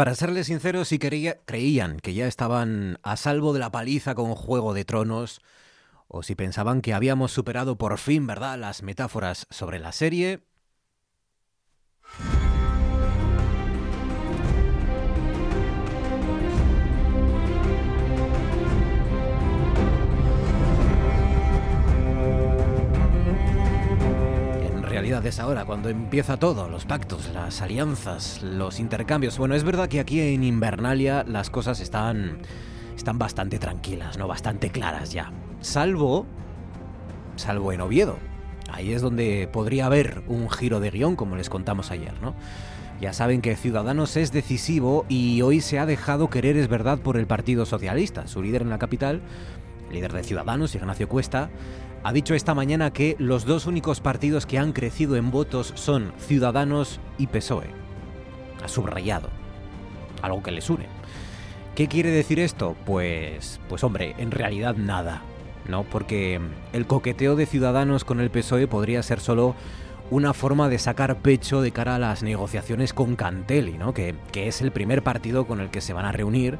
Para serles sinceros, si creían que ya estaban a salvo de la paliza con Juego de Tronos, o si pensaban que habíamos superado por fin, ¿verdad?, las metáforas sobre la serie, es ahora, cuando empieza todo, los pactos, las alianzas, los intercambios. Bueno, es verdad que aquí en Invernalia las cosas están, están bastante tranquilas, ¿no? Bastante claras ya. Salvo, salvo en Oviedo. Ahí es donde podría haber un giro de guion, como les contamos ayer, ¿no? Ya saben que Ciudadanos es decisivo y hoy se ha dejado querer, es verdad, por el Partido Socialista. Su líder en la capital, líder de Ciudadanos, Ignacio Cuesta, ha dicho esta mañana que los dos únicos partidos que han crecido en votos son Ciudadanos y PSOE. Ha subrayado. Algo que les une. ¿Qué quiere decir esto? Pues, pues hombre, en realidad nada, ¿no? Porque el coqueteo de Ciudadanos con el PSOE podría ser solo una forma de sacar pecho de cara a las negociaciones con Cantelli, ¿no? Que, que es el primer partido con el que se van a reunir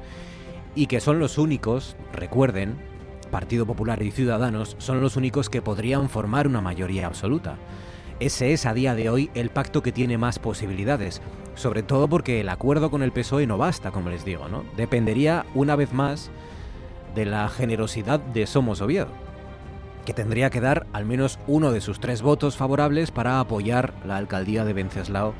y que son los únicos, recuerden, Partido Popular y Ciudadanos son los únicos que podrían formar una mayoría absoluta. Ese es a día de hoy el pacto que tiene más posibilidades, sobre todo porque el acuerdo con el PSOE no basta, como les digo, ¿no? Dependería una vez más de la generosidad de Somos Oviedo, que tendría que dar al menos uno de sus tres votos favorables para apoyar la alcaldía de Venceslao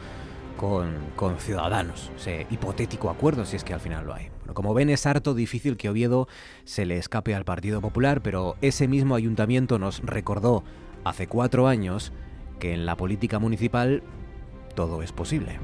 con, con Ciudadanos. Ese hipotético acuerdo, si es que al final lo hay como ven es harto difícil que Oviedo se le escape al Partido Popular, pero ese mismo ayuntamiento nos recordó hace cuatro años que en la política municipal todo es posible.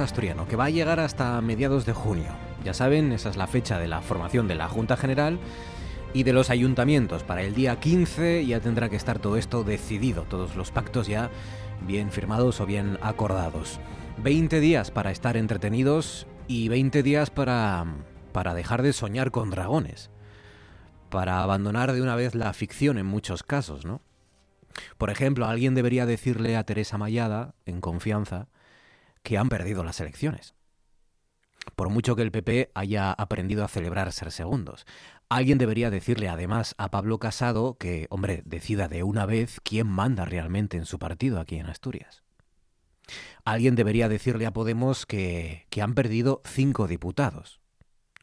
Asturiano, que va a llegar hasta mediados de junio. Ya saben, esa es la fecha de la formación de la Junta General y de los ayuntamientos. Para el día 15 ya tendrá que estar todo esto decidido, todos los pactos ya bien firmados o bien acordados. 20 días para estar entretenidos y 20 días para, para dejar de soñar con dragones. Para abandonar de una vez la ficción en muchos casos, ¿no? Por ejemplo, alguien debería decirle a Teresa Mayada, en confianza, que han perdido las elecciones. Por mucho que el PP haya aprendido a celebrar ser segundos. Alguien debería decirle además a Pablo Casado que, hombre, decida de una vez quién manda realmente en su partido aquí en Asturias. Alguien debería decirle a Podemos que, que han perdido cinco diputados,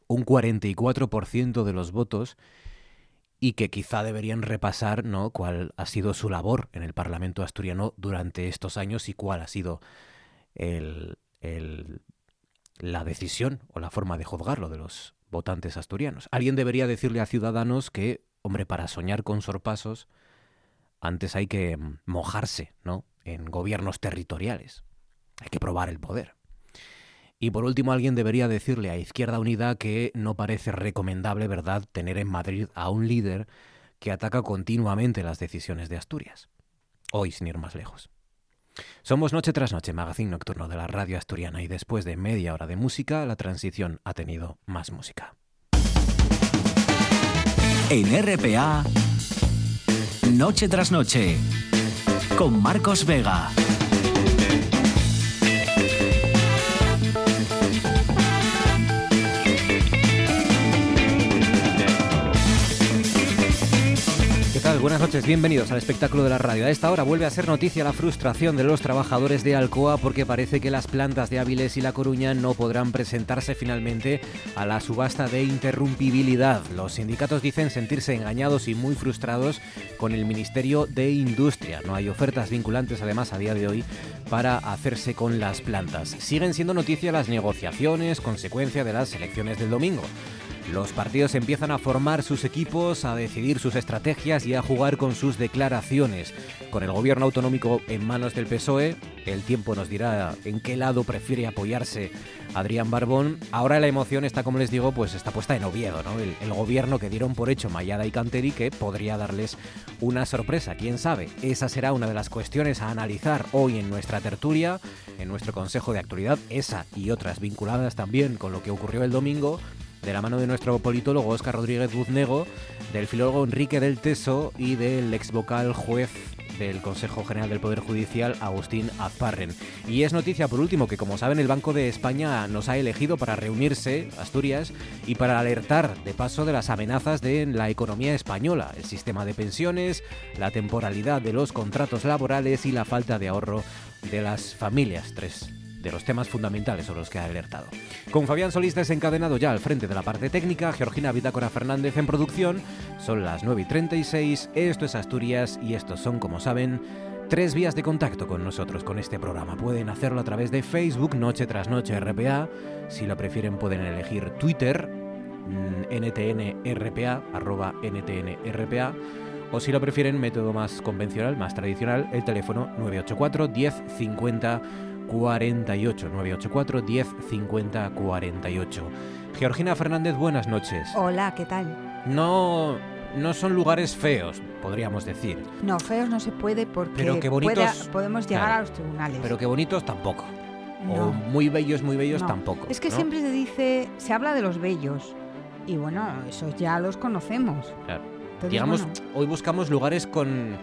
un 44% de los votos, y que quizá deberían repasar ¿no? cuál ha sido su labor en el Parlamento asturiano durante estos años y cuál ha sido la decisión o la forma de juzgarlo de los votantes asturianos. Alguien debería decirle a Ciudadanos que, hombre, para soñar con sorpasos, antes hay que mojarse, ¿no? En gobiernos territoriales. Hay que probar el poder. Y por último, alguien debería decirle a Izquierda Unida que no parece recomendable, ¿verdad?, tener en Madrid a un líder que ataca continuamente las decisiones de Asturias. Hoy, sin ir más lejos. Somos Noche tras Noche, magazine nocturno de la radio asturiana y después de media hora de música, la transición ha tenido más música. En RPA, Noche tras Noche, con Marcos Vega. Buenas noches, bienvenidos al espectáculo de la radio. A esta hora vuelve a ser noticia la frustración de los trabajadores de Alcoa porque parece que las plantas de Áviles y La Coruña no podrán presentarse finalmente a la subasta de interrumpibilidad. Los sindicatos dicen sentirse engañados y muy frustrados con el Ministerio de Industria. No hay ofertas vinculantes además a día de hoy para hacerse con las plantas. Siguen siendo noticia las negociaciones, consecuencia de las elecciones del domingo. Los partidos empiezan a formar sus equipos, a decidir sus estrategias y a jugar con sus declaraciones. Con el gobierno autonómico en manos del PSOE, el tiempo nos dirá en qué lado prefiere apoyarse Adrián Barbón. Ahora la emoción está, como les digo, pues está puesta en Oviedo, ¿no? El, gobierno que dieron por hecho Mayada y Canteri que podría darles una sorpresa, quién sabe. Esa será una de las cuestiones a analizar hoy en nuestra tertulia, en nuestro Consejo de Actualidad, esa y otras vinculadas también con lo que ocurrió el domingo de la mano de nuestro politólogo Óscar Rodríguez Buznego, del filólogo Enrique del Teso y del ex vocal juez del Consejo General del Poder Judicial, Agustín Azparren. Y es noticia, por último, que como saben, el Banco de España nos ha elegido para reunirse, Asturias, y para alertar, de paso, de las amenazas de la economía española, el sistema de pensiones, la temporalidad de los contratos laborales y la falta de ahorro de las familias. Tres de los temas fundamentales sobre los que ha alertado. Con Fabián Solís desencadenado ya al frente de la parte técnica, Georgina Bitácora Fernández en producción, son las 9 y 36, esto es Asturias y estos son, como saben, tres vías de contacto con nosotros, con este programa. Pueden hacerlo a través de Facebook, Noche tras Noche RPA, si lo prefieren pueden elegir Twitter, mm, NTNRPA, arroba NTNRPA, o si lo prefieren, método más convencional, más tradicional, el teléfono 984 10 50 48 984 10 50 48. Georgina Fernández, buenas noches. Hola, ¿qué tal? No no son lugares feos, podríamos decir. No, feos no se puede porque podemos llegar a los tribunales. Pero que bonitos tampoco. O muy bellos, muy bellos tampoco. Es que siempre se dice, se habla de los bellos. Y bueno, esos ya los conocemos. Claro. Digamos, hoy buscamos lugares con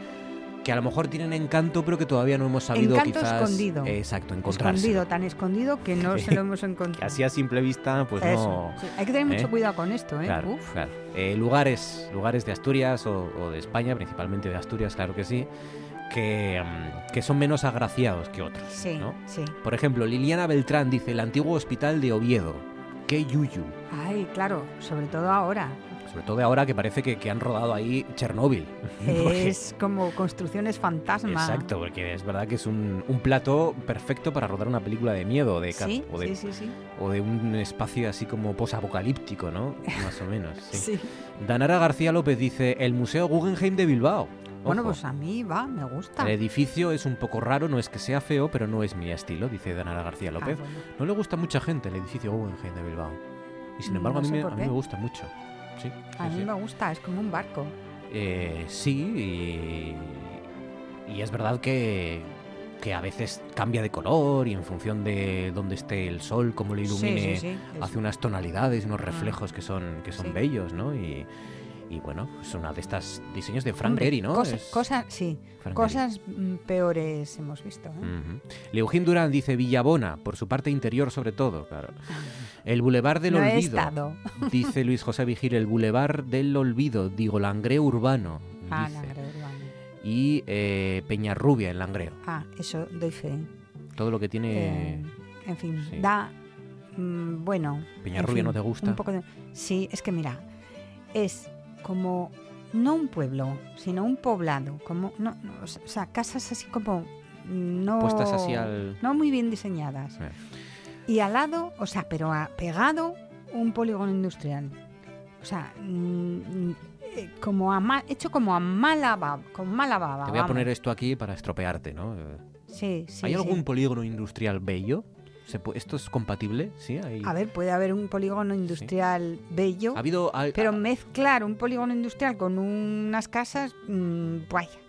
que a lo mejor tienen encanto, pero que todavía no hemos sabido encanto quizás. escondido. Exacto, encontrarse. Escondido, tan escondido que no se lo hemos encontrado. Así a simple vista, pues no. Hay que tener mucho ¿eh? cuidado con esto, ¿eh? Claro, claro. Eh, lugares, lugares de Asturias o, de España, principalmente de Asturias, claro que sí. Que, mm, que, son menos agraciados que otros. Sí, ¿no? sí. Por ejemplo, Liliana Beltrán dice el antiguo hospital de Oviedo. ¡Qué yuyu! Ay, claro, sobre todo ahora sobre todo ahora que parece que, han rodado ahí Chernóbil. Es como construcciones fantasma. Exacto, porque es verdad que es un, un plato perfecto para rodar una película de miedo de, ¿Sí? o, de, sí, sí, o de un espacio así como posapocalíptico, ¿no? Más o menos. Sí. Danara García López dice el Museo Guggenheim de Bilbao. Bueno, pues a mí va, me gusta. El edificio es un poco raro, no es que sea feo, pero no es mi estilo, dice Danara García López. Ah, no le gusta a mucha gente el edificio Guggenheim de Bilbao. Y sin embargo, a, mí a mí me gusta mucho a mí me gusta, es como un barco. Eh, sí, y, es verdad que, que, a veces cambia de color y en función de dónde esté el sol, cómo lo ilumine, hace unas tonalidades, unos ah. reflejos que son, que son bellos, ¿no? Y, y bueno, es una de estas diseños de Frank Gehry, ¿no? Cosas, sí, cosas mm, peores hemos visto. ¿eh? Durán dice Villabona, por su parte interior sobre todo, claro. El Boulevard del Olvido. dice Luis José Vigil, el Boulevard del Olvido, digo, Langreo Urbano. Ah, Langreo Urbano. Y eh, Peñarrubia en Langreo. Ah, eso doy fe. Todo lo que tiene... Eh, en fin, da... Mm, bueno... Peñarrubia no te gusta. Un poco de, sí, es que mira, es como no un pueblo, sino un poblado, como no, o sea, casas así como no puestas así al no muy bien diseñadas. Y al lado, o sea, pero pegado un polígono industrial. O sea, mm, eh, como a hecho como a mala baba, con mala baba. Te voy a poner esto aquí para estropearte, ¿no? Sí, sí. ¿Hay algún polígono industrial bello? ¿Esto es compatible? ¿Sí? A ver, puede haber un polígono industrial bello, ¿Ha habido, pero mezclar un polígono industrial con unas casas, mmm,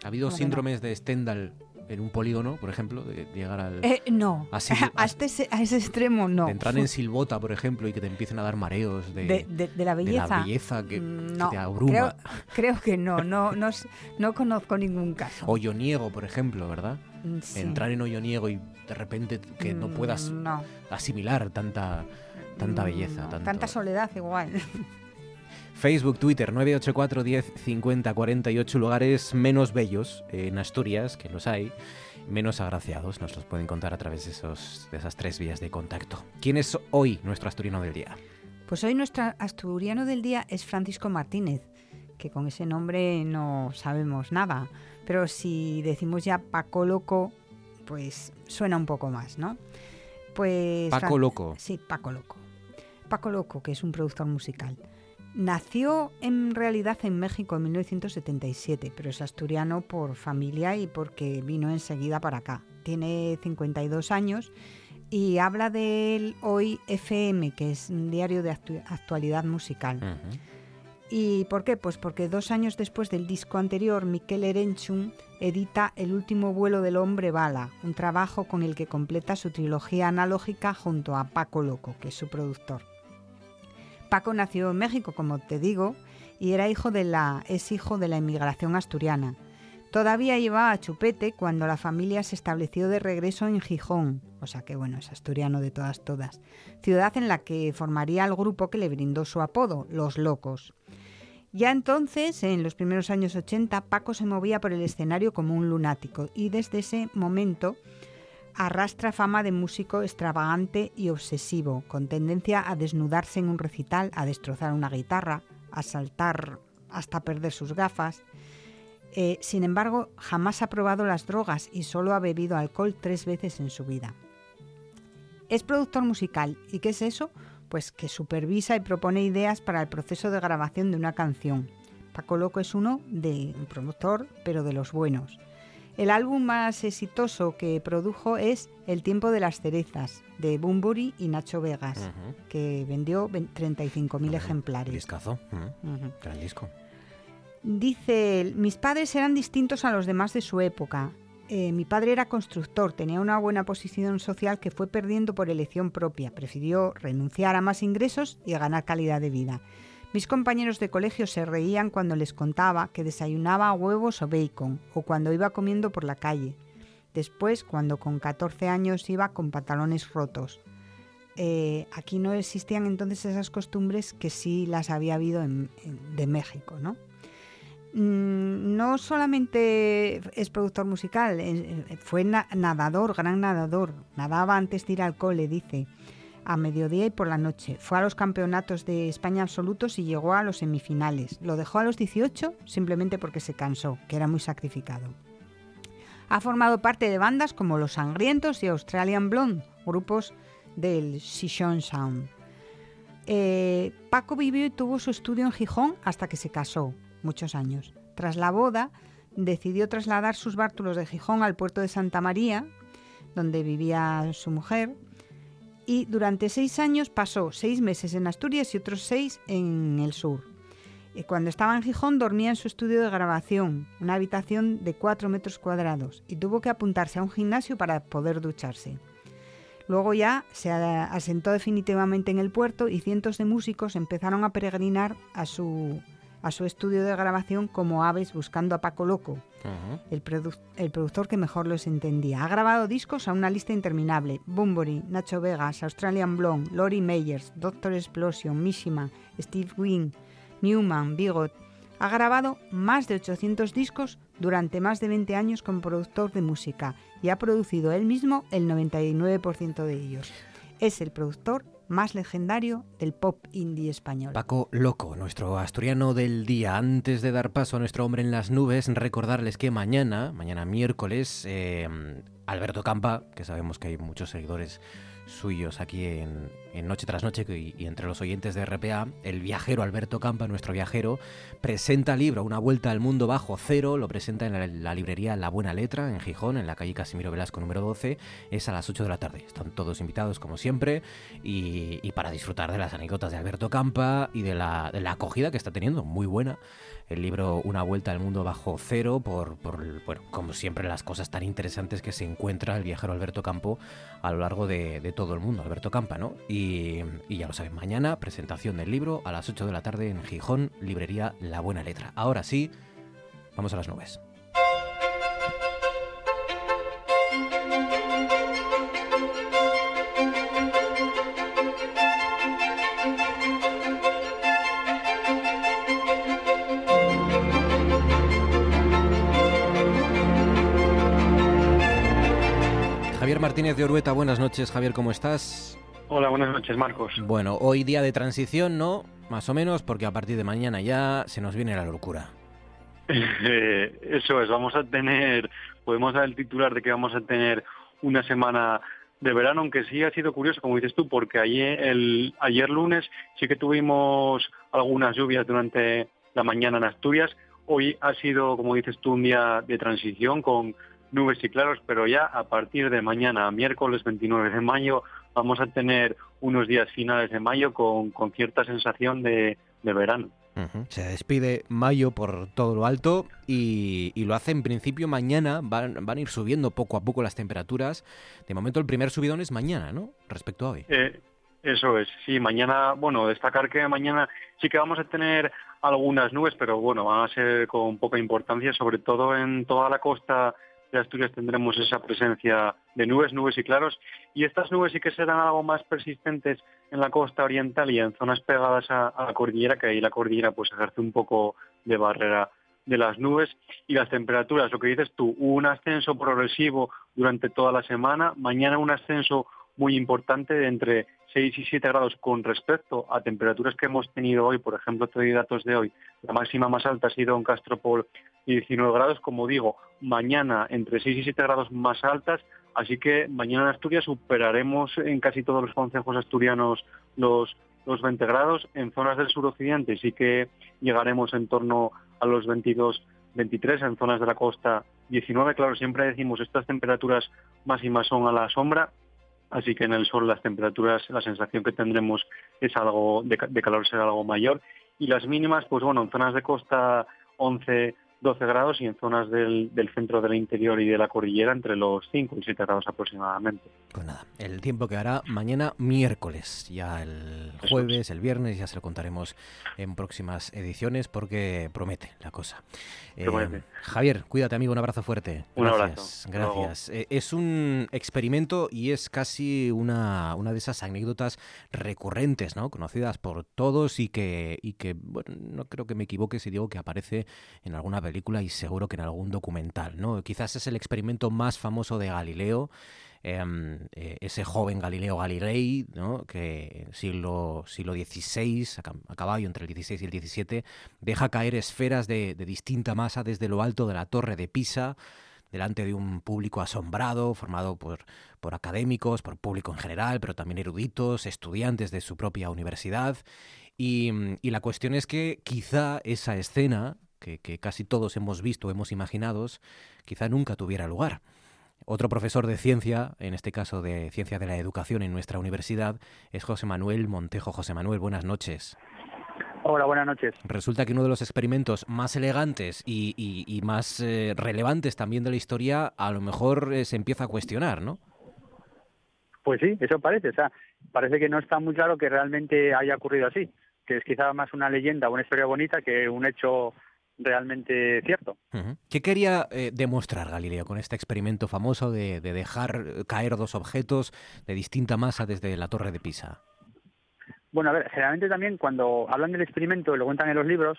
¿Ha habido síndromes de Stendhal en un polígono, por ejemplo, de llegar al... Eh, no, a, este a, ese extremo no. De entrar en Silbota, por ejemplo, y que te empiecen a dar mareos de, de, la belleza. La belleza que, mm, te abruma. Creo, que no, no, no, no conozco ningún caso. Hoyoniego, por ejemplo, ¿verdad? Mm, entrar en Hoyoniego y de repente que no mm, puedas asimilar tanta, tanta belleza. Tanta soledad igual. Facebook, Twitter, 984 10 50 48 lugares menos bellos en Asturias, que los hay, menos agraciados. Nos los pueden contar a través de, esos, de esas tres vías de contacto. ¿Quién es hoy nuestro asturiano del día? Pues hoy nuestro asturiano del día es Francisco Martínez, que con ese nombre no sabemos nada. Pero si decimos ya Paco Loco, pues suena un poco más, ¿no? Pues Paco Loco. Sí, Paco Loco. Paco Loco, que es un productor musical. Nació en realidad en México en 1977, pero es asturiano por familia y porque vino enseguida para acá. Tiene 52 años y habla del Hoy FM, que es un diario de actualidad musical. ¿Y por qué? Pues porque dos años después del disco anterior, Miquel Erenchun edita El último vuelo del hombre bala, un trabajo con el que completa su trilogía analógica junto a Paco Loco, que es su productor. Paco nació en México, como te digo, y era hijo de la, es hijo de la inmigración asturiana. Todavía iba a Chupete cuando la familia se estableció de regreso en Gijón, o sea que bueno, es asturiano de todas todas, ciudad en la que formaría el grupo que le brindó su apodo, Los Locos. Ya entonces, en los primeros años 80, Paco se movía por el escenario como un lunático y desde ese momento arrastra fama de músico extravagante y obsesivo, con tendencia a desnudarse en un recital, a destrozar una guitarra, a saltar hasta perder sus gafas. Eh, sin embargo, jamás ha probado las drogas y solo ha bebido alcohol tres veces en su vida. Es productor musical. ¿Y qué es eso? pues que supervisa y propone ideas para el proceso de grabación de una canción. Paco Loco es uno de un productor, pero de los buenos. El álbum más exitoso que produjo es El tiempo de las cerezas, de Bumburi y Nacho Vegas, que vendió 35.000 ejemplares. Discazo, gran disco. Dice, mis padres eran distintos a los demás de su época. Eh, mi padre era constructor, tenía una buena posición social que fue perdiendo por elección propia. Prefirió renunciar a más ingresos y a ganar calidad de vida. Mis compañeros de colegio se reían cuando les contaba que desayunaba huevos o bacon, o cuando iba comiendo por la calle. Después, cuando con 14 años iba con pantalones rotos. Eh, aquí no existían entonces esas costumbres que sí las había habido de México, ¿no? Mm, no solamente es productor musical, fue nadador, gran nadador. Nadaba antes de ir al cole, dice, a mediodía y por la noche. Fue a los campeonatos de España absolutos y llegó a los semifinales. Lo dejó a los 18 simplemente porque se cansó, que era muy sacrificado. Ha formado parte de bandas como Los Sangrientos y Australian Blonde, grupos del Sichon Sound. Eh, Paco vivió y tuvo su estudio en Gijón hasta que se casó muchos años. Tras la boda, decidió trasladar sus bártulos de Gijón al puerto de Santa María, donde vivía su mujer, y durante seis años pasó seis meses en Asturias y otros seis en el sur. Y cuando estaba en Gijón dormía en su estudio de grabación, una habitación de cuatro metros cuadrados, y tuvo que apuntarse a un gimnasio para poder ducharse. Luego ya se asentó definitivamente en el puerto y cientos de músicos empezaron a peregrinar a su a su estudio de grabación como aves buscando a Paco Loco, el, productor que mejor los entendía. Ha grabado discos a una lista interminable. Bumbury, Nacho Vegas, Australian Blonde, Lori Meyers, Doctor Explosion, Mishima, Steve Wynn, Newman, Bigot. Ha grabado más de 800 discos durante más de 20 años como productor de música y ha producido él mismo el 99% de ellos. Es el productor más legendario del pop indie español. Paco Loco, nuestro asturiano del día. Antes de dar paso a nuestro hombre en las nubes, recordarles que mañana, mañana miércoles, eh, Alberto Campa, que sabemos que hay muchos seguidores suyos aquí en, Noche tras Noche y, entre los oyentes de RPA, el viajero Alberto Campa, nuestro viajero, presenta libro Una vuelta al mundo bajo cero, lo presenta en la, librería La Buena Letra, en Gijón, en la calle Casimiro Velasco número 12, es a las 8 de la tarde. Están todos invitados como siempre y, para disfrutar de las anécdotas de Alberto Campa y de la, de la acogida que está teniendo, muy buena el libro Una vuelta al mundo bajo cero, por, bueno, como siempre las cosas tan interesantes que se encuentra el viajero Alberto Campo a lo largo de, todo el mundo, Alberto Campa, ¿no? Y, y, ya lo saben, mañana presentación del libro a las 8 de la tarde en Gijón, librería La Buena Letra. Ahora sí, vamos a las nubes. Javier Martínez de Orueta, buenas noches. Javier, ¿cómo estás? Hola, buenas noches, Marcos. Bueno, hoy día de transición, ¿no? Más o menos, porque a partir de mañana ya se nos viene la locura. eso es, vamos a tener, podemos dar el titular de que vamos a tener una semana de verano, aunque sí ha sido curioso, como dices tú, porque ayer, el, ayer lunes sí que tuvimos algunas lluvias durante la mañana en Asturias. Hoy ha sido, como dices tú, un día de transición con nubes y claros, pero ya a partir de mañana, miércoles 29 de mayo, vamos a tener unos días finales de mayo con, con cierta sensación de, de verano. Se despide mayo por todo lo alto y, lo hace en principio mañana. Van, van, a ir subiendo poco a poco las temperaturas. De momento el primer subidón es mañana, ¿no? Respecto a hoy. Eh, eso es, sí, mañana, bueno, destacar que mañana sí que vamos a tener algunas nubes, pero bueno, van a ser con poca importancia, sobre todo en toda la costa de Asturias tendremos esa presencia de nubes, nubes y claros, y estas nubes sí que serán algo más persistentes en la costa oriental y en zonas pegadas a, la cordillera, que ahí la cordillera pues ejerce un poco de barrera de las nubes. Y las temperaturas, lo que dices tú, un ascenso progresivo durante toda la semana, mañana un ascenso muy importante entre 6 y 7 grados con respecto a temperaturas que hemos tenido hoy, por ejemplo, te doy datos de hoy, la máxima más alta ha sido en Castropol 19 grados, como digo, mañana entre 6 y 7 grados más altas, así que mañana en Asturias superaremos en casi todos los consejos asturianos los, los 20 grados, en zonas del suroccidente sí que llegaremos en torno a los 22 23 en zonas de la costa 19. Claro, siempre decimos estas temperaturas máximas son a la sombra, así que en el sol las temperaturas, la sensación que tendremos es algo de, de calor será algo mayor. Y las mínimas, pues bueno, en zonas de costa 11, 12 grados y en zonas del, del, centro del interior y de la cordillera entre los 5 y 7 grados aproximadamente. Pues nada, el tiempo que hará mañana miércoles, ya el jueves, el viernes, ya se lo contaremos en próximas ediciones porque promete la cosa. Eh, Javier, cuídate amigo, un abrazo fuerte. Un gracias, abrazo. Gracias. Eh, es un experimento y es casi una, una de esas anécdotas recurrentes, ¿no? Conocidas por todos y que, y que, bueno, no creo que me equivoque si digo que aparece en alguna película y seguro que en algún documental, ¿no? Quizás es el experimento más famoso de Galileo, em, eh, ese joven Galileo Galilei, ¿no? que siglo, siglo XVI, a, caballo entre el XVI y el XVII, deja caer esferas de, distinta masa desde lo alto de la torre de Pisa, delante de un público asombrado, formado por, por académicos, por público en general, pero también eruditos, estudiantes de su propia universidad. Y la cuestión es que quizá esa escena que, casi todos hemos visto, hemos imaginado, quizá nunca tuviera lugar. Otro profesor de ciencia, en este caso de ciencia de la educación en nuestra universidad, es José Manuel Montejo. José Manuel, buenas noches. Hola, buenas noches. Resulta que uno de los experimentos más elegantes y, más eh, relevantes también de la historia, a lo mejor eh, se empieza a cuestionar, ¿no? Pues sí, eso parece. O sea, parece que no está muy claro que realmente haya ocurrido así, que es quizá más una leyenda, una historia bonita que un hecho realmente cierto. ¿Qué quería eh, demostrar Galileo con este experimento famoso de, dejar caer dos objetos de distinta masa desde la torre de Pisa? Bueno, a ver, generalmente también cuando hablan del experimento, lo cuentan en los libros,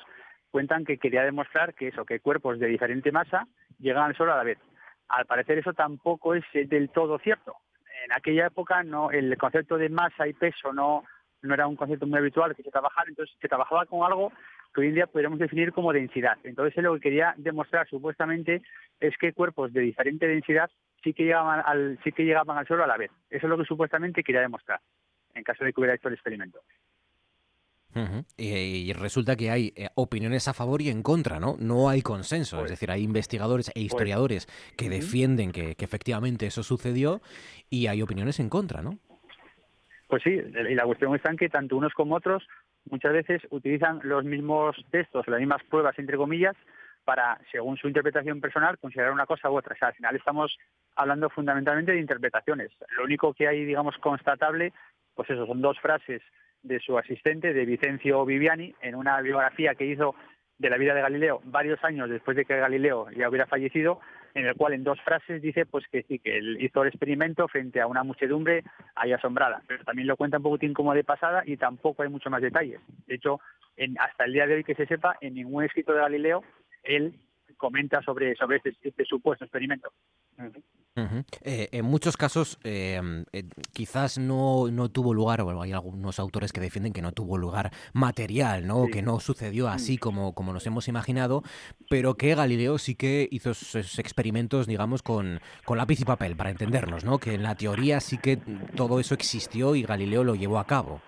cuentan que quería demostrar que eso, que cuerpos de diferente masa llegan al Sol a la vez. Al parecer eso tampoco es del todo cierto. En aquella época no, el concepto de masa y peso no, no era un concepto muy habitual que se trabajara, entonces se trabajaba con algo que hoy en día podríamos definir como densidad. Entonces, lo que quería demostrar supuestamente es que cuerpos de diferente densidad sí que llegaban al, sí que llegaban al suelo a la vez. Eso es lo que supuestamente quería demostrar, en caso de que hubiera hecho el experimento. y, resulta que hay eh, opiniones a favor y en contra, ¿no? No hay consenso. es pues decir, hay investigadores e pues historiadores que defienden que, que, efectivamente eso sucedió y hay opiniones en contra, ¿no? Pues sí, y la cuestión está en que tanto unos como otros muchas veces utilizan los mismos textos, las mismas pruebas, entre comillas, para, según su interpretación personal, considerar una cosa u otra. O sea, al final estamos hablando fundamentalmente de interpretaciones. Lo único que hay, digamos, constatable, pues eso, son dos frases de su asistente, de Vicencio Viviani, en una biografía que hizo de la vida de Galileo varios años después de que Galileo ya hubiera fallecido, en el cual en dos frases dice pues que sí, que él hizo el experimento frente a una muchedumbre ahí asombrada, pero también lo cuenta un poquitín como de pasada y tampoco hay mucho más detalles. De hecho, en, hasta el día de hoy que se sepa, en ningún escrito de Galileo él comenta sobre, sobre este, este supuesto experimento. Eh, en muchos casos em, eh, quizás no, no, tuvo lugar, o hay algunos autores que defienden que no tuvo lugar material, ¿no? que no sucedió así como, como nos hemos imaginado, pero que Galileo sí que hizo esos experimentos, digamos, con, con lápiz y papel, para entendernos, ¿no? que en la teoría sí que todo eso existió y Galileo lo llevó a cabo.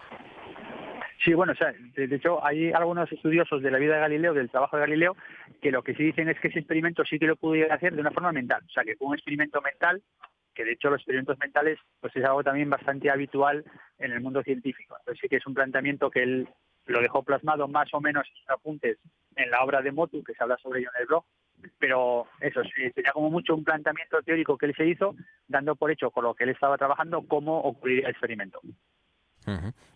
Sí, bueno, o sea, de, hecho hay algunos estudiosos de la vida de Galileo, del trabajo de Galileo, que lo que sí dicen es que ese experimento sí que lo pudiera hacer de una forma mental, o sea, que fue un experimento mental, que de hecho los experimentos mentales pues es algo también bastante habitual en el mundo científico. Entonces que es un planteamiento que él lo dejó plasmado más o menos en apuntes en la obra de Motu, que se habla sobre ello en el blog, pero eso, sería como mucho un planteamiento teórico que él se hizo, dando por hecho con lo que él estaba trabajando cómo ocurriría el experimento.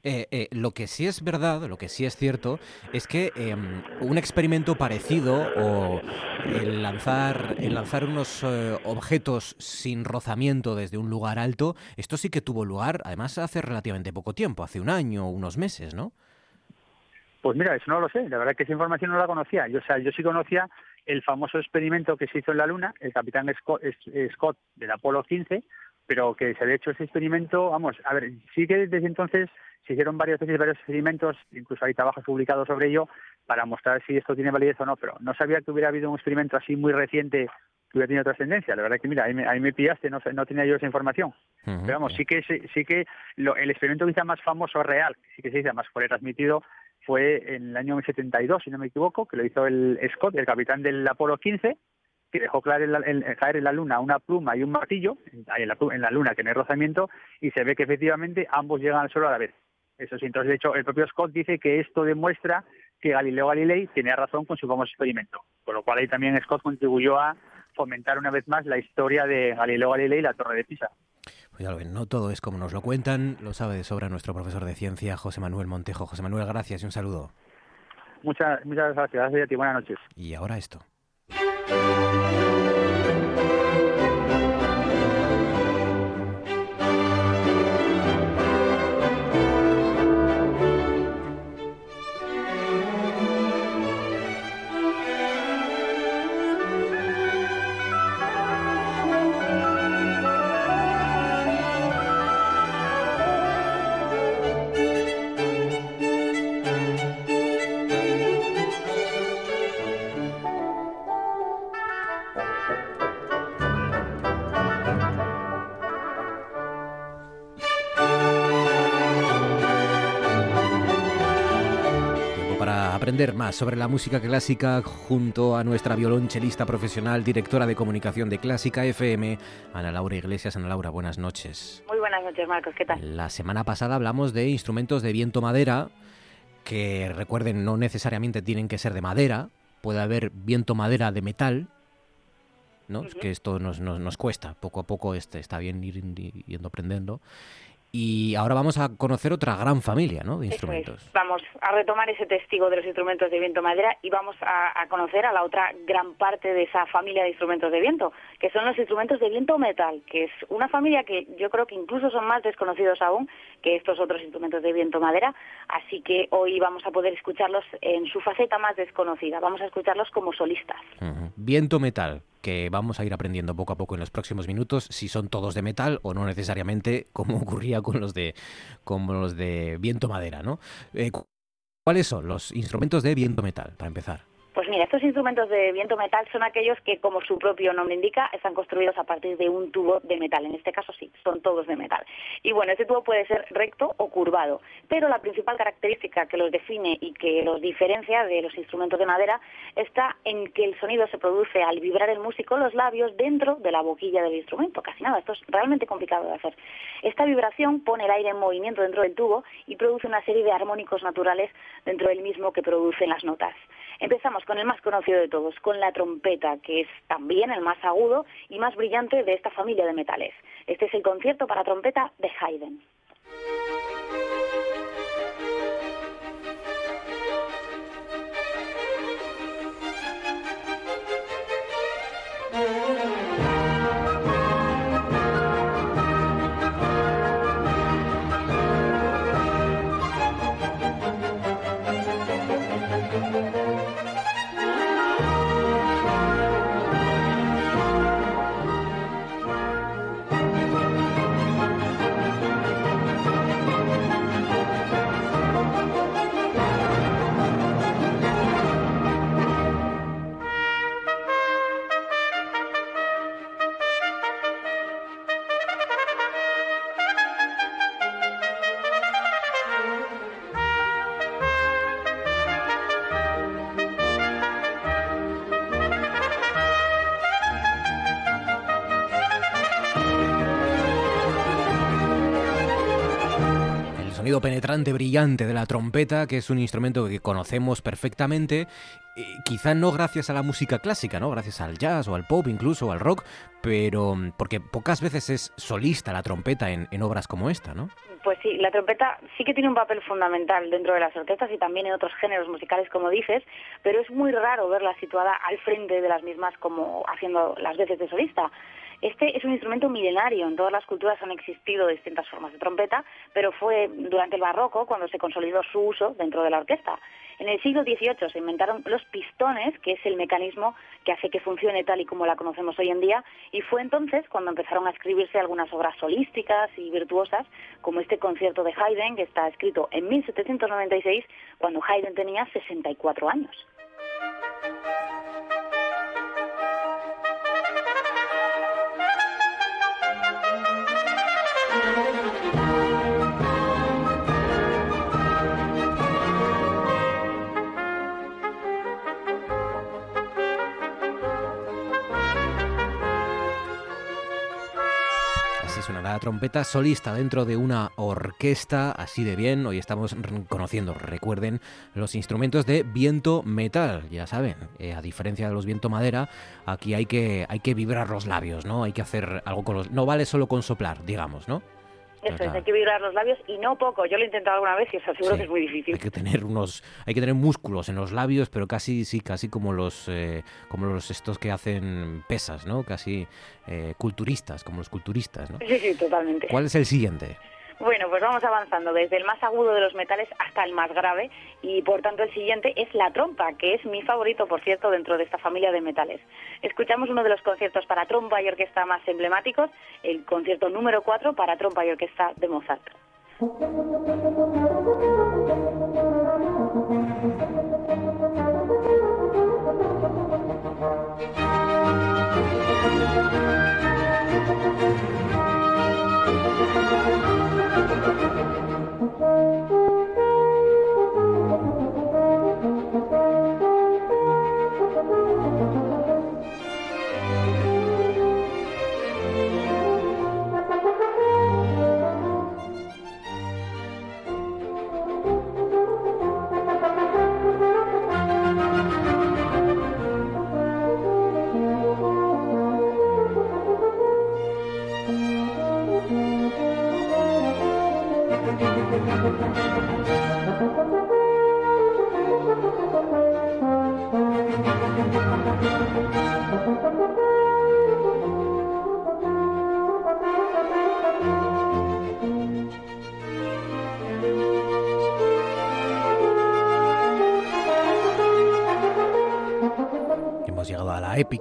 Eh, eh, lo que sí es verdad, lo que sí es cierto, es que em, un experimento parecido o el lanzar, el lanzar unos eh, objetos sin rozamiento desde un lugar alto, esto sí que tuvo lugar, además hace relativamente poco tiempo, hace un año o unos meses, ¿no? Pues mira, eso no lo sé, la verdad es que esa información no la conocía. Yo, o sea, yo sí conocía el famoso experimento que se hizo en la Luna, el capitán Scott, Scott del Apolo 15, pero que se había hecho ese experimento, vamos, a ver, sí que desde entonces se hicieron varias veces varios experimentos, incluso hay trabajos publicados sobre ello, para mostrar si esto tiene validez o no, pero no sabía que hubiera habido un experimento así muy reciente que hubiera tenido trascendencia. La verdad que, mira, ahí me, ahí me pillaste, no, no tenía yo esa información. pero vamos, sí que, sí que el experimento quizá más famoso real, sí que se dice, más fue transmitido, fue en el año 72, si no me equivoco, que lo hizo el Scott, el capitán del Apolo 15, que dejó caer en, la, Luna una pluma y un martillo, en la, en la Luna que no hay rozamiento, y se ve que efectivamente ambos llegan al suelo a la vez. Eso sí, entonces de hecho el propio Scott dice que esto demuestra que Galileo Galilei tenía razón con su famoso experimento, con lo cual ahí también Scott contribuyó a fomentar una vez más la historia de Galileo Galilei y la Torre de Pisa. Pues ya lo ven, no todo es como nos lo cuentan, lo sabe de sobra nuestro profesor de ciencia, José Manuel Montejo. José Manuel, gracias y un saludo. Muchas, muchas gracias, gracias a ti, buenas noches. Y ahora esto. Música aprender más sobre la música clásica junto a nuestra violonchelista profesional, directora de comunicación de Clásica FM, Ana Laura Iglesias. Ana Laura, buenas noches. Muy buenas noches, Marcos. ¿Qué tal? La semana pasada hablamos de instrumentos de viento madera, que recuerden, no necesariamente tienen que ser de madera, puede haber viento madera de metal, ¿no? Es que esto nos, nos, nos, cuesta, poco a poco este, está bien ir yendo aprendiendo. Y ahora vamos a conocer otra gran familia ¿no? de instrumentos. Vamos a retomar ese testigo de los instrumentos de viento madera y vamos a, conocer a la otra gran parte de esa familia de instrumentos de viento, que son los instrumentos de viento metal, que es una familia que yo creo que incluso son más desconocidos aún que estos otros instrumentos de viento madera, así que hoy vamos a poder escucharlos en su faceta más desconocida, vamos a escucharlos como solistas. Viento metal, que vamos a ir aprendiendo poco a poco en los próximos minutos si son todos de metal o no necesariamente como ocurría con los de como los de viento madera, ¿no? Eh, ¿Cuáles son los instrumentos de viento metal para empezar? Pues mira, estos instrumentos de viento metal son aquellos que, como su propio nombre indica, están construidos a partir de un tubo de metal. En este caso sí, son todos de metal. Y bueno, este tubo puede ser recto o curvado, pero la principal característica que los define y que los diferencia de los instrumentos de madera está en que el sonido se produce al vibrar el músico los labios dentro de la boquilla del instrumento. Casi nada, esto es realmente complicado de hacer. Esta vibración pone el aire en movimiento dentro del tubo y produce una serie de armónicos naturales dentro del mismo que producen las notas. Empezamos con el más conocido de todos, con la trompeta, que es también el más agudo y más brillante de esta familia de metales. Este es el concierto para trompeta de Haydn. Penetrante, brillante de la trompeta, que es un instrumento que conocemos perfectamente, eh, quizá no gracias a la música clásica, ¿no? Gracias al jazz o al pop, incluso al rock, pero mm, porque pocas veces es solista la trompeta en, en obras como esta, ¿no? Pues sí, la trompeta sí que tiene un papel fundamental dentro de las orquestas y también en otros géneros musicales, como dices, pero es muy raro verla situada al frente de las mismas como haciendo las veces de solista. Este es un instrumento milenario. En todas las culturas han existido distintas formas de trompeta, pero fue durante el barroco cuando se consolidó su uso dentro de la orquesta. En el siglo XVIII se inventaron los pistones, que es el mecanismo que hace que funcione tal y como la conocemos hoy en día, y fue entonces cuando empezaron a escribirse algunas obras solísticas y virtuosas, como este concierto de Haydn, que está escrito en 1796, cuando Haydn tenía 64 años. La trompeta solista dentro de una orquesta así de bien. Hoy estamos conociendo, recuerden, los instrumentos de viento metal, ya saben, eh, a diferencia de los viento madera, aquí hay que, hay que vibrar los labios, ¿no? Hay que hacer algo con los... No vale solo con soplar, digamos, ¿no? Eso es, hay que vibrar los labios y no poco. Yo lo he intentado alguna vez y os aseguro que es muy difícil. Hay que tener unos, hay que tener músculos en los labios, pero casi, sí, casi como los, eh, como los estos que hacen pesas, ¿no? Casi eh, culturistas, como los culturistas, ¿no? Sí, sí, totalmente. ¿Cuál es el siguiente? Bueno, pues vamos avanzando desde el más agudo de los metales hasta el más grave y por tanto el siguiente es la trompa, que es mi favorito, por cierto, dentro de esta familia de metales. Escuchamos uno de los conciertos para trompa y orquesta más emblemáticos, el concierto número 4 para trompa y orquesta de Mozart.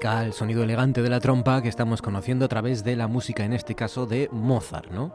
El sonido elegante de la trompa que estamos conociendo a través de la música, en este caso de Mozart, ¿no?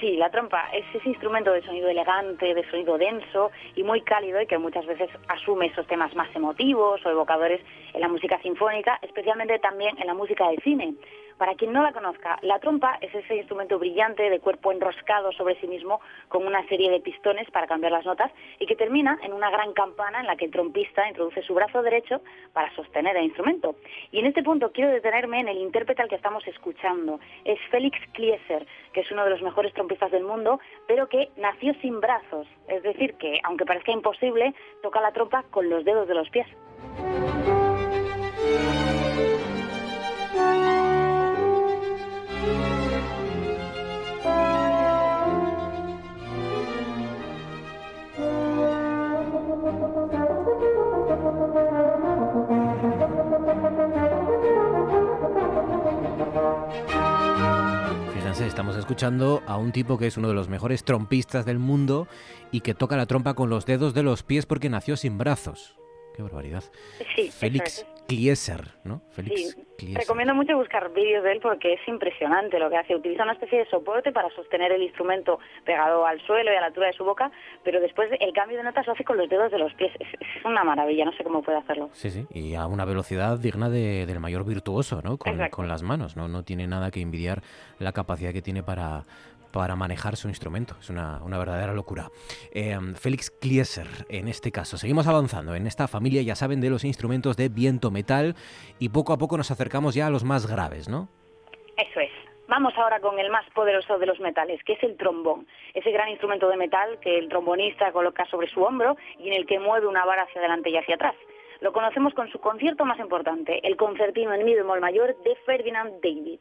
Sí, la trompa es ese instrumento de sonido elegante, de sonido denso y muy cálido y que muchas veces asume esos temas más emotivos o evocadores en la música sinfónica, especialmente también en la música de cine. Para quien no la conozca, la trompa es ese instrumento brillante de cuerpo enroscado sobre sí mismo con una serie de pistones para cambiar las notas y que termina en una gran campana en la que el trompista introduce su brazo derecho para sostener el instrumento. Y en este punto quiero detenerme en el intérprete al que estamos escuchando. Es Félix Klieser, que es uno de los mejores trompistas del mundo, pero que nació sin brazos. Es decir, que aunque parezca imposible, toca la trompa con los dedos de los pies. Estamos escuchando a un tipo que es uno de los mejores trompistas del mundo y que toca la trompa con los dedos de los pies porque nació sin brazos. Qué barbaridad. Sí, Félix Klieser, ¿no? Félix sí. Recomiendo mucho buscar vídeos de él porque es impresionante lo que hace. Utiliza una especie de soporte para sostener el instrumento pegado al suelo y a la altura de su boca, pero después el cambio de notas lo hace con los dedos de los pies. Es, es una maravilla, no sé cómo puede hacerlo. Sí, sí, y a una velocidad digna de, del mayor virtuoso, ¿no? Con, con las manos, ¿no? No tiene nada que envidiar la capacidad que tiene para para manejar su instrumento. Es una, una verdadera locura. Eh, Félix Klieser, en este caso. Seguimos avanzando en esta familia, ya saben, de los instrumentos de viento metal y poco a poco nos acercamos ya a los más graves, ¿no? Eso es. Vamos ahora con el más poderoso de los metales, que es el trombón, ese gran instrumento de metal que el trombonista coloca sobre su hombro y en el que mueve una vara hacia adelante y hacia atrás. Lo conocemos con su concierto más importante, el concertino en mi bemol mayor de Ferdinand David.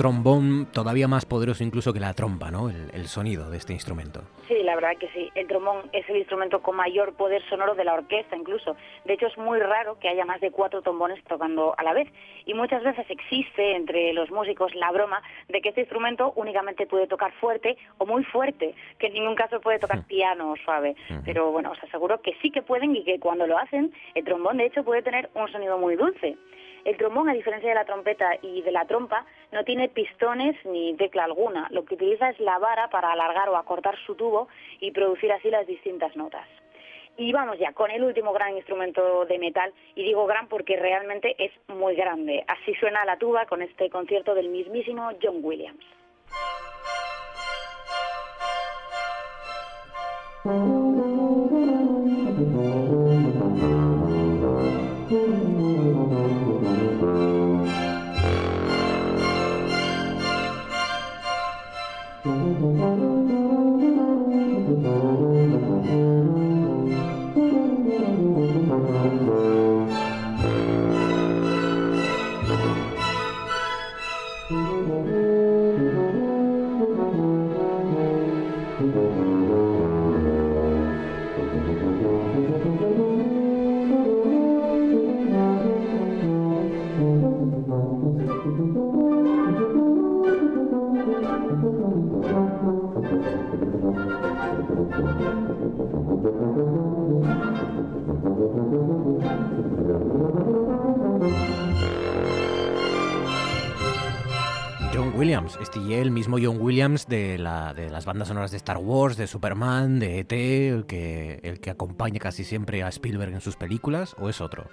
Trombón todavía más poderoso incluso que la trompa, ¿no? El, sonido de este instrumento. Sí, la verdad que sí. El trombón es el instrumento con mayor poder sonoro de la orquesta incluso. De hecho, es muy raro que haya más de cuatro trombones tocando a la vez. Y muchas veces existe entre los músicos la broma de que este instrumento únicamente puede tocar fuerte o muy fuerte, que en ningún caso puede tocar piano o suave. Pero bueno, os aseguro que sí que pueden y que cuando lo hacen, el trombón de hecho puede tener un sonido muy dulce. El trombón, a diferencia de la trompeta y de la trompa, no tiene pistones ni tecla alguna. Lo que utiliza es la vara para alargar o acortar su tubo y producir así las distintas notas. Y vamos ya con el último gran instrumento de metal, y digo gran porque realmente es muy grande. Así suena la tuba con este concierto del mismísimo John Williams. Williams, este el mismo John Williams de, la, de las bandas sonoras de Star Wars, de Superman, de ET, el que, el que acompaña casi siempre a Spielberg en sus películas, o es otro?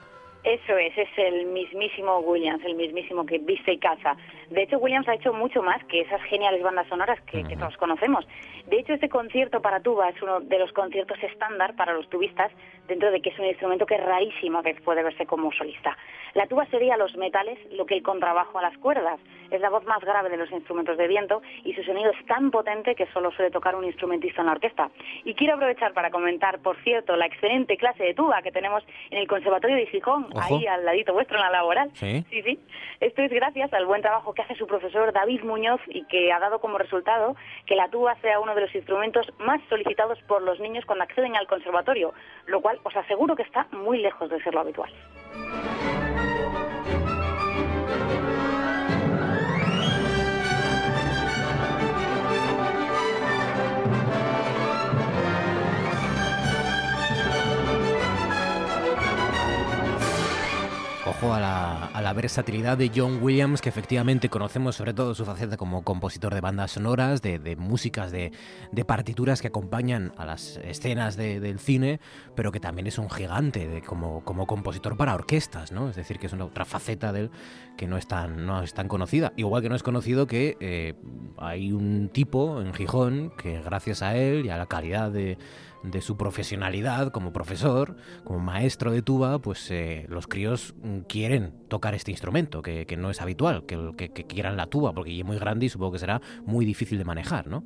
Eso es, es el mismísimo Williams, el mismísimo que viste y caza. De hecho, Williams ha hecho mucho más que esas geniales bandas sonoras que, todos conocemos. De hecho, este concierto para tuba es uno de los conciertos estándar para los tubistas, dentro de que es un instrumento que es rarísimo que puede verse como solista. La tuba sería los metales lo que el contrabajo a las cuerdas. Es la voz más grave de los instrumentos de viento y su sonido es tan potente que solo suele tocar un instrumentista en la orquesta. Y quiero aprovechar para comentar, por cierto, la excelente clase de tuba que tenemos en el Conservatorio de Gijón, ahí al ladito vuestro en la laboral. ¿Sí? sí, sí. Esto es gracias al buen trabajo que hace su profesor David Muñoz y que ha dado como resultado que la tuba sea uno de los instrumentos más solicitados por los niños cuando acceden al conservatorio, lo cual os aseguro que está muy lejos de ser lo habitual. Ojo a la, versatilidad de John Williams, que efectivamente conocemos sobre todo su faceta como compositor de bandas sonoras, de, músicas, de, partituras que acompañan a las escenas del cine, pero que también es un gigante como, compositor para orquestas, ¿no? Es decir, que es una otra faceta de él que no es tan, no es tan conocida. Igual que no es conocido que eh, hay un tipo en Gijón que gracias a él y a la calidad de de su profesionalidad como profesor, como maestro de tuba, pues eh, los críos mm, quieren tocar este instrumento, que, no es habitual, que, que, quieran la tuba, porque es muy grande y supongo que será muy difícil de manejar, ¿no?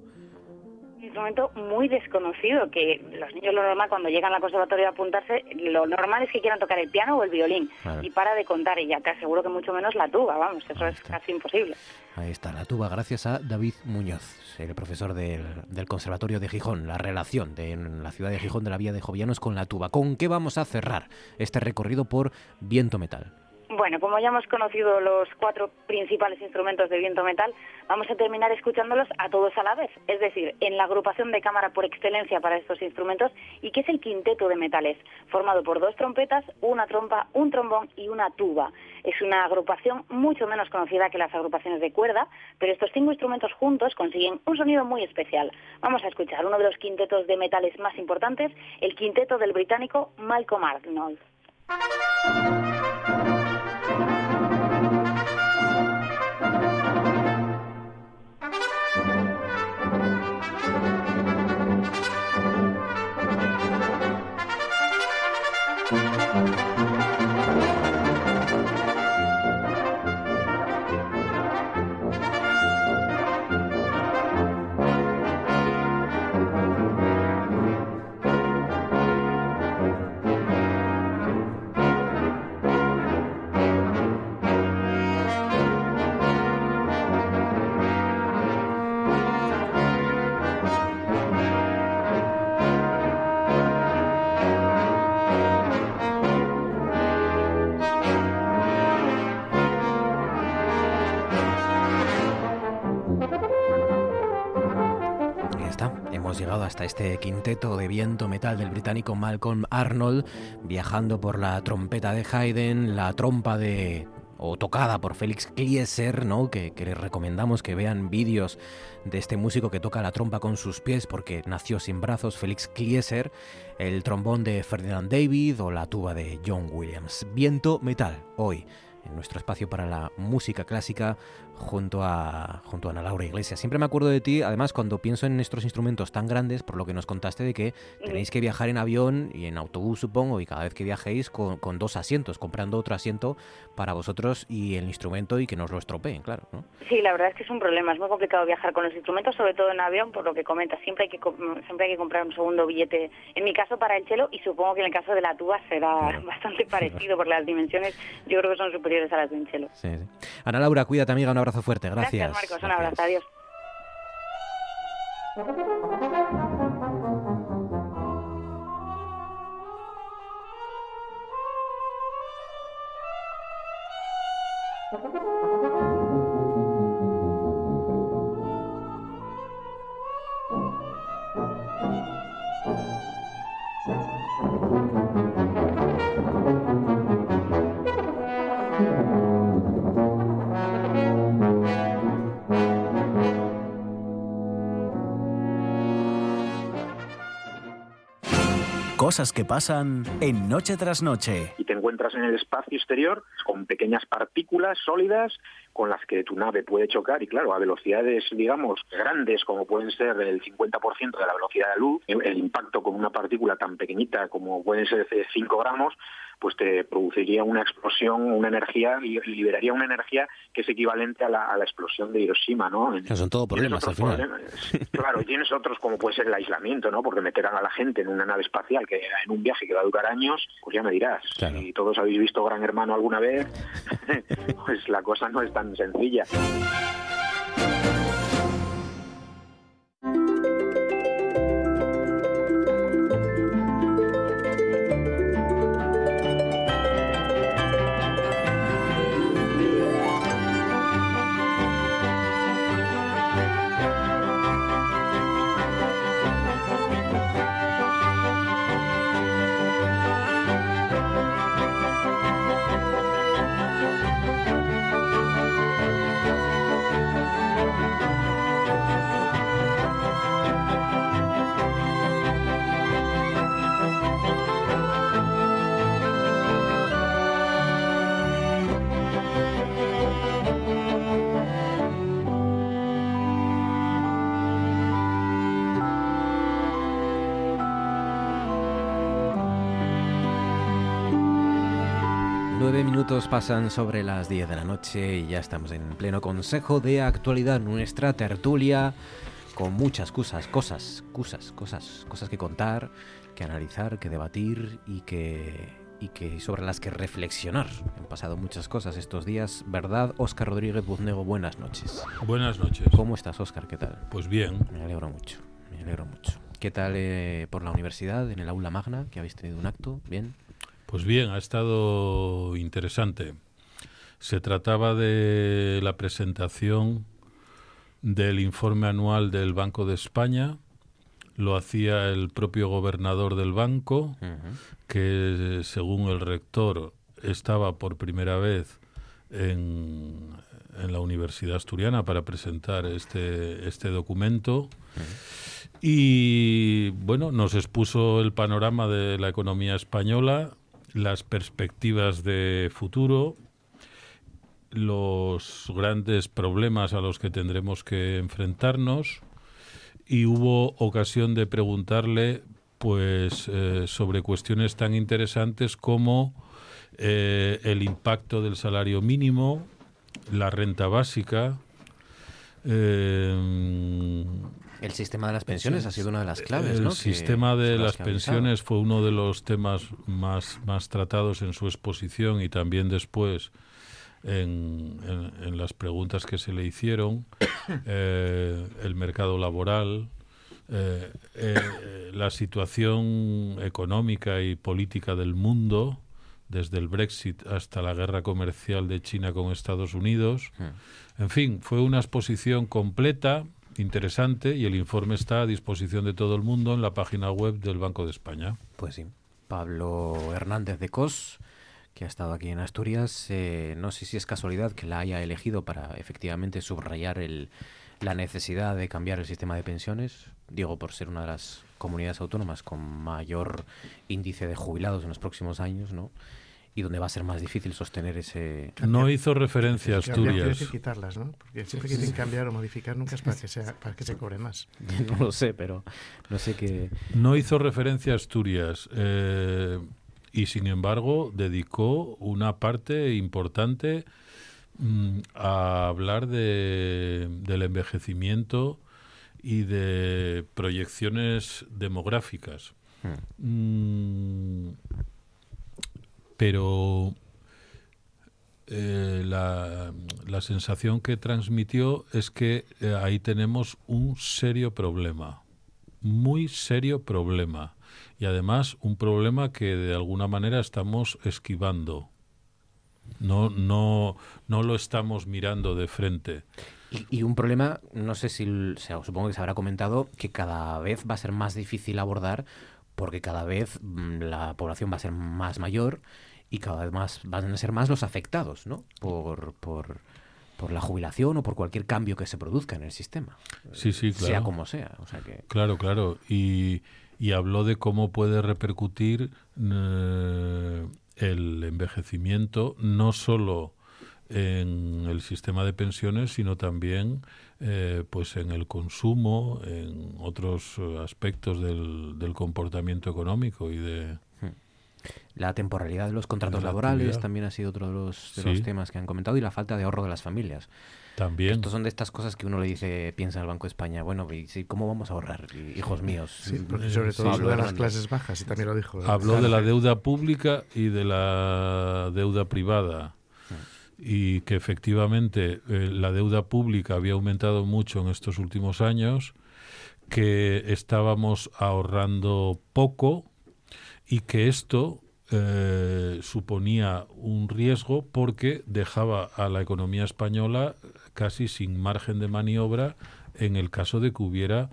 Instrumento muy desconocido, que los niños lo normal cuando llegan al conservatorio a apuntarse, lo normal es que quieran tocar el piano o el violín. Y para de contar, y ya te aseguro que mucho menos la tuba, vamos, eso es casi imposible. Ahí está, la tuba, gracias a David Muñoz, el profesor del, del Conservatorio de Gijón, la relación de en la ciudad de Gijón de la Vía de Jovianos con la tuba. ¿Con qué vamos a cerrar este recorrido por viento metal? Bueno, como ya hemos conocido los cuatro principales instrumentos de viento metal, vamos a terminar escuchándolos a todos a la vez, es decir, en la agrupación de cámara por excelencia para estos instrumentos y que es el quinteto de metales, formado por dos trompetas, una trompa, un trombón y una tuba. Es una agrupación mucho menos conocida que las agrupaciones de cuerda, pero estos cinco instrumentos juntos consiguen un sonido muy especial. Vamos a escuchar uno de los quintetos de metales más importantes, el quinteto del británico Malcolm Arnold. Este quinteto de viento metal del británico Malcolm Arnold, viajando por la trompeta de Haydn, la trompa de o tocada por Félix Klieser, ¿no? Que, que, les recomendamos que vean vídeos de este músico que toca la trompa con sus pies porque nació sin brazos, Félix Klieser, el trombón de Ferdinand David o la tuba de John Williams. Viento metal, hoy en nuestro espacio para la música clásica junto a, junto a Ana Laura Iglesias. Siempre me acuerdo de ti, además, cuando pienso en estos instrumentos tan grandes, por lo que nos contaste de que tenéis que viajar en avión y en autobús, supongo, y cada vez que viajéis con, con dos asientos, comprando otro asiento para vosotros y el instrumento y que no os lo estropeen, claro. ¿no? Sí, la verdad es que es un problema, es muy complicado viajar con los instrumentos, sobre todo en avión, por lo que comentas, siempre hay que, siempre hay que comprar un segundo billete, en mi caso para el chelo, y supongo que en el caso de la tuba será bastante parecido, porque las dimensiones yo creo que son superiores a las de un chelo. Sí, sí. Ana Laura, cuídate amiga, un abrazo fuerte, gracias. Gracias Marcos, un abrazo, adiós. Cosas que pasan en noche tras noche. Y te encuentras en el espacio exterior con pequeñas partículas sólidas con las que tu nave puede chocar y claro, a velocidades, digamos, grandes como pueden ser el 50% de la velocidad de la luz, el impacto con una partícula tan pequeñita como pueden ser 5 gramos, pues te produciría una explosión, una energía, liberaría una energía que es equivalente a la, explosión de Hiroshima, ¿no? son todo problemas al final. Claro, tienes otros como puede ser el aislamiento, ¿no? Porque meterán a la gente en una nave espacial que en un viaje que va a durar años, pues ya me dirás. Si todos habéis visto Gran Hermano alguna vez, pues la cosa no es tan sencilla. Pasan sobre las 10 de la noche y ya estamos en pleno consejo de actualidad, nuestra tertulia con muchas cosas, cosas, cosas, cosas, cosas que contar, que analizar, que debatir y que y que sobre las que reflexionar. Han pasado muchas cosas estos días, ¿verdad? Óscar Rodríguez Buznego, buenas noches. Buenas noches. ¿Cómo estás, Óscar? ¿Qué tal? Pues bien. Me alegro mucho, me alegro mucho. ¿Qué tal eh, por la universidad, en el aula magna, que habéis tenido un acto? ¿Bien? Pues bien, ha estado interesante. Se trataba de la presentación del informe anual del Banco de España, lo hacía el propio gobernador del banco, que según el rector estaba por primera vez en, en, la Universidad Asturiana para presentar este, este documento. Y bueno, nos expuso el panorama de la economía española, las perspectivas de futuro, los grandes problemas a los que tendremos que enfrentarnos y hubo ocasión de preguntarle pues eh, sobre cuestiones tan interesantes como eh, el impacto del salario mínimo, la renta básica. Eh, el sistema de las pensiones ha sido una de las claves. El sistema de las pensiones fue uno de los temas más, más tratados en su exposición y también después en, en, las preguntas que se le hicieron, eh, el mercado laboral, eh, eh, la situación económica y política del mundo, desde el Brexit hasta la guerra comercial de China con Estados Unidos. En fin, fue una exposición completa, interesante, y el informe está a disposición de todo el mundo en la página web del Banco de España. Pues sí. Pablo Hernández de Cos que ha estado aquí en Asturias. Eh, no sé si es casualidad que la haya elegido para efectivamente subrayar el, la necesidad de cambiar el sistema de pensiones. Digo, por ser una de las comunidades autónomas con mayor índice de jubilados en los próximos años, ¿no? Y donde va a ser más difícil sostener ese... No hizo referencia a Asturias. que quitarlas, ¿no? Porque siempre que dicen cambiar o modificar nunca es para que, sea, para que se cobre más. No lo sé, pero no sé qué... No hizo referencia a Asturias. Eh, y sin embargo dedicó una parte importante mm, a hablar de, del envejecimiento y de proyecciones demográficas. Hmm. Mm, pero eh, la, la, sensación que transmitió es que eh, ahí tenemos un serio problema, muy serio problema y además un problema que de alguna manera estamos esquivando. No, no, no lo estamos mirando de frente. Y, un problema, no sé si, supongo que se habrá comentado, que cada vez va a ser más difícil abordar porque cada vez mm, la población va a ser más mayor y cada vez más van a ser más los afectados, ¿no? Por, por, por la jubilación o por cualquier cambio que se produzca en el sistema. Sí, sí, claro. Sea como sea. O sea que... Claro, claro. Y, y habló de cómo puede repercutir eh, el envejecimiento no solo en el sistema de pensiones, sino también eh, pues en el consumo, en otros aspectos del, del comportamiento económico y de. La temporalidad de los contratos laborales también ha sido otro de, los, de los temas que han comentado y la falta de ahorro de las familias. También. Estos son de estas cosas que uno le dice, piensa al Banco de España, bueno, ¿cómo vamos a ahorrar, hijos míos? Sí, porque sobre todo de las clases bajas, y también lo dijo. Habló de la deuda pública y de la deuda privada y que efectivamente eh, la deuda pública había aumentado mucho en estos últimos años, que estábamos ahorrando poco y que esto eh, suponía un riesgo porque dejaba a la economía española casi sin margen de maniobra en el caso de que hubiera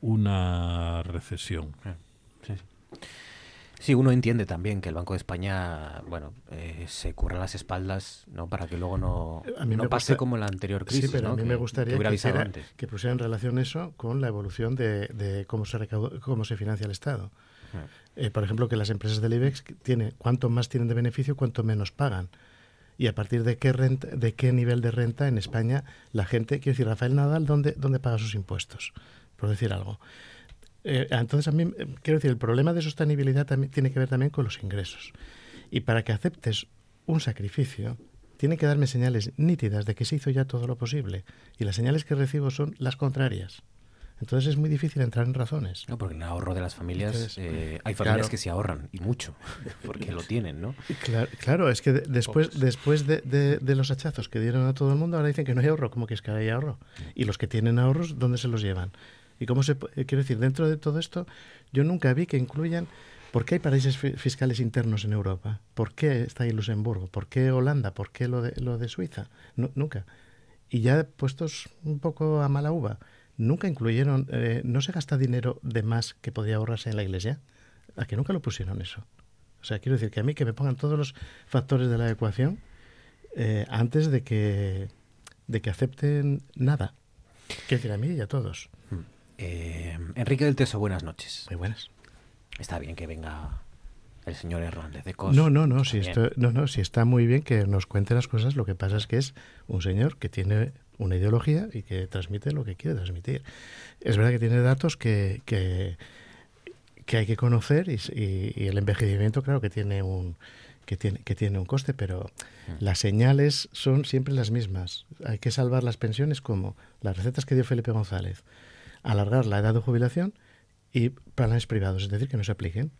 una recesión. Sí. uno entiende también que el Banco de España, bueno, eh, se curra las espaldas, ¿no? Para que luego no, no pase como la anterior crisis, Sí, pero a mí me gustaría que, pusiera en relación eso con la evolución de, cómo se cómo se financia el Estado. Eh, por ejemplo, que las empresas del IBEX tiene cuanto más tienen de beneficio, cuanto menos pagan y a partir de qué renta, de qué nivel de renta en España la gente, quiero decir, Rafael Nadal, ¿dónde, paga sus impuestos? Por decir algo. Eh, entonces, a mí, eh, quiero decir, el problema de sostenibilidad también tiene que ver también con los ingresos. Y para que aceptes un sacrificio, tiene que darme señales nítidas de que se hizo ya todo lo posible. Y las señales que recibo son las contrarias. Entonces es muy difícil entrar en razones. No, porque el ahorro de las familias, eh, hay familias que se ahorran, y mucho, porque lo tienen, ¿no? Claro, es que después, después de, de, los hachazos que dieron a todo el mundo, ahora dicen que no hay ahorro, como que es que hay ahorro. Y los que tienen ahorros, ¿dónde se los llevan? Y cómo se, eh, quiero decir, dentro de todo esto, yo nunca vi que incluyan ¿Por qué hay paraísos fiscales internos en Europa? ¿Por qué está ahí Luxemburgo? ¿Por qué Holanda? ¿Por qué lo de, lo de Suiza? nunca. Y ya puestos un poco a mala uva, nunca incluyeron, eh, no se gasta dinero de más que podía ahorrarse en la iglesia. ¿A que nunca lo pusieron eso? O sea, quiero decir que a mí que me pongan todos los factores de la ecuación eh, antes de que, de que acepten nada. Quiero decir, a mí y a todos. Hmm. Eh, Enrique del Teso, buenas noches. Muy buenas. Está bien que venga el señor Hernández de Cos. No, no, no, si no, no, si está muy bien que nos cuente las cosas. Lo que pasa es que es un señor que tiene una ideología y que transmite lo que quiere transmitir. Es verdad que tiene datos que, que, hay que conocer y, el envejecimiento, claro, que tiene un que tiene, que tiene un coste, pero mm. las señales son siempre las mismas. Hay que salvar las pensiones como las recetas que dio Felipe González, alargar la edad de jubilación y planes privados, es decir, que no se apliquen.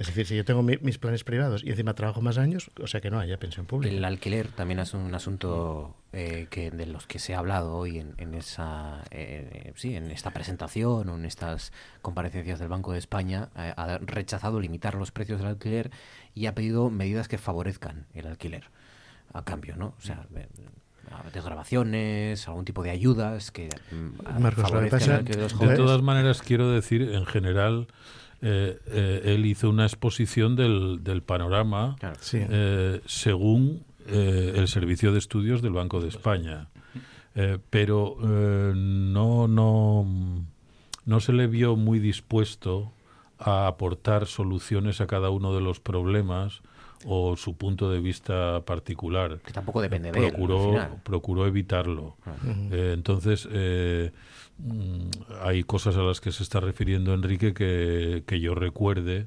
Es decir, si yo tengo mis planes privados y encima trabajo más años, o sea que no haya pensión pública. El alquiler también es un asunto eh, que de los que se ha hablado hoy en, esa, eh, sí, en esta presentación o en estas comparecencias del Banco de España. Eh, ha rechazado limitar los precios del alquiler y ha pedido medidas que favorezcan el alquiler a cambio, ¿no? O sea, desgrabaciones, algún tipo de ayudas que mm, Marcos, de todas maneras quiero decir en general eh, eh, él hizo una exposición del, del panorama eh, según el Servicio de Estudios del Banco de España. pero no, no, no se le vio muy dispuesto a aportar soluciones a cada uno de los problemas o su punto de vista particular. Que tampoco depende de él. Procuró evitarlo. entonces, hay cosas a las que se está refiriendo Enrique que, que yo recuerde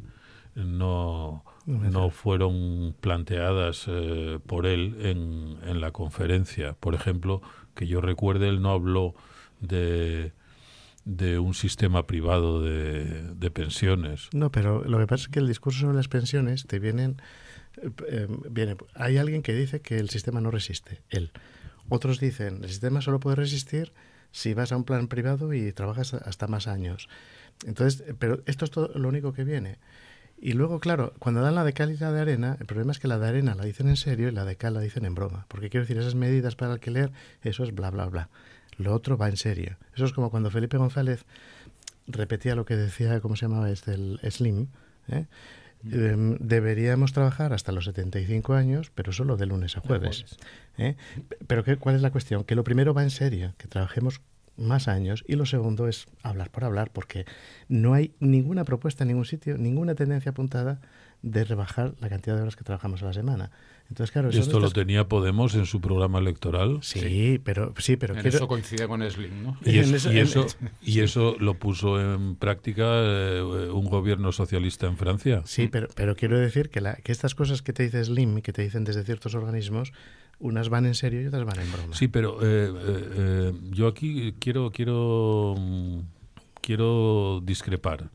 no, no fueron planteadas eh, por él en, en, la conferencia. Por ejemplo, que yo recuerde, él no habló de, de un sistema privado de, de, pensiones. No, pero lo que pasa es que el discurso sobre las pensiones te vienen... Eh, eh, viene, hay alguien que dice que el sistema no resiste, él. Otros dicen, el sistema solo puede resistir si vas a un plan privado y trabajas hasta más años. Entonces, pero esto es todo lo único que viene. Y luego, claro, cuando dan la de cal y la de arena, el problema es que la de arena la dicen en serio y la de cal la dicen en broma. Porque quiero decir, esas medidas para alquiler, eso es bla, bla, bla. Lo otro va en serio. Eso es como cuando Felipe González repetía lo que decía, ¿cómo se llamaba este? El Slim. ¿eh? Em, deberíamos trabajar hasta los 75 años, pero solo de lunes a jueves. ¿eh? Pero ¿qué, ¿cuál es la cuestión? Que lo primero va en serio, que trabajemos más años y lo segundo es hablar por hablar, porque no hay ninguna propuesta en ningún sitio, ninguna tendencia apuntada de rebajar la cantidad de horas que trabajamos a la semana. Entonces, claro, esto lo tenía Podemos en su programa electoral. Sí, pero sí, pero eso coincide con Slim, ¿no? Y, eso, y eso, lo puso en práctica eh, un gobierno socialista en Francia. Sí, pero pero quiero decir que, la, que estas cosas que te dice Slim y que te dicen desde ciertos organismos unas van en serio y otras van en broma. Sí, pero eh, eh, yo aquí quiero quiero quiero discrepar.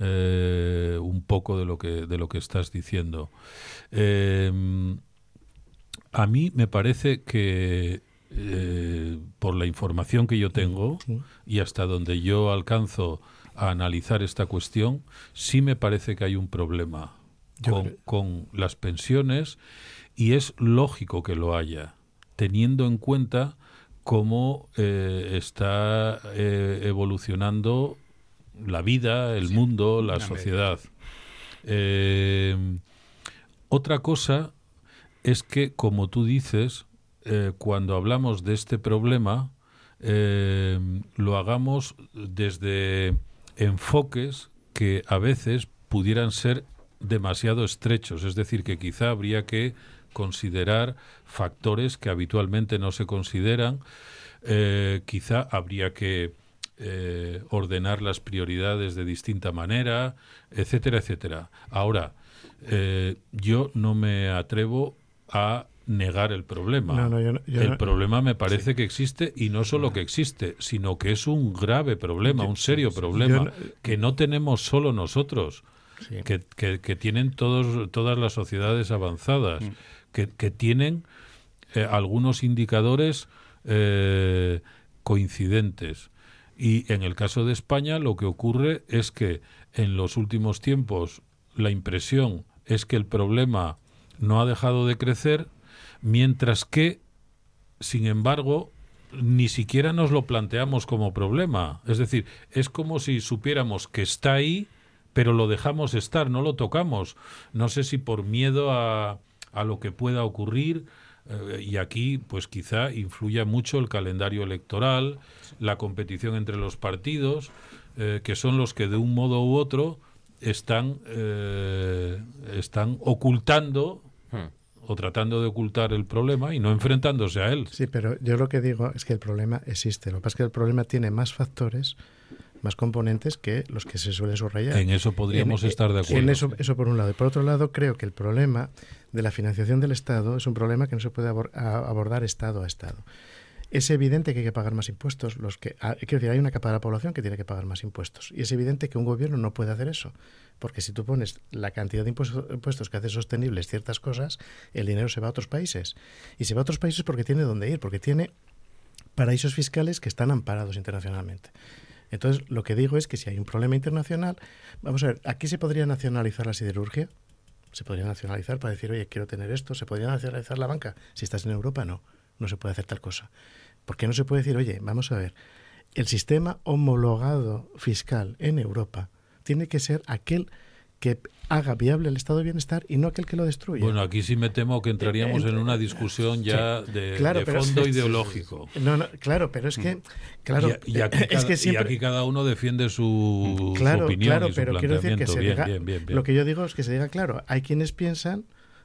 un poco de lo que de lo que estás diciendo. A mí me parece que eh, por la información que yo tengo y hasta donde yo alcanzo a analizar esta cuestión, sí me parece que hay un problema con, las pensiones y es lógico que lo haya, teniendo en cuenta cómo eh, está eh, evolucionando la vida, el mundo, la sociedad. otra cosa es que, como tú dices, eh, cuando hablamos de este problema, eh, lo hagamos desde enfoques que a veces pudieran ser demasiado estrechos, es decir, que quizá habría que considerar factores que habitualmente no se consideran, eh, quizá habría que ordenar las prioridades de distinta manera, etcétera, etcétera. Ahora, yo no me atrevo a negar el problema. el problema me parece que existe y no solo que existe, sino que es un grave problema, un serio problema que no tenemos solo nosotros, que, que, tienen todos, todas las sociedades avanzadas, mm. que, que, tienen eh, algunos indicadores eh, coincidentes. Y en el caso de España lo que ocurre es que en los últimos tiempos la impresión es que el problema no ha dejado de crecer, mientras que, sin embargo, ni siquiera nos lo planteamos como problema. Es decir, es como si supiéramos que está ahí, pero lo dejamos estar, no lo tocamos. No sé si por miedo a, a lo que pueda ocurrir, eh, y aquí pues quizá influya mucho el calendario electoral, la competición entre los partidos, eh, que son los que de un modo u otro están, eh, están ocultando. O tratando de ocultar el problema y no enfrentándose a él. Sí, pero yo lo que digo es que el problema existe. Lo que pasa es que el problema tiene más factores más componentes que los que se suele subrayar. En eso podríamos estar de acuerdo. En eso, eso por un lado. Y por otro lado, creo que el problema de la financiación del Estado es un problema que no se puede abordar Estado a Estado es evidente que hay que pagar más impuestos. Los que, ah, quiero decir, hay una capa de la población que tiene que pagar más impuestos. Y es evidente que un gobierno no puede hacer eso. Porque si tú pones la cantidad de impuestos, que hace sostenibles ciertas cosas, el dinero se va a otros países. Y se va a otros países porque tiene dónde ir, porque tiene paraísos fiscales que están amparados internacionalmente. Entonces, lo que digo es que si hay un problema internacional, vamos a ver, ¿aquí se podría nacionalizar la siderurgia? Se podría nacionalizar para decir, oye, quiero tener esto. ¿Se podría nacionalizar la banca? Si estás en Europa, no. No se puede hacer tal cosa. Porque no se puede decir, oye, vamos a ver, el sistema homologado fiscal en Europa tiene que ser aquel que haga viable el estado de bienestar y no aquel que lo destruya. Bueno, aquí sí me temo que entraríamos en una discusión ya de, fondo ideológico. No, no, claro, pero es que claro, y, aquí, cada, es que siempre, aquí cada uno defiende su, claro, opinión claro, y su pero quiero decir que se bien, diga, bien, bien, lo que yo digo es que se diga claro, hay quienes piensan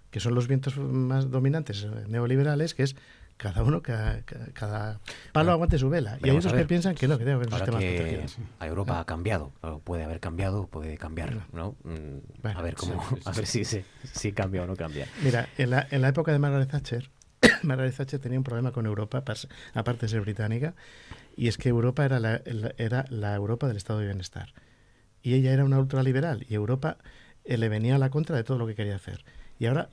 que son los vientos más dominantes eh, neoliberales, que es cada uno, cada, cada palo aguante su vela. y hay otros que piensan que no, que debe haber sistemas que A Europa ha cambiado, puede haber cambiado, puede cambiar, ¿no? Mm, a ver cómo, a ver si, si, cambia o no cambia. Mira, en la, en la época de Margaret Thatcher, Margaret Thatcher tenía un problema con Europa, aparte de ser británica, y es que Europa era la, era la Europa del estado de bienestar. Y ella era una ultraliberal, y Europa eh, le venía a la contra de todo lo que quería hacer. Y ahora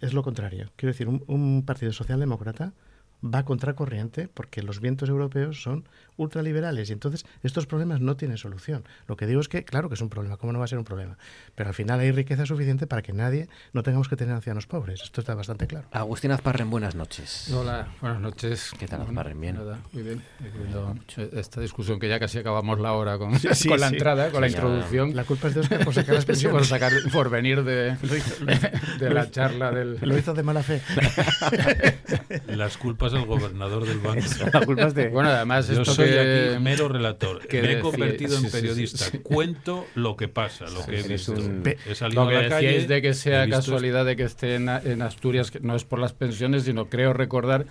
es lo contrario. Quiero decir, un, un partido socialdemócrata va contracorriente porque los vientos europeos son ultraliberales y entonces estos problemas no tienen solución. Lo que digo es que, claro que es un problema, ¿cómo no va a ser un problema? Pero al final hay riqueza suficiente para que nadie no tengamos que tener ancianos pobres. Esto está bastante claro. Agustín Azparren, buenas noches. Hola, buenas noches. ¿Qué tal, Azparren? Bien. muy bien. Esta discusión que ya casi acabamos la hora con, con la entrada, con la introducción. La culpa es de Oscar por sacar las pensiones. por, sacar, por venir de, de la charla del... Lo hizo de mala fe. las culpas del gobernador del banco. la culpa es de... Bueno, además esto aquí mero relator. Que me he convertido en periodista. Cuento lo que pasa, lo que he visto. He salido lo que a la calle. de que sea casualidad de que esté en, Asturias, que no es por las pensiones, sino creo recordar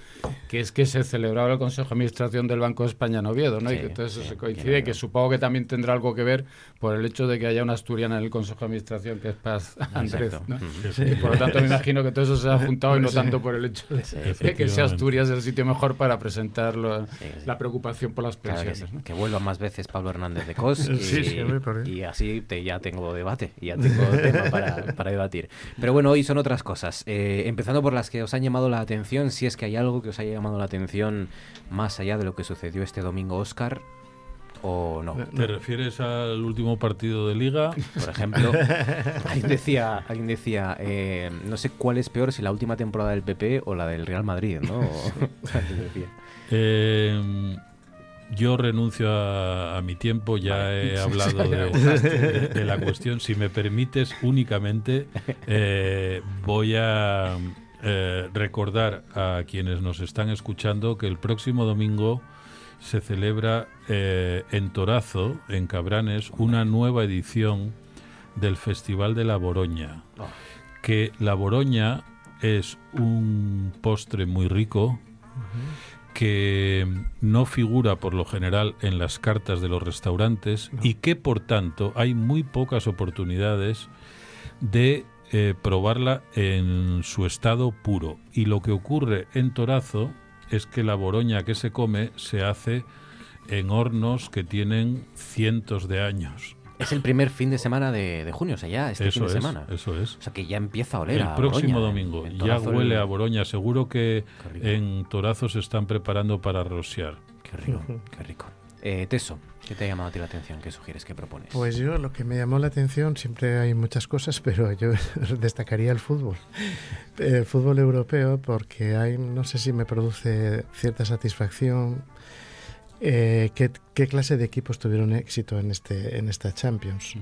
que es que se celebraba el Consejo de Administración del Banco de España en Oviedo, ¿no? y que entonces se coincide, que supongo que también tendrá algo que ver por el hecho de que haya una asturiana en el Consejo de Administración que es Paz Andrés. Y por lo tanto me imagino que todo eso se ha juntado y no tanto por el hecho de, que sea Asturias el sitio mejor para presentar la preocupación por las pensiones que, vuelva más veces Pablo Hernández de Cos y, así te, ya tengo debate, ya tengo tema para, debatir. Pero bueno, hoy son otras cosas. Eh, empezando por las que os han llamado la atención, si es que hay algo que os haya llamado la atención más allá de lo que sucedió este domingo, Oscar. ¿O no? ¿Te refieres al último partido de liga? Por ejemplo, alguien decía, alguien decía eh, no sé cuál es peor, si la última temporada del PP o la del Real Madrid, ¿no? eh, yo renuncio a, mi tiempo, ya he hablado de, la cuestión. Si me permites, únicamente eh, voy a eh, recordar a quienes nos están escuchando que el próximo domingo se celebra eh, en Torazo, en Cabranes, una nueva edición del Festival de la Boroña. Ah. Que la Boroña es un postre muy rico que no figura por lo general en las cartas de los restaurantes y que por tanto hay muy pocas oportunidades de eh, probarla en su estado puro. Y lo que ocurre en Torazo es que la boroña que se come se hace en hornos que tienen cientos de años. Es el primer fin de semana de, junio, o sea, ya este fin de semana. Eso es. O sea, que ya empieza a oler el a próximo Boroña, domingo. ya huele a Boroña. Seguro que en Torazo se están preparando para rociar. Qué rico, qué rico. Eh, Teso, ¿qué te ha llamado a ti la atención? ¿Qué sugieres? ¿Qué propones? Pues yo lo que me llamó la atención, siempre hay muchas cosas, pero yo destacaría el fútbol. El fútbol europeo porque hay, no sé si me produce cierta satisfacción eh, ¿qué, clase de equipos tuvieron éxito en, este, en esta Champions.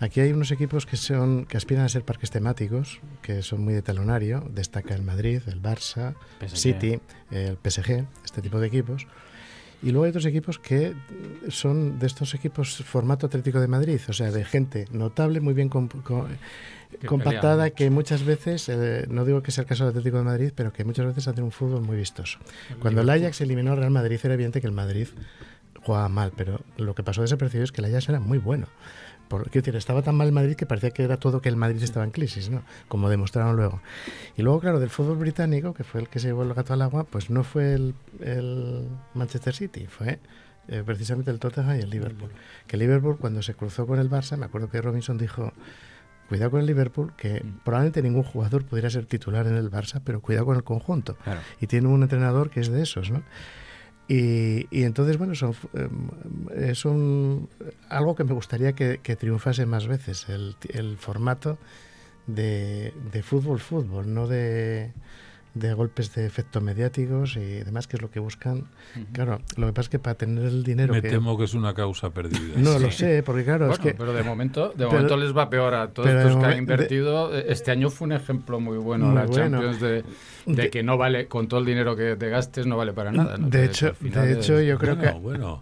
Aquí hay unos equipos que, son, que aspiran a ser parques temáticos, que son muy de talonario. Destaca el Madrid, el Barça, City, el PSG, este tipo de equipos. Y luego hay otros equipos que son de estos equipos formato Atlético de Madrid, o sea, de gente notable, muy bien compactada, que muchas veces, eh, no digo que sea el caso del Atlético de Madrid, pero que muchas veces hacen un fútbol muy vistoso. Cuando el Ajax eliminó al Real Madrid era evidente que el Madrid jugaba mal, pero lo que pasó desapercibido es que el Ajax era muy bueno. Porque decir, estaba tan mal el Madrid que parecía que era todo que el Madrid estaba en crisis, ¿no? Como demostraron luego. Y luego, claro, del fútbol británico, que fue el que se llevó el gato al agua, pues no fue el, Manchester City, fue eh, precisamente el Tottenham y el Liverpool. Que el Liverpool, cuando se cruzó con el Barça, me acuerdo que Robinson dijo, cuidado con el Liverpool, que mm. probablemente ningún jugador pudiera ser titular en el Barça, pero cuidado con el conjunto. Y tiene un entrenador que es de esos, ¿no? Y, entonces, bueno, son, em, es un, algo que me gustaría que, triunfase más veces, el, el formato de, de fútbol, fútbol, no de de golpes de efecto mediáticos y demás, que es lo que buscan. Claro, lo que pasa es que para tener el dinero... Me temo que es una causa perdida. No, lo sé, porque claro, es que... Pero de momento, de momento les va peor a todos los que han invertido. Este año fue un ejemplo muy bueno la Champions de, de, que no vale, con todo el dinero que te gastes, no vale para nada. De hecho, de hecho yo, creo que,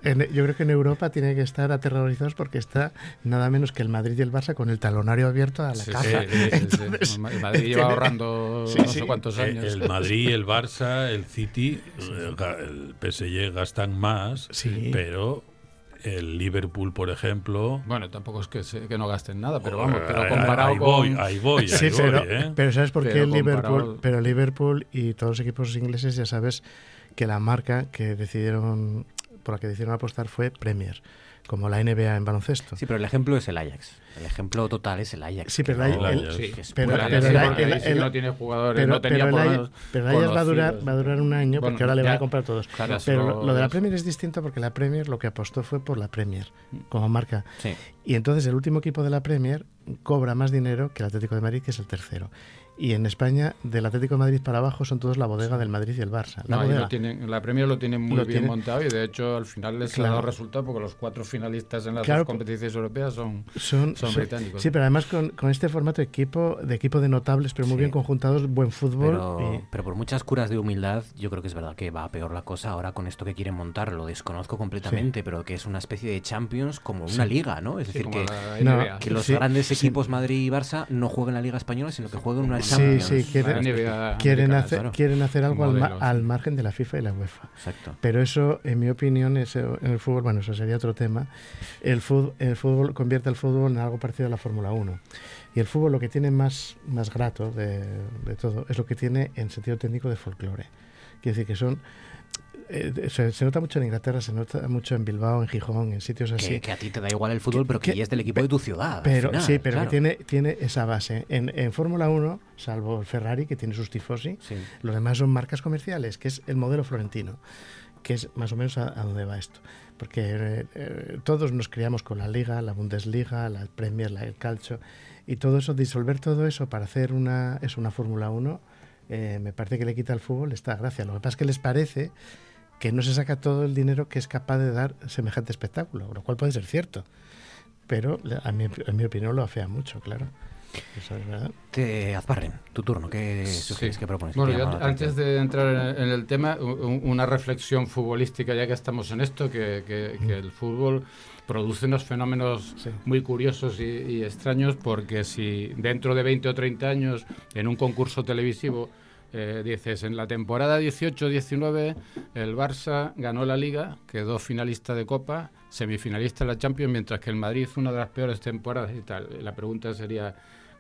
En, yo creo que en Europa tiene que estar aterrorizados porque está nada menos que el Madrid y el Barça con el talonario abierto a la caja. el Madrid lleva ahorrando no sé cuántos años. El Madrid, el Barça, el City, el PSG gastan más, pero el Liverpool, por ejemplo. Bueno, tampoco es que, que no gasten nada, pero vamos, pero comparado ahí voy, Ahí voy, ahí pero, ¿eh? pero ¿sabes por qué el Liverpool? Pero Liverpool y todos los equipos ingleses ya sabes que la marca que decidieron, por la que decidieron apostar fue Premier como la NBA en baloncesto. Sí, pero el ejemplo es el Ajax. El ejemplo total es el Ajax. Sí, pero el, Ajax, pero, el, no tiene jugadores, pero, no tenía pero el Ajax, pero el Ajax va a durar va a durar un año porque ahora le van a comprar todos. pero lo de la Premier es distinto porque la Premier lo que apostó fue por la Premier como marca. Sí. Y entonces el último equipo de la Premier cobra más dinero que el Atlético de Madrid, que es el tercero. Y en España, del Atlético de Madrid para abajo, son todos la bodega del Madrid y el Barça. La, no, tienen, la Premier lo tiene muy bien montado y de hecho al final les ha dado resultado porque los cuatro finalistas en las dos competiciones europeas son, son, británicos. Sí, pero además con, con, este formato de equipo, de equipo de notables, pero muy bien conjuntados, buen fútbol. Pero, pero, por muchas curas de humildad, yo creo que es verdad que va a peor la cosa ahora con esto que quieren montar. Lo desconozco completamente, pero que es una especie de Champions como una liga, ¿no? Es decir, que, que los grandes equipos Madrid y Barça no jueguen la Liga Española, sino que jueguen una. Sí, sí, quieren, hacer, quieren hacer algo al, margen de la FIFA y la UEFA. Exacto. Pero eso, en mi opinión, es, en el fútbol, bueno, eso sería otro tema. El fútbol, el fútbol convierte el fútbol en algo parecido a la Fórmula 1. Y el fútbol lo que tiene más, más grato de, de todo es lo que tiene en sentido técnico de folclore. Quiere decir que son eh, se, nota mucho en Inglaterra, se nota mucho en Bilbao, en Gijón, en sitios así. Que, a ti te da igual el fútbol, pero que, es del equipo de tu ciudad. Pero sí, pero que tiene, tiene esa base. En, en Fórmula 1, salvo el Ferrari, que tiene sus tifosi, los demás son marcas comerciales, que es el modelo florentino, que es más o menos a, dónde va esto. Porque eh, eh, todos nos criamos con la Liga, la Bundesliga, la Premier, la, el Calcio, y todo eso, disolver todo eso para hacer una, es una Fórmula 1, me parece que le quita al fútbol esta gracia. Lo que pasa es que les parece que no se saca todo el dinero que es capaz de dar semejante espectáculo, lo cual puede ser cierto. Pero a mi, en mi opinión lo afea mucho, claro. Eso es verdad. Te Azparren, tu turno, ¿qué sugieres, qué propones? Bueno, antes de entrar en el tema, una reflexión futbolística, ya que estamos en esto, que, que, el fútbol produce unos fenómenos muy curiosos y, y, extraños, porque si dentro de 20 o 30 años en un concurso televisivo eh, dices, en la temporada 18-19 el Barça ganó la Liga, quedó finalista de Copa, semifinalista de la Champions, mientras que el Madrid hizo una de las peores temporadas y tal. La pregunta sería,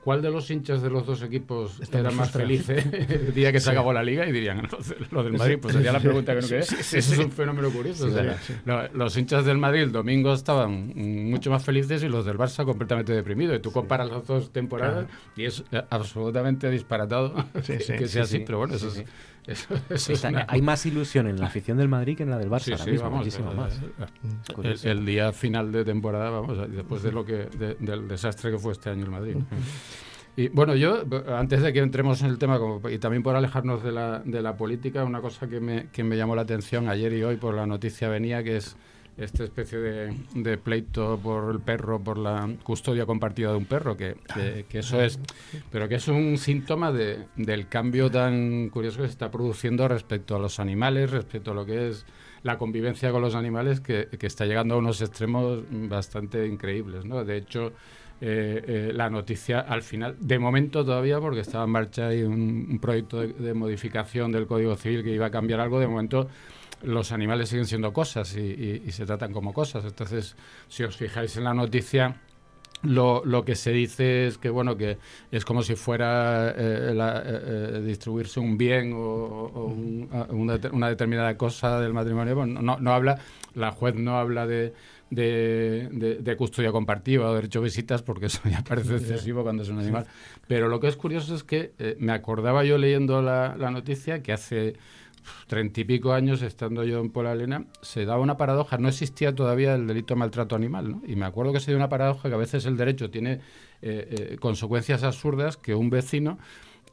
¿cuál de los hinchas de los dos equipos era más feliz el día que se acabó la liga? Y dirían, lo, del Madrid, pues sería la pregunta que no queda. Eso es un fenómeno curioso. los hinchas del Madrid el domingo estaban mucho más felices y los del Barça completamente deprimidos. Y tú comparas las dos temporadas y es absolutamente disparatado que sea así, pero bueno, eso es hay más ilusión en la afición del Madrid que en la del Barça. Sí, vamos, muchísimo más. El, día final de temporada, vamos, después de lo que del desastre que fue este año el Madrid. Y bueno, yo, antes de que entremos en el tema, y también por alejarnos de la, de la política, una cosa que me, que me llamó la atención ayer y hoy por la noticia venía, que es esta especie de, pleito por el perro, por la custodia compartida de un perro, que, eso es, pero que es un síntoma de, del cambio tan curioso que se está produciendo respecto a los animales, respecto a lo que es la convivencia con los animales, que, está llegando a unos extremos bastante increíbles. ¿no? De hecho, eh, eh, la noticia al final, de momento todavía, porque estaba en marcha ahí un, proyecto de, de, modificación del Código Civil que iba a cambiar algo, de momento los animales siguen siendo cosas y, se tratan como cosas. Entonces, si os fijáis en la noticia, lo, lo, que se dice es que bueno que es como si fuera eh, eh, eh, distribuirse un bien o, una, determinada cosa del matrimonio. No, no habla la juez no habla de, de, custodia compartida o derecho a visitas porque eso ya parece excesivo cuando es un animal. Pero lo que es curioso es que me acordaba yo leyendo la, la noticia que hace treinta y pico años, estando yo en Polalena, se daba una paradoja. No existía todavía el delito de maltrato animal, ¿no? Y me acuerdo que se dio una paradoja que a veces el derecho tiene eh, eh, consecuencias absurdas que un vecino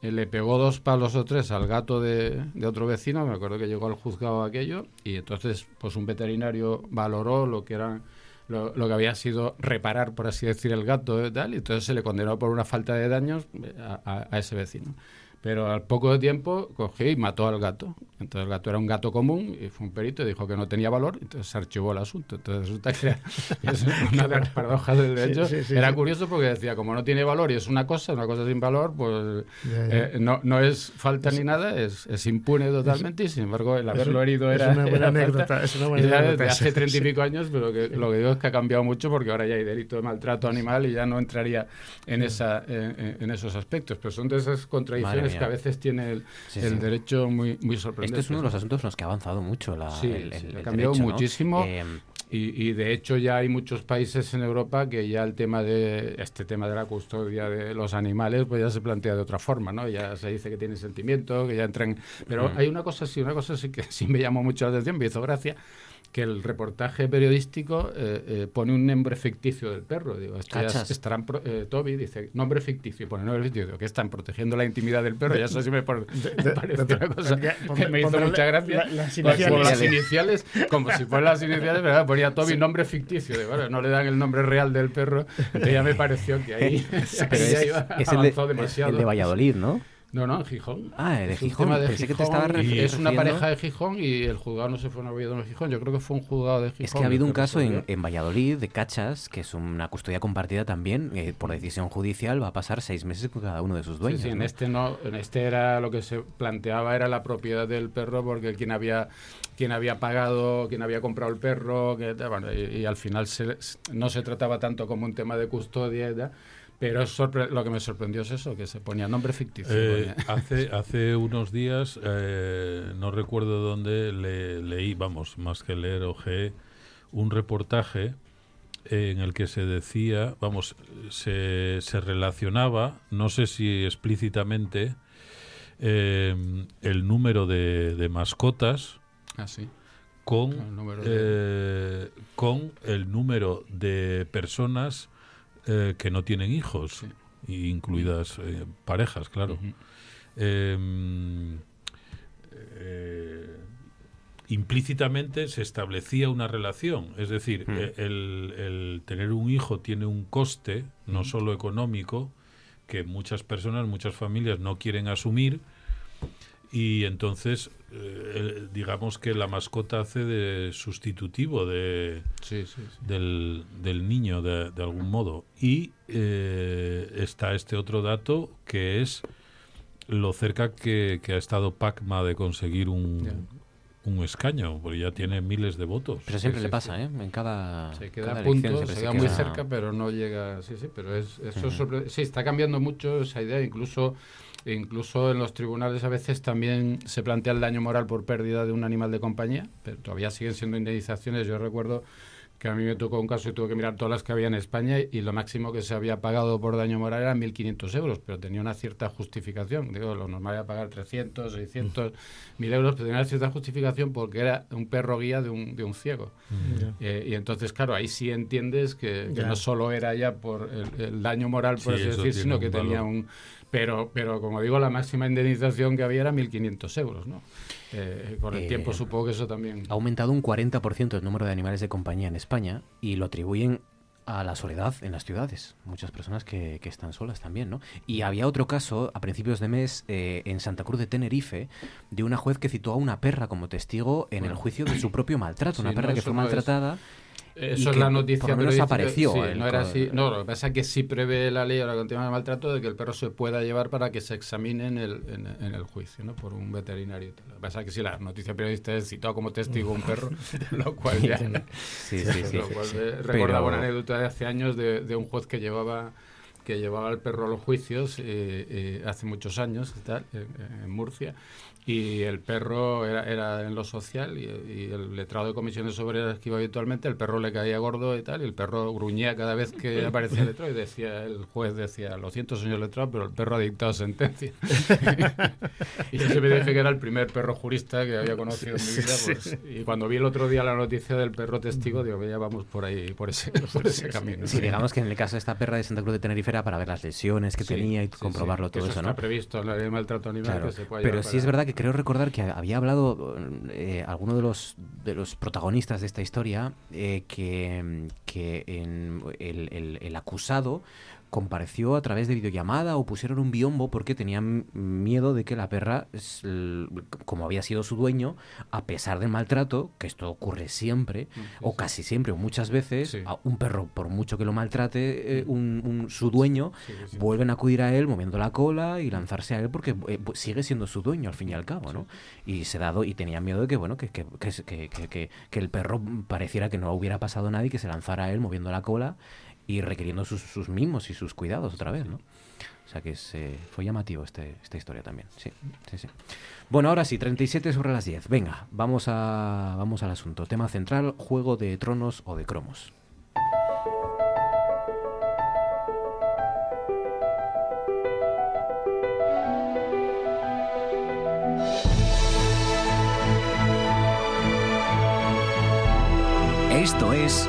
eh, le pegó dos palos o tres al gato de, otro vecino, me acuerdo que llegó al juzgado aquello, y entonces pues un veterinario valoró lo que era lo, que había sido reparar, por así decir, el gato y tal, y entonces se le condenó por una falta de daños a ese vecino. Pero al poco tiempo cogió y mató al gato. Entonces el gato era un gato común y fue un perito y dijo que no tenía valor, entonces se archivó el asunto. Entonces resulta que es una de las paradojas del derecho. era curioso porque decía, como no tiene valor y es una cosa, una cosa sin valor, pues eh, no, no es falta ni nada, es, es impune totalmente y sin embargo el haberlo herido era... Es una buena anécdota. Es una buena anécdota. hace treinta y pico años, pero que, lo que digo es que ha cambiado mucho porque ahora ya hay delito de maltrato animal y ya no entraría en, esa, en esos aspectos. Pero son de esas contradicciones que a veces tiene el, derecho muy, muy sorprendente. Este es uno de los asuntos en los que ha avanzado mucho la, sí, ha cambiado muchísimo. Eh, y, de hecho ya hay muchos países en Europa que ya el tema de este tema de la custodia de los animales pues ya se plantea de otra forma, ¿no? Ya se dice que tienen sentimiento, que ya entran... Pero hay una cosa sí, una cosa sí que sí me llamó mucho la atención, me hizo gracia, que el reportaje periodístico eh, eh, pone un nombre ficticio del perro. Digo, estarán eh, Toby dice nombre ficticio, pone nombre ficticio, que están protegiendo la intimidad del perro. Ya eso sí me, parece una cosa que me hizo mucha gracia. las, iniciales. las iniciales, como si fueran las iniciales, ¿verdad? ponía Toby nombre ficticio. De, bueno, no le dan el nombre real del perro. Entonces ya me pareció que ahí, ahí iba, es avanzó demasiado. el de Valladolid, ¿no? No, no, en Gijón. Ah, de Gijón. De Pensé que te estaba Es una pareja de Gijón y el juzgado no se fue a Oviedo en Gijón. Yo creo que fue un juzgado de Gijón. Es que ha habido un caso en, en, Valladolid de cachas, que es una custodia compartida también, eh, por decisión judicial, va a pasar seis meses con cada uno de sus dueños. Sí, en este no, en este era lo que se planteaba era la propiedad del perro, porque quien había quien había pagado, quien había comprado el perro, que, bueno, y, al final no se trataba tanto como un tema de custodia. Pero lo que me sorprendió es eso, que se ponía nombre ficticio. Eh, hace, hace unos días, eh, no recuerdo dónde, le, leí, vamos, más que leer OG, un reportaje en el que se decía, vamos, se, se relacionaba, no sé si explícitamente, eh, el número de, mascotas ah, con, con el número de personas eh, que no tienen hijos, incluidas eh, parejas, claro. Em, eh, implícitamente se establecía una relación, es decir, el, tener un hijo tiene un coste, no solo económico, que muchas personas, muchas familias no quieren asumir, y entonces eh, digamos que la mascota hace de sustitutivo de Del, del, niño de, algún modo y eh, está este otro dato que es lo cerca que, ha estado Pacma de conseguir un, un escaño, porque ya tiene miles de votos. Pero siempre le pasa, ¿eh? En cada. Se queda a punto, se, queda muy cerca, pero no llega. Sí, sí, pero es, eso Sí, está cambiando mucho esa idea, incluso. Incluso en los tribunales a veces también se plantea el daño moral por pérdida de un animal de compañía, pero todavía siguen siendo indemnizaciones. Yo recuerdo que a mí me tocó un caso y tuve que mirar todas las que había en España y lo máximo que se había pagado por daño moral era 1.500 euros, pero tenía una cierta justificación. Digo, lo normal era pagar 300, 600, 1.000 euros, pero tenía una cierta justificación porque era un perro guía de un, de un ciego. Mm. Eh, y entonces, claro, ahí sí entiendes que, no solo era ya por el, daño moral, por así decir, sino que tenía un... Pero, pero como digo, la máxima indemnización que había era 1.500 euros, ¿no? Eh, con el tiempo eh, supongo que eso también... Ha aumentado un 40% el número de animales de compañía en España y lo atribuyen a la soledad en las ciudades. Muchas personas que, están solas también, ¿no? Y había otro caso a principios de mes eh, en Santa Cruz de Tenerife de una juez que citó a una perra como testigo en el juicio de su propio maltrato. una perra que fue maltratada. Eso es la noticia. Por lo apareció. no era así. No, lo que pasa es que sí prevé la ley ahora continua de maltrato de que el perro se pueda llevar para que se examine en el, en, el juicio, ¿no? Por un veterinario. Lo que pasa es que sí, la noticia periodista es citado como testigo un perro, lo cual ya. sí, sí, sí. Lo cual recordaba una anécdota de hace años de, de un juez que llevaba que llevaba al perro a los juicios eh, eh, hace muchos años tal, en Murcia y el perro era, era en lo social y, el letrado de comisiones obreras que iba habitualmente, el perro le caía gordo y tal, y el perro gruñía cada vez que aparecía el letrado y decía, el juez decía, lo siento señor letrado, pero el perro ha dictado sentencia. y yo me dije que era el primer perro jurista que había conocido en mi vida, pues, y cuando vi el otro día la noticia del perro testigo, digo, que ya vamos por ahí, por ese, por ese camino. Sí, digamos que en el caso de esta perra de Santa Cruz de Tenerife era para ver las lesiones que tenía y comprobarlo todo eso, ¿no? Está previsto en la ley de maltrato animal que se puede Pero sí es verdad que creo recordar que había hablado eh, alguno de los, de los protagonistas de esta historia eh, que, que en el, el, acusado compareció a través de videollamada o pusieron un biombo porque tenían miedo de que la perra, como había sido su dueño, a pesar del maltrato, que esto ocurre siempre, o casi siempre, o muchas veces, a un perro, por mucho que lo maltrate eh, un, su dueño, vuelven a acudir a él moviendo la cola y lanzarse a él porque eh, sigue siendo su dueño al fin y al cabo, ¿no? Y se dado, y tenía miedo de que, bueno, que, que, que, que el perro pareciera que no hubiera pasado nada y que se lanzara a él moviendo la cola y requiriendo sus, sus mimos y sus cuidados otra vez, ¿no? O sea que se, fue llamativo este, esta historia también. Sí, sí, sí. Bueno, ahora sí, 37 sobre las 10. Venga, vamos, a, vamos al asunto. Tema central, juego de tronos o de cromos. Esto es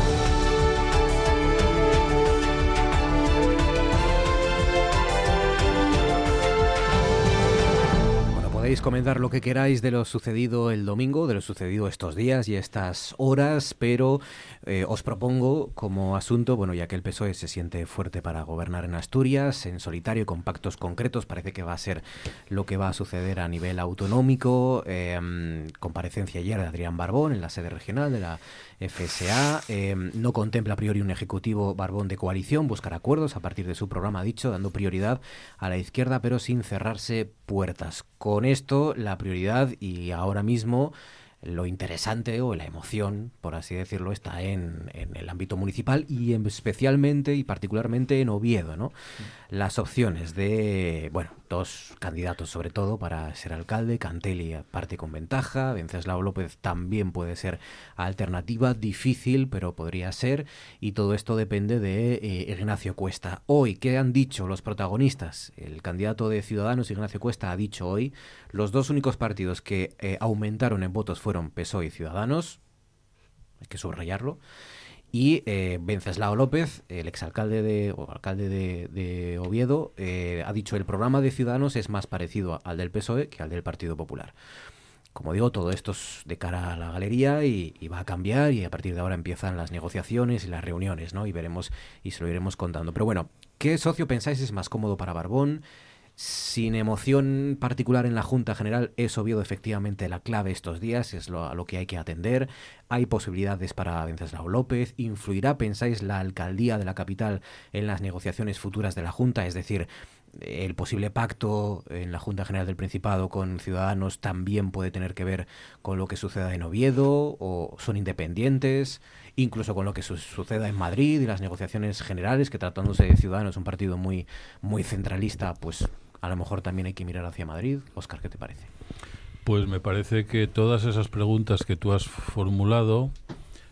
Comentar lo que queráis de lo sucedido el domingo, de lo sucedido estos días y estas horas, pero eh, os propongo como asunto, bueno, ya que el PSOE se siente fuerte para gobernar en Asturias, en solitario, con pactos concretos, parece que va a ser lo que va a suceder a nivel autonómico. Em, comparecencia ayer de Adrián Barbón en la sede regional de la FSA. Em, no contempla a priori un ejecutivo Barbón de coalición, buscar acuerdos a partir de su programa dicho, dando prioridad a la izquierda, pero sin cerrarse puertas. Con esto, la prioridad y ahora mismo lo interesante o la emoción, por así decirlo, está en, el ámbito municipal y especialmente y particularmente en Oviedo, ¿no? Las opciones de, bueno, dos candidatos sobre todo para ser alcalde, Cantelli parte con ventaja, Venceslao López también puede ser alternativa, difícil, pero podría ser, y todo esto depende de eh, Ignacio Cuesta. Hoy, ¿qué han dicho los protagonistas? El candidato de Ciudadanos, Ignacio Cuesta, ha dicho hoy, los dos únicos partidos que eh, aumentaron en votos fueron PSOE y Ciudadanos, hay que subrayarlo, y eh, Venceslao López, el exalcalde de, o alcalde de, Oviedo, eh, ha dicho el programa de Ciudadanos es más parecido al del PSOE que al del Partido Popular. Como digo, todo esto es de cara a la galería y, va a cambiar y a partir de ahora empiezan las negociaciones y las reuniones, ¿no? Y veremos y se lo iremos contando. Pero bueno, ¿qué socio pensáis es más cómodo para Barbón? Sin emoción particular en la Junta General, es obvio efectivamente la clave estos días, es lo, a lo que hay que atender. Hay posibilidades para Venceslao López. ¿Influirá, pensáis, la alcaldía de la capital en las negociaciones futuras de la Junta? Es decir, el posible pacto en la Junta General del Principado con Ciudadanos también puede tener que ver con lo que suceda en Oviedo o son independientes, incluso con lo que suceda en Madrid y las negociaciones generales, que tratándose de Ciudadanos, un partido muy, muy centralista, pues a lo mejor también hay que mirar hacia Madrid. Oscar, ¿qué te parece? Pues me parece que todas esas preguntas que tú has formulado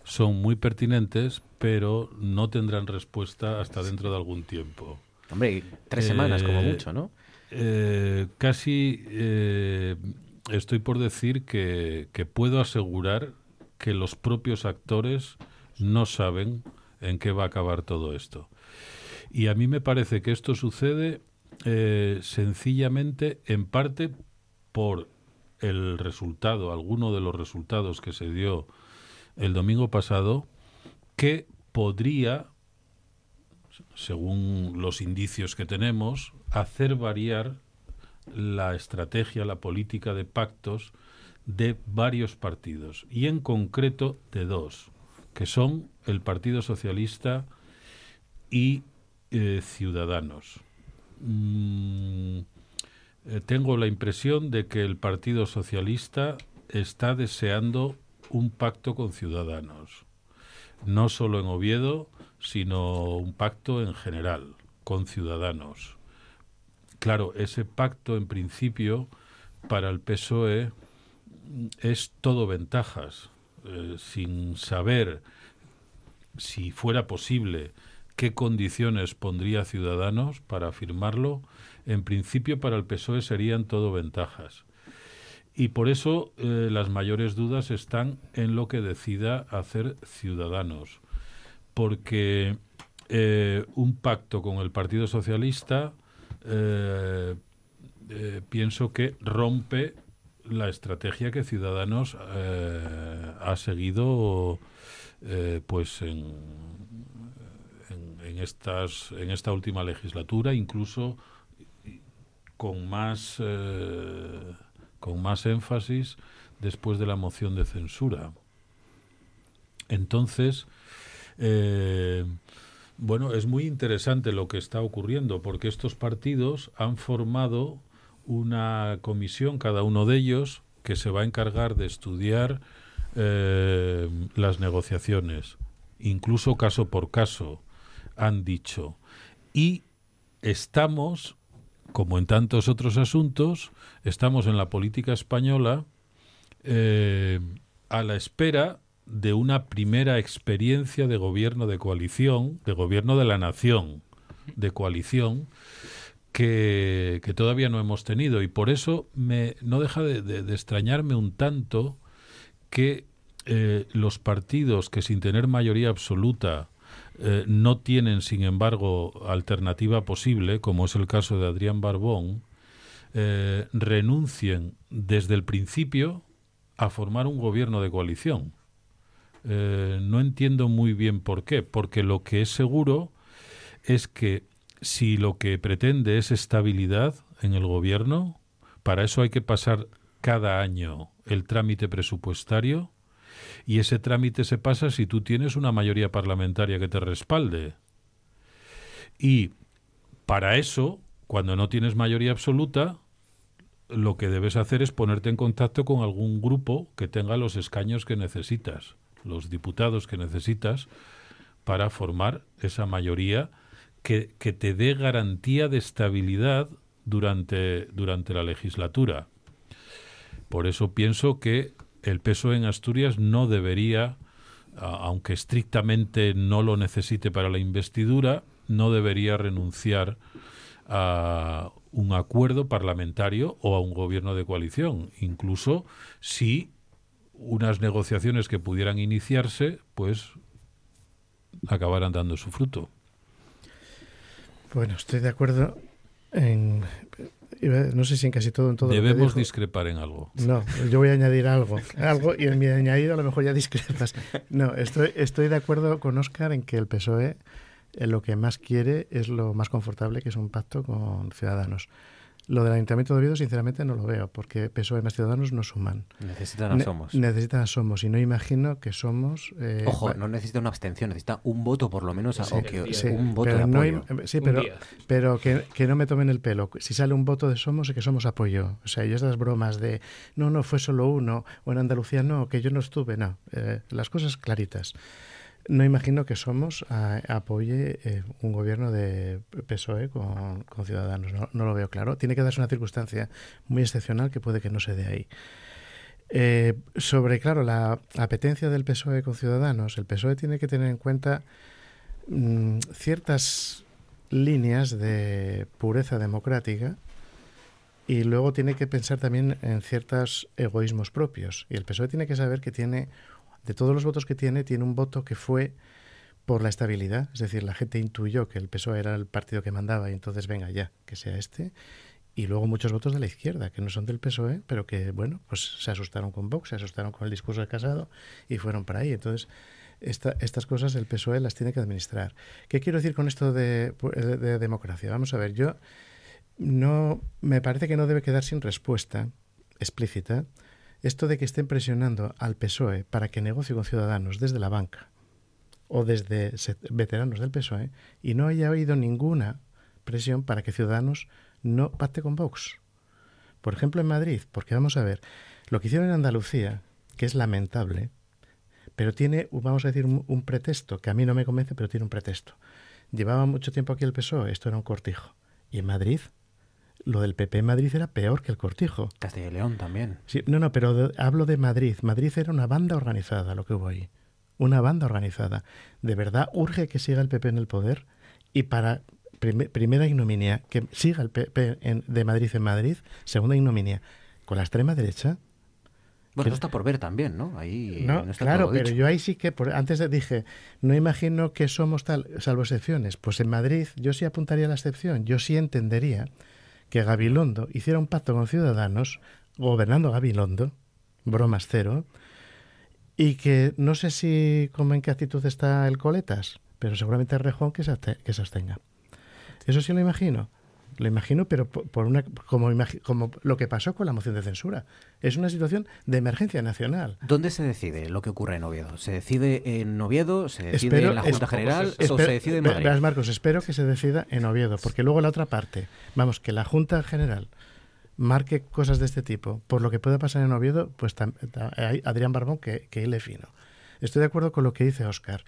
son muy pertinentes, pero no tendrán respuesta hasta dentro de algún tiempo. Hombre, tres semanas como eh, mucho, ¿no? Eh, casi eh, estoy por decir que, puedo asegurar que los propios actores no saben en qué va a acabar todo esto. Y a mí me parece que esto sucede sencillamente en parte por el resultado, alguno de los resultados que se dio el domingo pasado, que podría según los indicios que tenemos, hacer variar la estrategia, la política de pactos de varios partidos, y en concreto de dos, que son el Partido Socialista y eh, Ciudadanos. Mm, eh, tengo la impresión de que el Partido Socialista está deseando un pacto con Ciudadanos, no solo en Oviedo, sino un pacto en general, con ciudadanos. Claro, ese pacto en principio para el PSOE es todo ventajas, eh, sin saber si fuera posible qué condiciones pondría Ciudadanos para firmarlo, en principio para el PSOE serían todo ventajas. Y por eso eh, las mayores dudas están en lo que decida hacer Ciudadanos porque eh, un pacto con el Partido Socialista pienso que rompe la estrategia que Ciudadanos ha seguido pues en, estas en esta última legislatura incluso con más con más énfasis después de la moción de censura. Entonces eh, bueno, es muy interesante lo que está ocurriendo porque estos partidos han formado una comisión, cada uno de ellos, que se va a encargar de estudiar eh, las negociaciones, incluso caso por caso, han dicho. Y estamos, como en tantos otros asuntos, estamos en la política española eh, a la espera de una primera experiencia de gobierno de coalición, de gobierno de la nación, de coalición, que, todavía no hemos tenido. Y por eso me, no deja de, extrañarme un tanto que eh, los partidos que sin tener mayoría absoluta eh, no tienen, sin embargo, alternativa posible, como es el caso de Adrián Barbón, eh, renuncien desde el principio a formar un gobierno de coalición. No entiendo muy bien por qué, porque lo que es seguro es que si lo que pretende es estabilidad en el gobierno, para eso hay que pasar cada año el trámite presupuestario y ese trámite se pasa si tú tienes una mayoría parlamentaria que te respalde. Y para eso, cuando no tienes mayoría absoluta, lo que debes hacer es ponerte en contacto con algún grupo que tenga los escaños que necesitas los diputados que necesitas para formar esa mayoría que, te dé garantía de estabilidad durante, durante la legislatura. Por eso pienso que el peso en Asturias no debería, aunque estrictamente no lo necesite para la investidura, no debería renunciar a un acuerdo parlamentario o a un gobierno de coalición, incluso si unas negociaciones que pudieran iniciarse, pues acabaran dando su fruto. Bueno, estoy de acuerdo en no sé si en casi todo en todo debemos discrepar en algo. No yo voy a añadir algo algo y en mi añadido a lo mejor ya discrepas. No estoy estoy de acuerdo con Oscar en que el PSOE lo que más quiere es lo más confortable que es un pacto con ciudadanos Lo del Ayuntamiento de Oviedo, sinceramente, no lo veo, porque PSOE más Ciudadanos no suman. Necesitan a Somos. necesitan a Somos, y no imagino que Somos... Eh, Ojo, no necesita una abstención, necesita un voto por lo menos, sí, un voto de apoyo. sí, pero, pero que, que, no me tomen el pelo. Si sale un voto de Somos, es que Somos apoyó. O sea, y esas bromas de, no, no, fue solo uno, o en Andalucía no, que yo no estuve, no. Eh, las cosas claritas. No imagino que Somos apoye eh, un gobierno de PSOE con, Ciudadanos. No, lo veo claro. Tiene que darse una circunstancia muy excepcional que puede que no se dé ahí. Eh, sobre, claro, la apetencia del PSOE con Ciudadanos, el PSOE tiene que tener en cuenta mm, ciertas líneas de pureza democrática y luego tiene que pensar también en ciertos egoísmos propios. Y el PSOE tiene que saber que tiene de todos los votos que tiene, tiene un voto que fue por la estabilidad, es decir, la gente intuyó que el PSOE era el partido que mandaba y entonces venga ya, que sea este. Y luego muchos votos de la izquierda, que no son del PSOE, pero que, bueno, pues se asustaron con Vox, se asustaron con el discurso de Casado y fueron para ahí. Entonces, estas cosas el PSOE las tiene que administrar. ¿Qué quiero decir con esto de, de democracia? Vamos a ver, yo no me parece que no debe quedar sin respuesta explícita esto de que estén presionando al PSOE para que negocie con ciudadanos desde la banca o desde veteranos del PSOE y no haya habido ninguna presión para que Ciudadanos no pacte con Vox. Por ejemplo, en Madrid, porque vamos a ver, lo que hicieron en Andalucía, que es lamentable, pero tiene, vamos a decir, un, pretexto, que a mí no me convence, pero tiene un pretexto. Llevaba mucho tiempo aquí el PSOE, esto era un cortijo. Y en Madrid lo del PP en Madrid era peor que el cortijo. Castilla y León también. Sí, no, no, pero hablo de Madrid. Madrid era una banda organizada lo que hubo ahí. Una banda organizada. ¿De verdad urge que siga el PP en el poder? Y para primera ignominia, que siga el PP de Madrid en Madrid. Segunda ignominia, con la extrema derecha. Bueno, eso está por ver también, ¿no? Ahí no, claro, pero yo ahí sí que, por, antes dije, no imagino que somos tal, salvo excepciones. Pues en Madrid yo sí apuntaría a la excepción, yo sí entendería que Gabilondo hiciera un pacto con Ciudadanos, gobernando Gabilondo, bromas cero, y que no sé si como en qué actitud está el Coletas, pero seguramente Rejón que se abstenga. Eso sí lo imagino. Lo imagino, pero por una como, como lo que pasó con la moción de censura. Es una situación de emergencia nacional. ¿Dónde se decide lo que ocurre en Oviedo? ¿Se decide en Oviedo? ¿Se decide en la Junta General? ¿O se decide en Madrid? Marcos, espero que se decida en Oviedo, porque luego la otra parte, vamos, que la Junta General marque cosas de este tipo, por lo que pueda pasar en Oviedo, pues hay Adrián Barbón que, que hile fino. Estoy de acuerdo con lo que dice Oscar.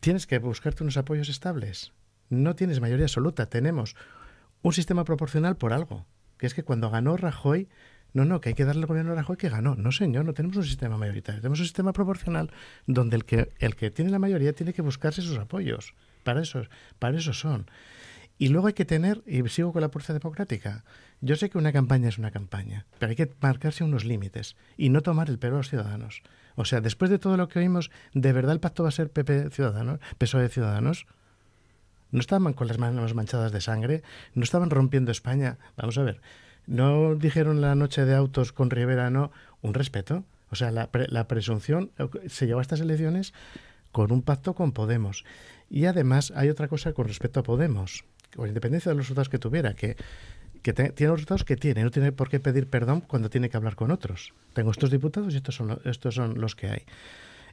Tienes que buscarte unos apoyos estables no tienes mayoría absoluta. Tenemos un sistema proporcional por algo. Que es que cuando ganó Rajoy, no, no, que hay que darle al gobierno a Rajoy que ganó. No, señor, no tenemos un sistema mayoritario. Tenemos un sistema proporcional donde el que, el que tiene la mayoría tiene que buscarse sus apoyos. Para eso, para eso son. Y luego hay que tener, y sigo con la fuerza democrática, yo sé que una campaña es una campaña, pero hay que marcarse unos límites y no tomar el pelo a los ciudadanos. O sea, después de todo lo que oímos, ¿de verdad el pacto va a ser PP Ciudadanos, PSOE Ciudadanos? No estaban con las manos manchadas de sangre, no estaban rompiendo España. Vamos a ver, no dijeron la noche de autos con Rivera, no, un respeto. O sea, la, presunción se llevó a estas elecciones con un pacto con Podemos. Y además hay otra cosa con respecto a Podemos, con independencia de los resultados que tuviera, que, tiene los resultados que tiene, no tiene por qué pedir perdón cuando tiene que hablar con otros. Tengo estos diputados y estos son, estos son los que hay.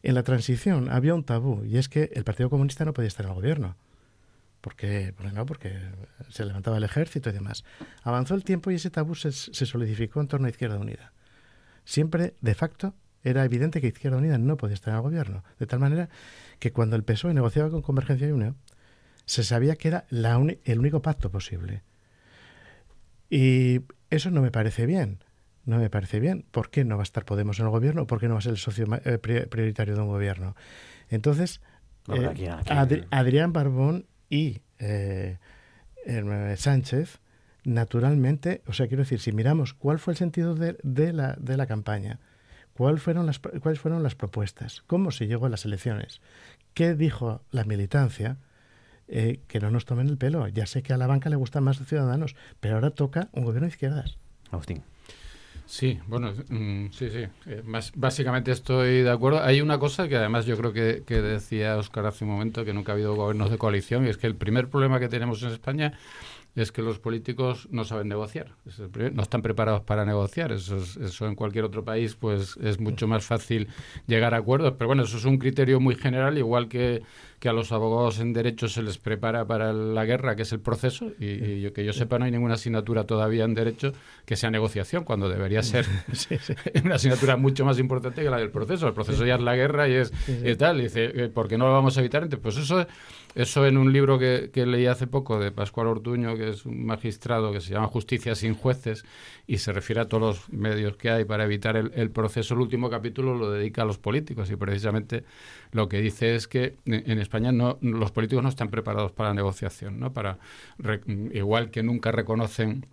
En la transición había un tabú y es que el Partido Comunista no podía estar en el gobierno porque, no, porque se levantaba el ejército y demás. Avanzó el tiempo y ese tabú se, solidificó en torno a Izquierda Unida. Siempre, de facto, era evidente que Izquierda Unida no podía estar en el gobierno, de tal manera que cuando el PSOE negociaba con Convergencia y Unión, se sabía que era la el único pacto posible. Y eso no me parece bien. No me parece bien. ¿Por qué no va a estar Podemos en el gobierno? ¿Por qué no va a ser el socio eh, prioritario de un gobierno? Entonces, eh, Adrián Barbón y eh, Sánchez, naturalmente, o sea, quiero decir, si miramos cuál fue el sentido de, la, de la campaña, ¿Cuál fueron las, cuáles fueron las propuestas, cómo se llegó a las elecciones, qué dijo la militancia, eh, que no nos tomen el pelo. Ya sé que a la banca le gustan más los ciudadanos, pero ahora toca un gobierno de izquierdas. Agustín. Sí, bueno, mm, sí, sí. Eh, básicamente estoy de acuerdo. Hay una cosa que además yo creo que, decía Oscar hace un momento, que nunca ha habido gobiernos de coalición, y es que el primer problema que tenemos en España es que los políticos no saben negociar, no están preparados para negociar. Eso, eso en cualquier otro país pues es mucho más fácil llegar a acuerdos. Pero bueno, eso es un criterio muy general, igual que que a los abogados en derecho se les prepara para la guerra, que es el proceso, y, yo, que yo sepa no hay ninguna asignatura todavía en derecho que sea negociación, cuando debería ser una asignatura mucho más importante que la del proceso. El proceso ya es la guerra y es tal. Y dice, eh, ¿por qué no lo vamos a evitar? Entonces, pues eso eso en un libro que, leí hace poco de Pascual Ortuño, que es un magistrado que se llama Justicia sin jueces y se refiere a todos los medios que hay para evitar el, proceso, el último capítulo lo dedica a los políticos y precisamente lo que dice es que en España no, los políticos no están preparados para la negociación, ¿no? para igual que nunca reconocen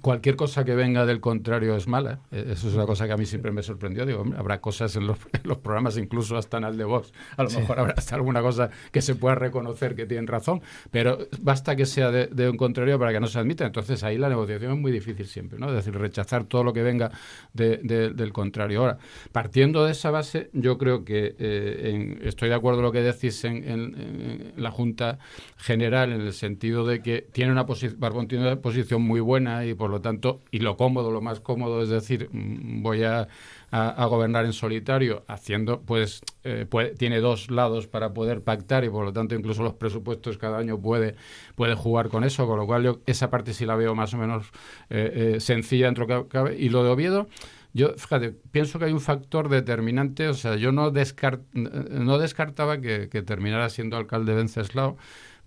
cualquier cosa que venga del contrario es mala. E, eso es una cosa que a mí siempre me sorprendió. Digo, habrá cosas en los, programas, incluso hasta en el de Vox. A lo mejor habrá hasta alguna cosa que se pueda reconocer que tienen razón, pero basta que sea de, un contrario para que no se admita. Entonces ahí la negociación es muy difícil siempre, ¿no? Es decir, rechazar todo lo que venga del contrario. Ahora, partiendo de esa base, yo creo que eh, estoy de acuerdo con lo que decís en, en, la Junta General en el sentido de que tiene una, Barbón tiene una posición muy buena y por lo tanto, y lo cómodo, lo más cómodo es decir, mm, voy a, gobernar en solitario, haciendo, pues, eh, tiene dos lados para poder pactar y por lo tanto incluso los presupuestos cada año puede, puede jugar con eso, con lo cual yo esa parte sí la veo más o menos eh, eh, sencilla dentro que cabe. Y lo de Oviedo, yo, fíjate, pienso que hay un factor determinante, o sea, yo no, no descartaba que, que terminara siendo alcalde Venceslao,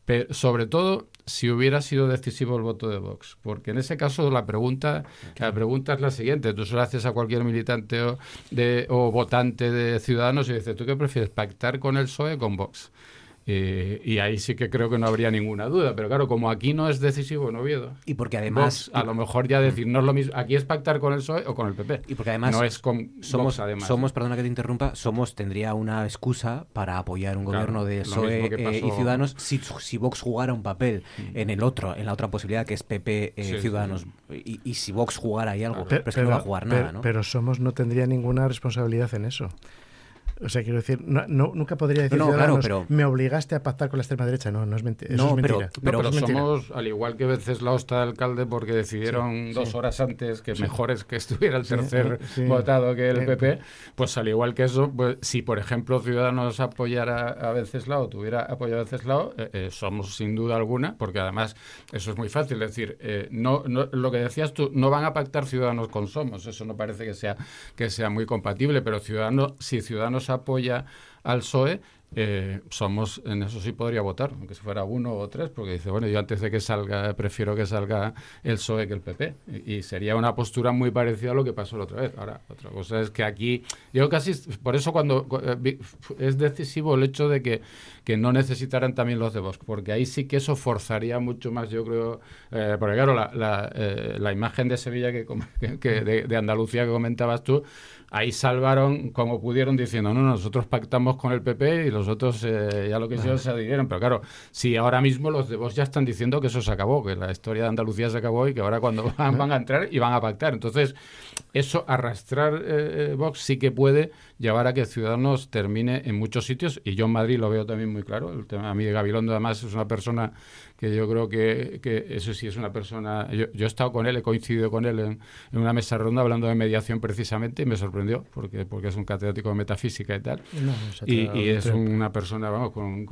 pero sobre todo si hubiera sido decisivo el voto de Vox, porque en ese caso la pregunta, la pregunta es la siguiente, tú se lo haces a cualquier militante o, de, o votante de Ciudadanos y dices, ¿tú qué prefieres, pactar con el PSOE o con Vox? Eh, y ahí sí que creo que no habría ninguna duda. Pero claro, como aquí no es decisivo en Oviedo. Y porque además. a lo mejor ya decir, no es lo mismo. Aquí es pactar con el PSOE o con el PP. Y porque además. No es con. Somos, además. somos perdona que te interrumpa, somos, tendría una excusa para apoyar un gobierno de PSOE eh, y Ciudadanos si, si, Vox jugara un papel mm. en el otro, en la otra posibilidad que es PP eh, Ciudadanos. Y, y, si Vox jugara ahí algo. Pero, es que no va a jugar nada, ¿no? Pero Somos no tendría ninguna responsabilidad en eso. O sea, quiero decir, no, nunca podría decir, no, claro, pero... me obligaste a pactar con la extrema derecha. No, no es, mentira. no, Pero, pero, somos, al igual que veces la está alcalde, porque decidieron dos horas antes que mejor es que estuviera el tercer votado que el PP, pues al igual que eso, pues, si por ejemplo Ciudadanos apoyara a Venceslao, tuviera apoyado a Venceslao, eh, eh, somos sin duda alguna, porque además eso es muy fácil, es decir, eh, no, no, lo que decías tú, no van a pactar Ciudadanos con Somos, eso no parece que sea, que sea muy compatible, pero Ciudadanos, si Ciudadanos apoya al PSOE, eh, somos, en eso sí podría votar, aunque si fuera uno o tres, porque dice, bueno, yo antes de que salga, prefiero que salga el PSOE que el PP. Y, sería una postura muy parecida a lo que pasó la otra vez. Ahora, otra cosa es que aquí, yo casi, por eso cuando eh, es decisivo el hecho de que, que no necesitaran también los de Vox, porque ahí sí que eso forzaría mucho más, yo creo, eh, porque claro, la, la, la, imagen de Sevilla, que, que de Andalucía que comentabas tú, ahí salvaron como pudieron diciendo, no, nosotros pactamos con el PP y los otros eh, ya lo que hicieron se adhirieron. Pero claro, si ahora mismo los de Vox ya están diciendo que eso se acabó, que la historia de Andalucía se acabó y que ahora cuando van, van a entrar y van a pactar. Entonces, eso arrastrar eh, eh, Vox sí que puede llevar a que Ciudadanos termine en muchos sitios y yo en Madrid lo veo también muy claro. El tema, a mí de Gabilondo además es una persona que yo creo que, que eso sí es una persona... Yo, he estado con él, he coincidido con él en, una mesa redonda hablando de mediación precisamente y me sorprendió porque, porque es un catedrático de metafísica y tal. y, es una persona, vamos, con,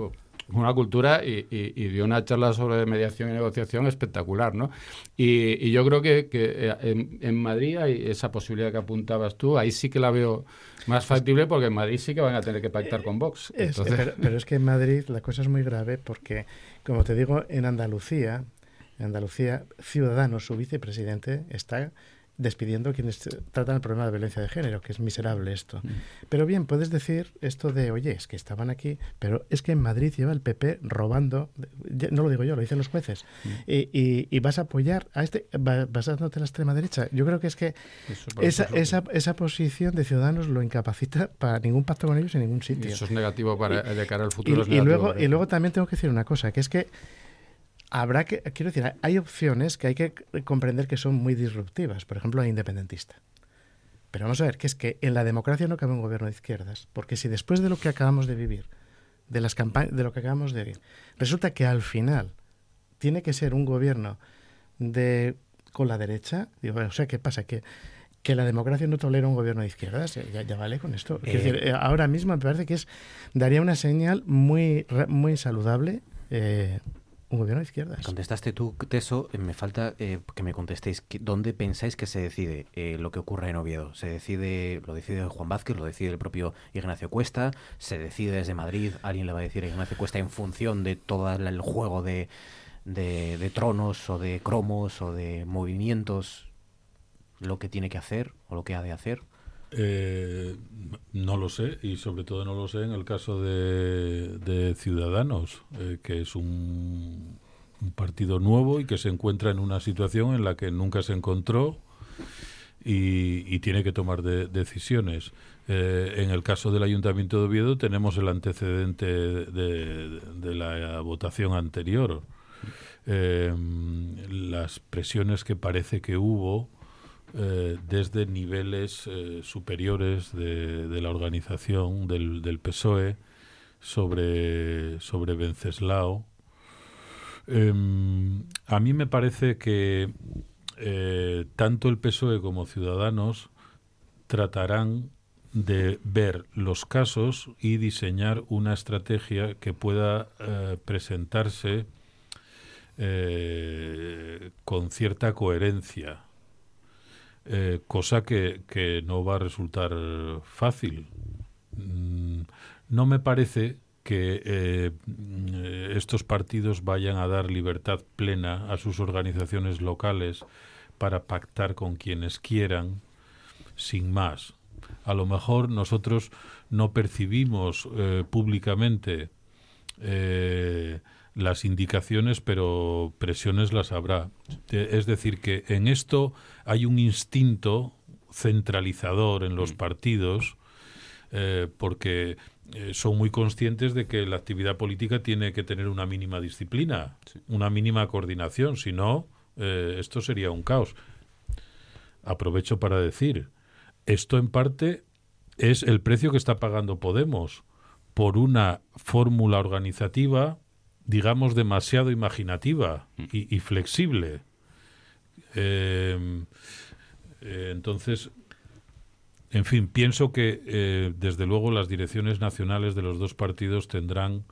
una cultura y, dio una charla sobre mediación y negociación espectacular, ¿no? Y, yo creo que, que en, en, Madrid hay esa posibilidad que apuntabas tú, ahí sí que la veo más factible porque en Madrid sí que van a tener que pactar con Vox. pero, es que en Madrid la cosa es muy grave porque, como te digo, en Andalucía, en Andalucía, Ciudadanos, su vicepresidente, está despidiendo quienes tratan el problema de violencia de género, que es miserable esto. Mm. Pero bien, puedes decir esto de, oye, es que estaban aquí, pero es que en Madrid lleva el PP robando, no lo digo yo, lo dicen los jueces, mm. y, vas a apoyar a este, basándote en la extrema derecha. Yo creo que es que esa, esa, esa, posición de Ciudadanos lo incapacita para ningún pacto con ellos en ningún sitio. eso es negativo para, de cara al futuro. y luego, y luego también tengo que decir una cosa, que es que habrá que, quiero decir, hay opciones que hay que comprender que son muy disruptivas, por ejemplo, la independentista. Pero vamos a ver, que es que en la democracia no cabe un gobierno de izquierdas, porque si después de lo que acabamos de vivir, de las campañas, de lo que acabamos de vivir, resulta que al final tiene que ser un gobierno de con la derecha. Digo, o sea, ¿qué pasa? Que, que la democracia no tolera un gobierno de izquierdas. Ya, vale con esto. Eh, eh, ahora mismo me parece que es daría una señal muy, muy saludable. Eh, un gobierno de izquierdas. Contestaste tú, Teso. Me falta que me contestéis. ¿Dónde pensáis que se decide lo que ocurre en Oviedo? ¿Se decide, lo decide Juan Vázquez, lo decide el propio Ignacio Cuesta? ¿Se decide desde Madrid? ¿Alguien le va a decir a Ignacio Cuesta en función de todo el juego de, tronos o de cromos o de movimientos lo que tiene que hacer o lo que ha de hacer? Eh, no lo sé y sobre todo no lo sé en el caso de, Ciudadanos, eh, que es un, partido nuevo y que se encuentra en una situación en la que nunca se encontró y, tiene que tomar decisiones. Eh, en el caso del Ayuntamiento de Oviedo tenemos el antecedente de la votación anterior eh, las presiones que parece que hubo eh, desde niveles eh, superiores de, la organización del, PSOE sobre, sobre Venceslao. Em, a mí me parece que eh, tanto el PSOE como Ciudadanos tratarán de ver los casos y diseñar una estrategia que pueda presentarse con cierta coherencia, eh, cosa que, no va a resultar fácil. Mm, no me parece que eh, estos partidos vayan a dar libertad plena a sus organizaciones locales para pactar con quienes quieran, sin más. A lo mejor nosotros no percibimos públicamente las indicaciones, pero presiones las habrá. Es decir, que en esto hay un instinto centralizador en los mm. partidos, eh, porque eh, son muy conscientes de que la actividad política tiene que tener una mínima disciplina, una mínima coordinación, si no, eh, esto sería un caos. Aprovecho para decir, esto en parte es el precio que está pagando Podemos por una fórmula organizativa digamos, demasiado imaginativa y, flexible. Eh, eh, entonces, en fin, pienso que eh, desde luego las direcciones nacionales de los dos partidos tendrán,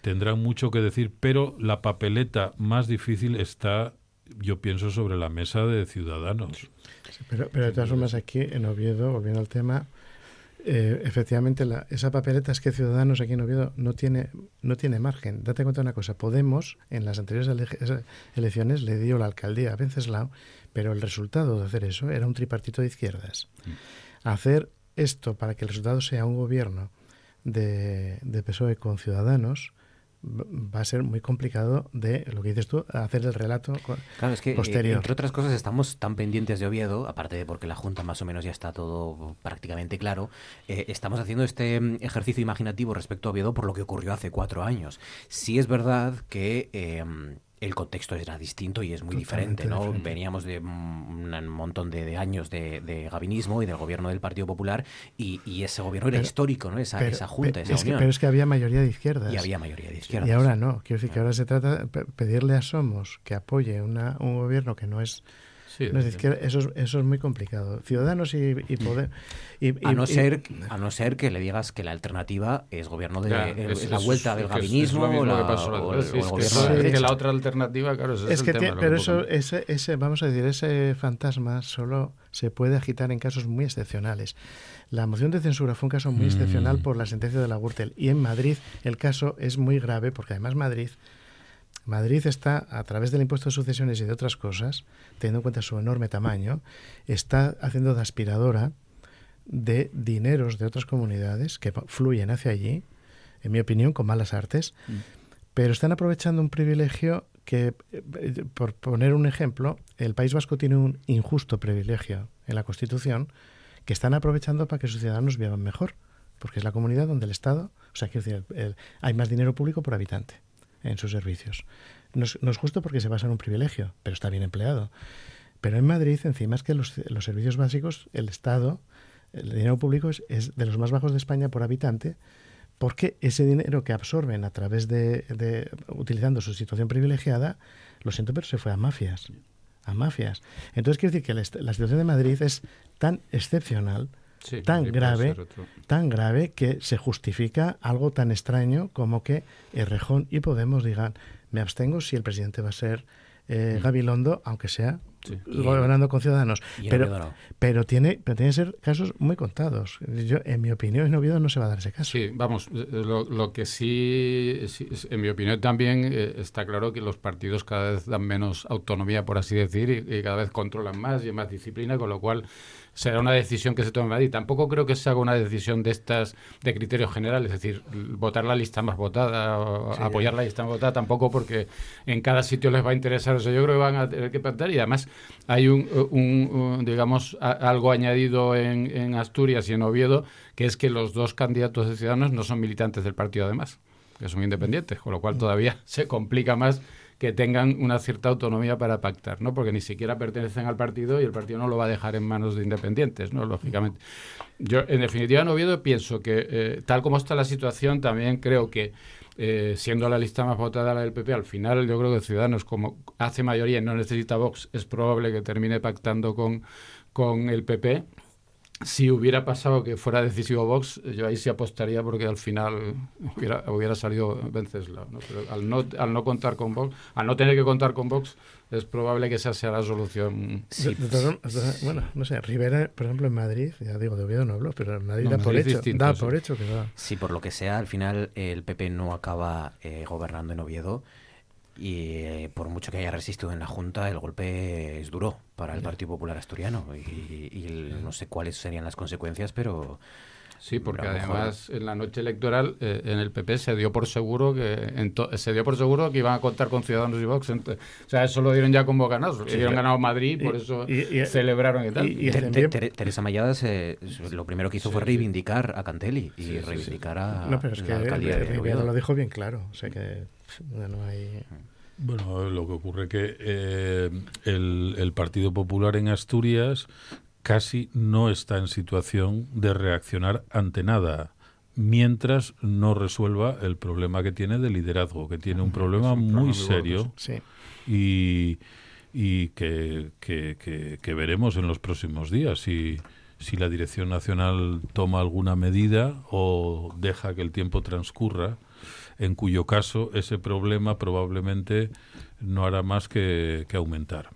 tendrán mucho que decir, pero la papeleta más difícil está, yo pienso, sobre la mesa de ciudadanos. pero, pero de todas formas aquí en Oviedo, volviendo al tema, eh, efectivamente, la, esa papeleta es que Ciudadanos aquí en Oviedo no tiene, no tiene margen. Date cuenta de una cosa, Podemos en las anteriores elecciones le dio la alcaldía a Venceslao, pero el resultado de hacer eso era un tripartito de izquierdas. Mm. Hacer esto para que el resultado sea un gobierno de, de PSOE con Ciudadanos, va a ser muy complicado de lo que dices tú, hacer el relato claro, es que, eh, posterior. entre otras cosas, estamos tan pendientes de Oviedo, aparte de porque la Junta más o menos ya está todo prácticamente claro, eh, estamos haciendo este mm, ejercicio imaginativo respecto a Oviedo por lo que ocurrió hace cuatro años. Sí es verdad que eh, el contexto era distinto y es muy diferente, ¿no? Veníamos de un montón de, años de, de, gabinismo y del gobierno del Partido Popular y, ese gobierno era histórico, ¿no? Esa, esa junta, esa unión. pero es que había mayoría de izquierdas. Y había mayoría de izquierdas. Y ahora no. Quiero decir que ahora se trata de pedirle a Somos que apoye una, un gobierno que no es eso, es, eso es muy complicado. Ciudadanos y, poder. a, no ser, a no ser que le digas que la alternativa es gobierno de la vuelta del gabinismo o, la, que, la otra alternativa, claro, es que Pero eso, ese, ese, vamos a decir, ese fantasma solo se puede agitar en casos muy excepcionales. La moción de censura fue un caso muy excepcional mm. por la sentencia de la Gürtel. Y en Madrid el caso es muy grave porque además Madrid Madrid está, a través del impuesto de sucesiones y de otras cosas, teniendo en cuenta su enorme tamaño, está haciendo de aspiradora de dineros de otras comunidades que fluyen hacia allí, en mi opinión, con malas artes, mm. pero están aprovechando un privilegio que, eh, por poner un ejemplo, el País Vasco tiene un injusto privilegio en la Constitución que están aprovechando para que sus ciudadanos vivan mejor, porque es la comunidad donde el Estado, o sea, quiero decir, hay más dinero público por habitante en sus servicios. No es, justo porque se basa en un privilegio, pero está bien empleado. Pero en Madrid, encima es que los, servicios básicos, el Estado, el dinero público es, de los más bajos de España por habitante, porque ese dinero que absorben a través de, utilizando su situación privilegiada, lo siento, pero se fue a mafias, a mafias. Entonces quiero decir que la, situación de Madrid es tan excepcional, tan grave, tan grave que se justifica algo tan extraño como que Errejón y Podemos digan, me abstengo si el presidente va a ser eh, mm. Gabilondo, aunque sea gobernando con ciudadanos. Pero, pero, tiene, pero tiene que ser casos muy contados. Yo, en mi opinión, en Oviedo no se va a dar ese caso. Sí, vamos, eh, lo, lo que sí, en mi opinión también eh, está claro que los partidos cada vez dan menos autonomía, por así decir, y, y cada vez controlan más y más disciplina, con lo cual será una decisión que se tome en Madrid. Tampoco creo que se haga una decisión de estas de criterios generales, es decir, votar la lista más votada o apoyar la lista más votada, tampoco porque en cada sitio les va a interesar. O sea, yo creo que van a tener que plantar y además hay un, digamos, algo añadido en, en Asturias y en Oviedo, que es que los dos candidatos de Ciudadanos no son militantes del partido además, que son independientes, con lo cual todavía se complica más que tengan una cierta autonomía para pactar, ¿no? Porque ni siquiera pertenecen al partido y el partido no lo va a dejar en manos de independientes, ¿no? Lógicamente. Yo, en definitiva, en Oviedo pienso que, eh, tal como está la situación, también creo que eh, siendo la lista más votada la del PP, al final yo creo que Ciudadanos, como hace mayoría y no necesita Vox, es probable que termine pactando con, con el PP si hubiera pasado que fuera decisivo Vox, yo ahí sí apostaría porque al final hubiera, hubiera salido Venceslao. ¿no? Pero al no, al no contar con Vox, al no tener que contar con Vox, es probable que esa sea la solución. bueno, no sé, Rivera, por ejemplo, en Madrid, ya digo, de Oviedo no hablo, pero en Madrid da, por, hecho, da por hecho que va. Sí, por lo que sea, al final el PP no acaba eh, gobernando en Oviedo y eh, por mucho que haya resistido en la Junta, el golpe es duro para el Partido Popular Asturiano y, no sé cuáles serían las consecuencias, pero... Sí, porque además en la noche electoral eh, en el PP se dio por seguro que se dio por seguro que iban a contar con Ciudadanos y Vox. o sea, eso lo dieron ya como ganados. Sí, dieron ganado Madrid, por eso celebraron y tal. Y, Teresa Mayadas lo primero que hizo fue reivindicar a Cantelli y reivindicar a no, pero es que lo dijo bien claro. O sea que bueno, lo que ocurre que eh, el, Partido Popular en Asturias casi no está en situación de reaccionar ante nada mientras no resuelva el problema que tiene de liderazgo, que tiene un problema muy serio y, y que, que, veremos en los próximos días si, si la Dirección Nacional toma alguna medida o deja que el tiempo transcurra en cuyo caso ese problema probablemente no hará más que, aumentar.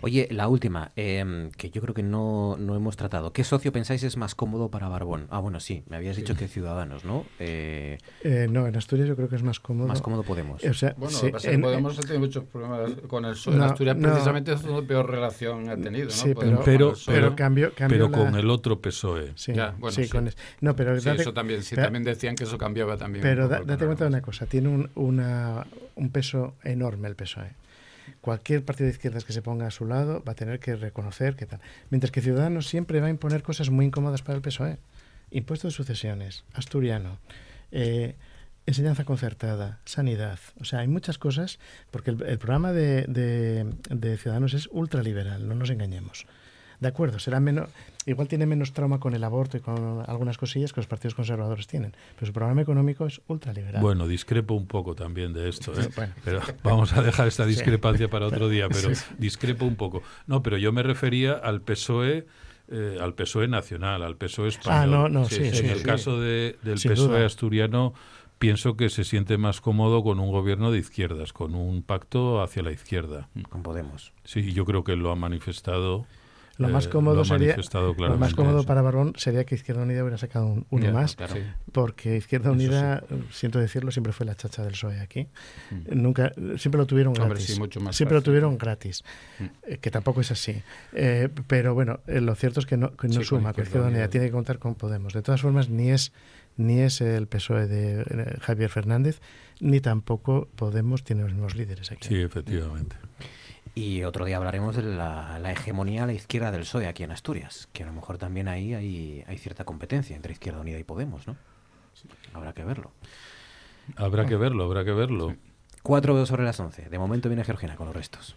Oye, la última, em, que yo creo que no, no, hemos tratado. ¿Qué socio pensáis es más cómodo para Barbón? Ah, bueno, sí, me habías dicho que Ciudadanos, ¿no? Eh, eh, no, en Asturias yo creo que es más cómodo. Más cómodo Podemos. O sea, bueno, Podemos ha tenido muchos problemas con el En Asturias precisamente es donde peor relación ha tenido, ¿no? Sí, pero, pero, cambio, pero con el otro PSOE. Sí, bueno, sí, Con no, pero eso también, sí, también decían que eso cambiaba también. Pero date cuenta de una cosa, tiene un, una, un peso enorme el PSOE cualquier partido de izquierdas que se ponga a su lado va a tener que reconocer que tal. Mientras que Ciudadanos siempre va a imponer cosas muy incómodas para el PSOE. Impuesto de sucesiones, asturiano, eh, enseñanza concertada, sanidad. O sea, hay muchas cosas, porque el, programa de, de Ciudadanos es ultraliberal, no nos engañemos. De acuerdo, será menos, igual tiene menos trauma con el aborto y con algunas cosillas que los partidos conservadores tienen, pero su programa económico es ultraliberal. Bueno, discrepo un poco también de esto, ¿eh? pero vamos a dejar esta discrepancia para otro día, pero discrepo un poco. No, pero yo me refería al PSOE eh, al PSOE nacional, al PSOE español. Ah, no, no, sí, en el caso de, del PSOE asturiano pienso que se siente más cómodo con un gobierno de izquierdas, con un pacto hacia la izquierda. Con Podemos. Sí, yo creo que lo ha manifestado lo más eh, cómodo sería lo más cómodo para Barbón sería que Izquierda Unida hubiera sacado un, uno más, porque Izquierda Unida, siento decirlo, siempre fue la chacha del PSOE aquí. Mm. Nunca, siempre lo tuvieron gratis. siempre lo tuvieron gratis, mm. eh, que tampoco es así. Eh, pero bueno, lo cierto es que no, que no suma, que Izquierda Unida tiene que contar con Podemos. De todas formas, ni es ni es el PSOE de Javier Fernández, ni tampoco Podemos tiene los mismos líderes aquí. Sí, efectivamente. Y otro día hablaremos de la, hegemonía a la izquierda del PSOE aquí en Asturias, que a lo mejor también ahí hay, hay cierta competencia entre Izquierda Unida y Podemos, ¿no? Habrá que verlo. Habrá que verlo, habrá que verlo. Cuatro sobre las once. De momento viene Georgina con los restos.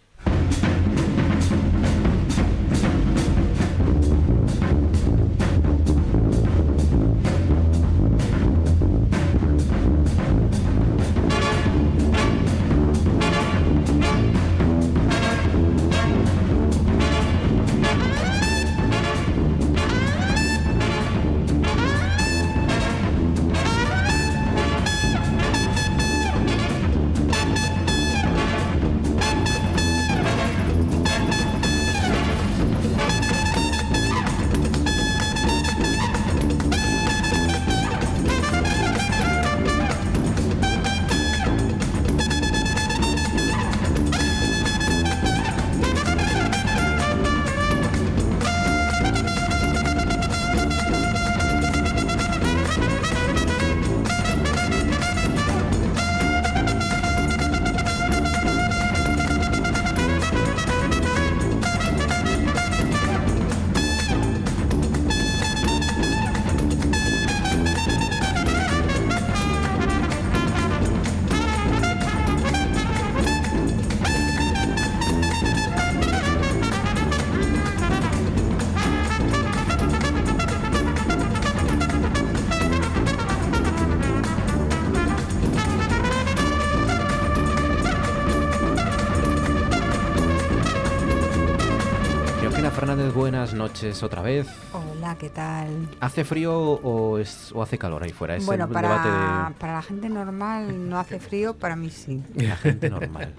¿Hace frío o, es, o hace calor ahí fuera? ¿Es bueno, para, para la gente normal no hace frío, para mí sí. La gente normal.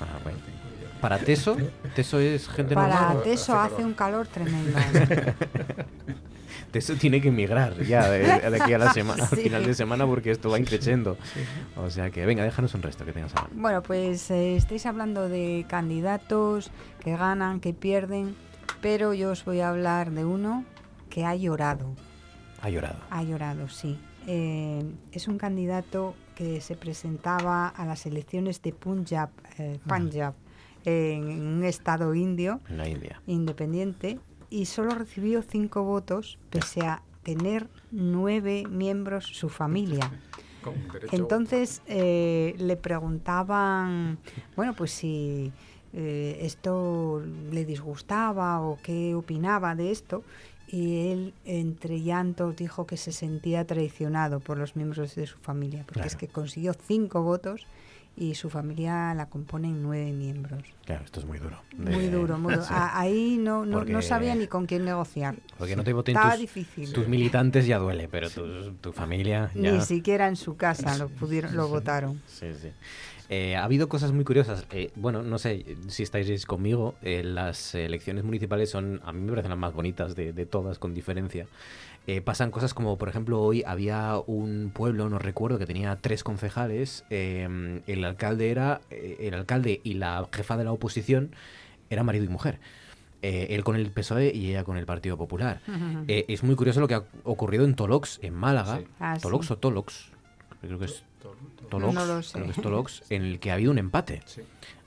Ah, bueno. ¿Para Teso? ¿Teso es gente normal? Para Teso hace un calor tremendo. Teso tiene que emigrar ya de, aquí a la semana, al final de semana porque esto va increciendo. O sea que venga, déjanos un resto que tengas a Bueno, pues eh, estáis hablando de candidatos que ganan, que pierden, pero yo os voy a hablar de uno que ha llorado. Ha llorado. Ha llorado, sí. Eh, es un candidato que se presentaba a las elecciones de Punjab, eh, Punjab en un estado indio, en la India. independiente, y solo recibió cinco votos, pese a tener nueve miembros su familia. Entonces eh, le preguntaban, bueno, pues si eh, esto le disgustaba o qué opinaba de esto, y él entre llantos dijo que se sentía traicionado por los miembros de su familia, porque es que consiguió cinco votos y su familia la componen nueve miembros. Claro, esto es muy duro. Muy duro, muy duro. Ahí no, no, sabía ni con quién negociar. Porque no te voten Estaba tus, difícil. tus militantes ya duele, pero tu, familia ya... Ni siquiera en su casa lo, pudieron, lo votaron. Sí, sí. Eh, ha habido cosas muy curiosas. Eh, bueno, no sé si estáis conmigo. Eh, las elecciones municipales son, a mí me parecen las más bonitas de, de todas, con diferencia. Eh, pasan cosas como, por ejemplo, hoy había un pueblo, no recuerdo, que tenía tres concejales. Em, el alcalde era eh, el alcalde y la jefa de la oposición era marido y mujer. Eh, él con el PSOE y ella con el Partido Popular. es muy curioso lo que ha ocurrido en Tolox, en Málaga. Ah, Tolox o Tolox, creo que es Tolox, creo que es Tolox, en el que ha habido un empate.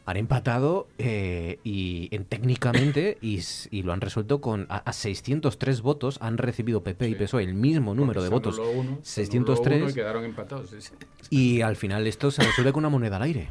Han empatado eh, y en, técnicamente y, lo han resuelto con a, 603 votos han recibido PP y PSOE el mismo número de votos. 603 y quedaron empatados y al final esto se resuelve con una moneda al aire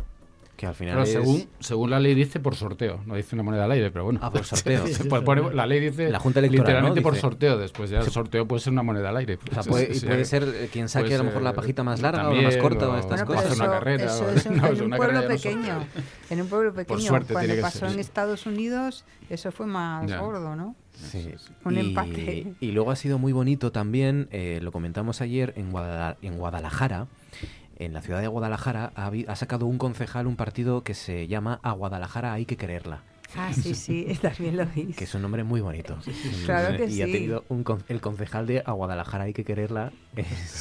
al final según, según la ley dice por sorteo, no dice una moneda al aire, pero bueno. Ah, por sorteo. la ley dice la Junta Electoral, literalmente por sorteo, después ya el sorteo puede ser una moneda al aire. O sea, puede, puede ser eh, quien saque a lo mejor la pajita más larga o la más corta o, estas cosas. Eso, una carrera. Eso es en, un pueblo pequeño. En un pueblo pequeño. Cuando pasó en Estados Unidos, eso fue más gordo, ¿no? Sí. Un empate. Y luego ha sido muy bonito también, eh, lo comentamos ayer, en Guadalajara en la ciudad de Guadalajara ha, sacado un concejal un partido que se llama A Guadalajara hay que quererla. Ah, sí, sí, también lo dice. Que es un nombre muy bonito. Claro que y ha tenido el concejal de A Guadalajara hay que quererla.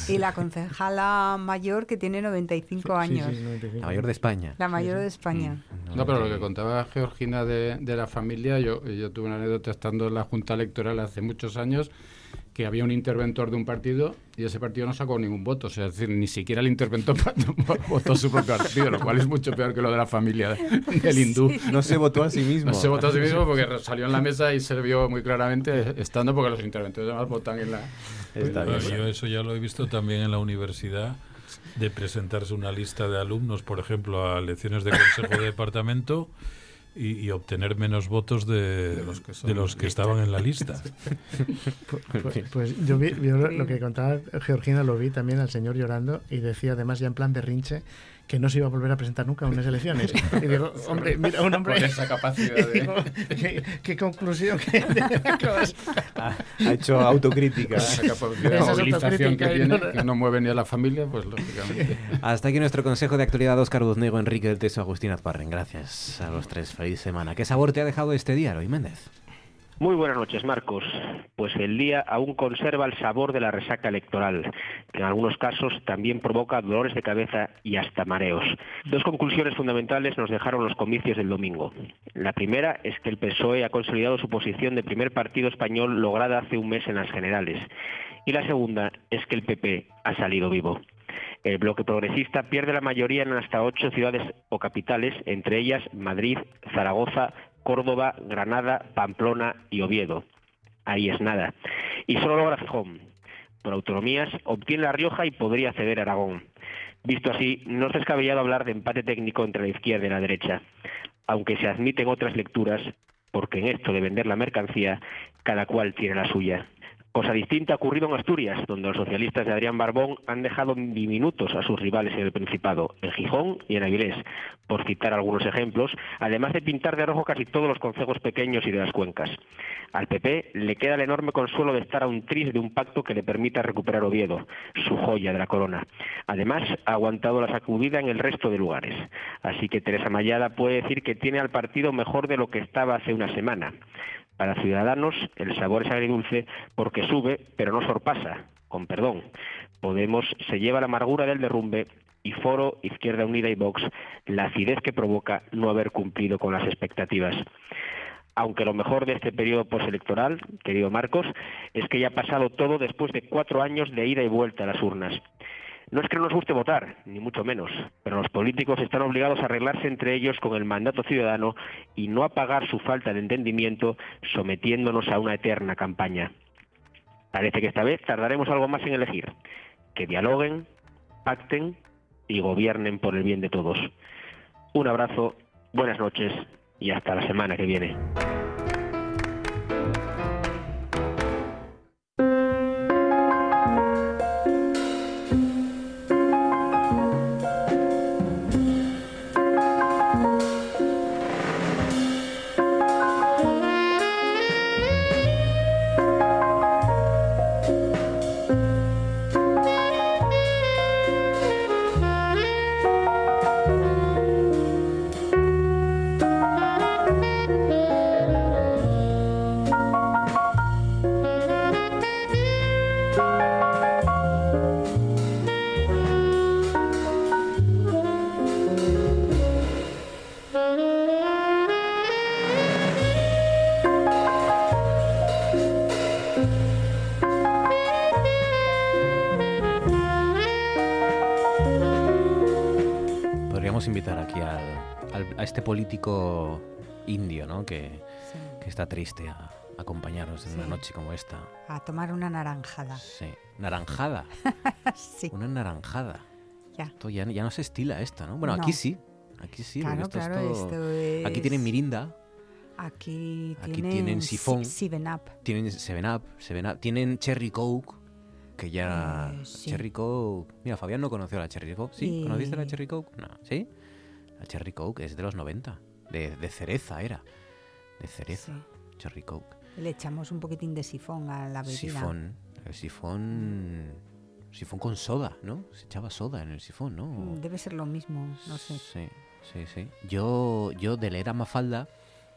Y la concejala mayor que tiene 95 años. la mayor de España. La mayor de España. Mm, no, pero lo que contaba Georgina de, de la familia, yo, yo tuve una anécdota estando en la Junta Electoral hace muchos años que había un interventor de un partido y ese partido no sacó ningún voto. O sea, es decir, ni siquiera el interventor votó su propio partido, lo cual es mucho peor que lo de la familia del hindú. No se votó a sí mismo. No se votó a sí mismo porque salió en la mesa y se vio muy claramente estando porque los interventores además votan en la... yo eso ya lo he visto también en la universidad de presentarse una lista de alumnos, por ejemplo, a lecciones de consejo de departamento y, obtener menos votos de, los que, estaban en la lista. pues, pues, pues, yo vi, lo que contaba Georgina, lo vi también al señor llorando y decía además ya en plan de rinche que no se iba a volver a presentar nunca a unas elecciones. Y digo, hombre, mira, un hombre... Con esa capacidad de... ¿qué, conclusión? Que ha, hecho autocrítica. Esa capacidad de movilización que tiene, que no mueve ni a la familia, pues lógicamente. Hasta aquí nuestro consejo de actualidad, Oscar Duznego, Enrique del Teso, Agustín Azparren. Gracias a los tres. Feliz semana. ¿Qué sabor te ha dejado este día, Roy Méndez? Muy buenas noches, Marcos. Pues el día aún conserva el sabor de la resaca electoral, que en algunos casos también provoca dolores de cabeza y hasta mareos. Dos conclusiones fundamentales nos dejaron los comicios del domingo. La primera es que el PSOE ha consolidado su posición de primer partido español lograda hace un mes en las generales. Y la segunda es que el PP ha salido vivo. El bloque progresista pierde la mayoría en hasta ocho ciudades o capitales, entre ellas Madrid, Zaragoza, Córdoba, Granada, Pamplona y Oviedo. Ahí es nada. Y solo logra Fijón. Por autonomías obtiene La Rioja y podría ceder Aragón. Visto así, no es descabellado hablar de empate técnico entre la izquierda y la derecha, aunque se admiten otras lecturas, porque en esto de vender la mercancía, cada cual tiene la suya. Cosa distinta ha ocurrido en Asturias, donde los socialistas de Adrián Barbón han dejado diminutos a sus rivales en el Principado, en Gijón y en Avilés, por citar algunos ejemplos, además de pintar de rojo casi todos los concejos pequeños y de las cuencas. Al PP le queda el enorme consuelo de estar a un tris de un pacto que le permita recuperar Oviedo, su joya de la corona. Además, ha aguantado la sacudida en el resto de lugares. Así que Teresa Mayada puede decir que tiene al partido mejor de lo que estaba hace una semana. Para Ciudadanos el sabor es agridulce porque sube, pero no sorpasa, con perdón. Podemos se lleva la amargura del derrumbe y Foro, Izquierda Unida y Vox la acidez que provoca no haber cumplido con las expectativas. Aunque lo mejor de este periodo postelectoral, querido Marcos, es que ya ha pasado todo después de cuatro años de ida y vuelta a las urnas. No es que no nos guste votar, ni mucho menos, pero los políticos están obligados a arreglarse entre ellos con el mandato ciudadano y no a pagar su falta de entendimiento sometiéndonos a una eterna campaña. Parece que esta vez tardaremos algo más en elegir, que dialoguen, pacten y gobiernen por el bien de todos. Un abrazo, buenas noches y hasta la semana que viene. ¿No? Que, está triste a, acompañarnos en una noche como esta. A tomar una naranjada. Sí, naranjada. sí. Una naranjada. Ya. ya. no se estila esta, ¿no? Bueno, aquí sí. Aquí sí. Claro, claro, esto es... Aquí tienen mirinda. Aquí, aquí tienen, sifón. Seven Up. Tienen Seven Up, Seven Up. Tienen Cherry Coke, que ya... Eh, Cherry Coke... Mira, Fabián no conoció la Cherry Coke. ¿Sí? ¿Conociste la Cherry Coke? No. ¿Sí? La Cherry Coke es de los 90. De, de cereza era. De cereza. Cherry Coke. Le echamos un poquitín de sifón a la bebida. Sifón. El sifón. Sifón con soda, ¿no? Se echaba soda en el sifón, ¿no? Mm, debe ser lo mismo, no sé. Sí, sí, sí. Yo, yo de leer a Mafalda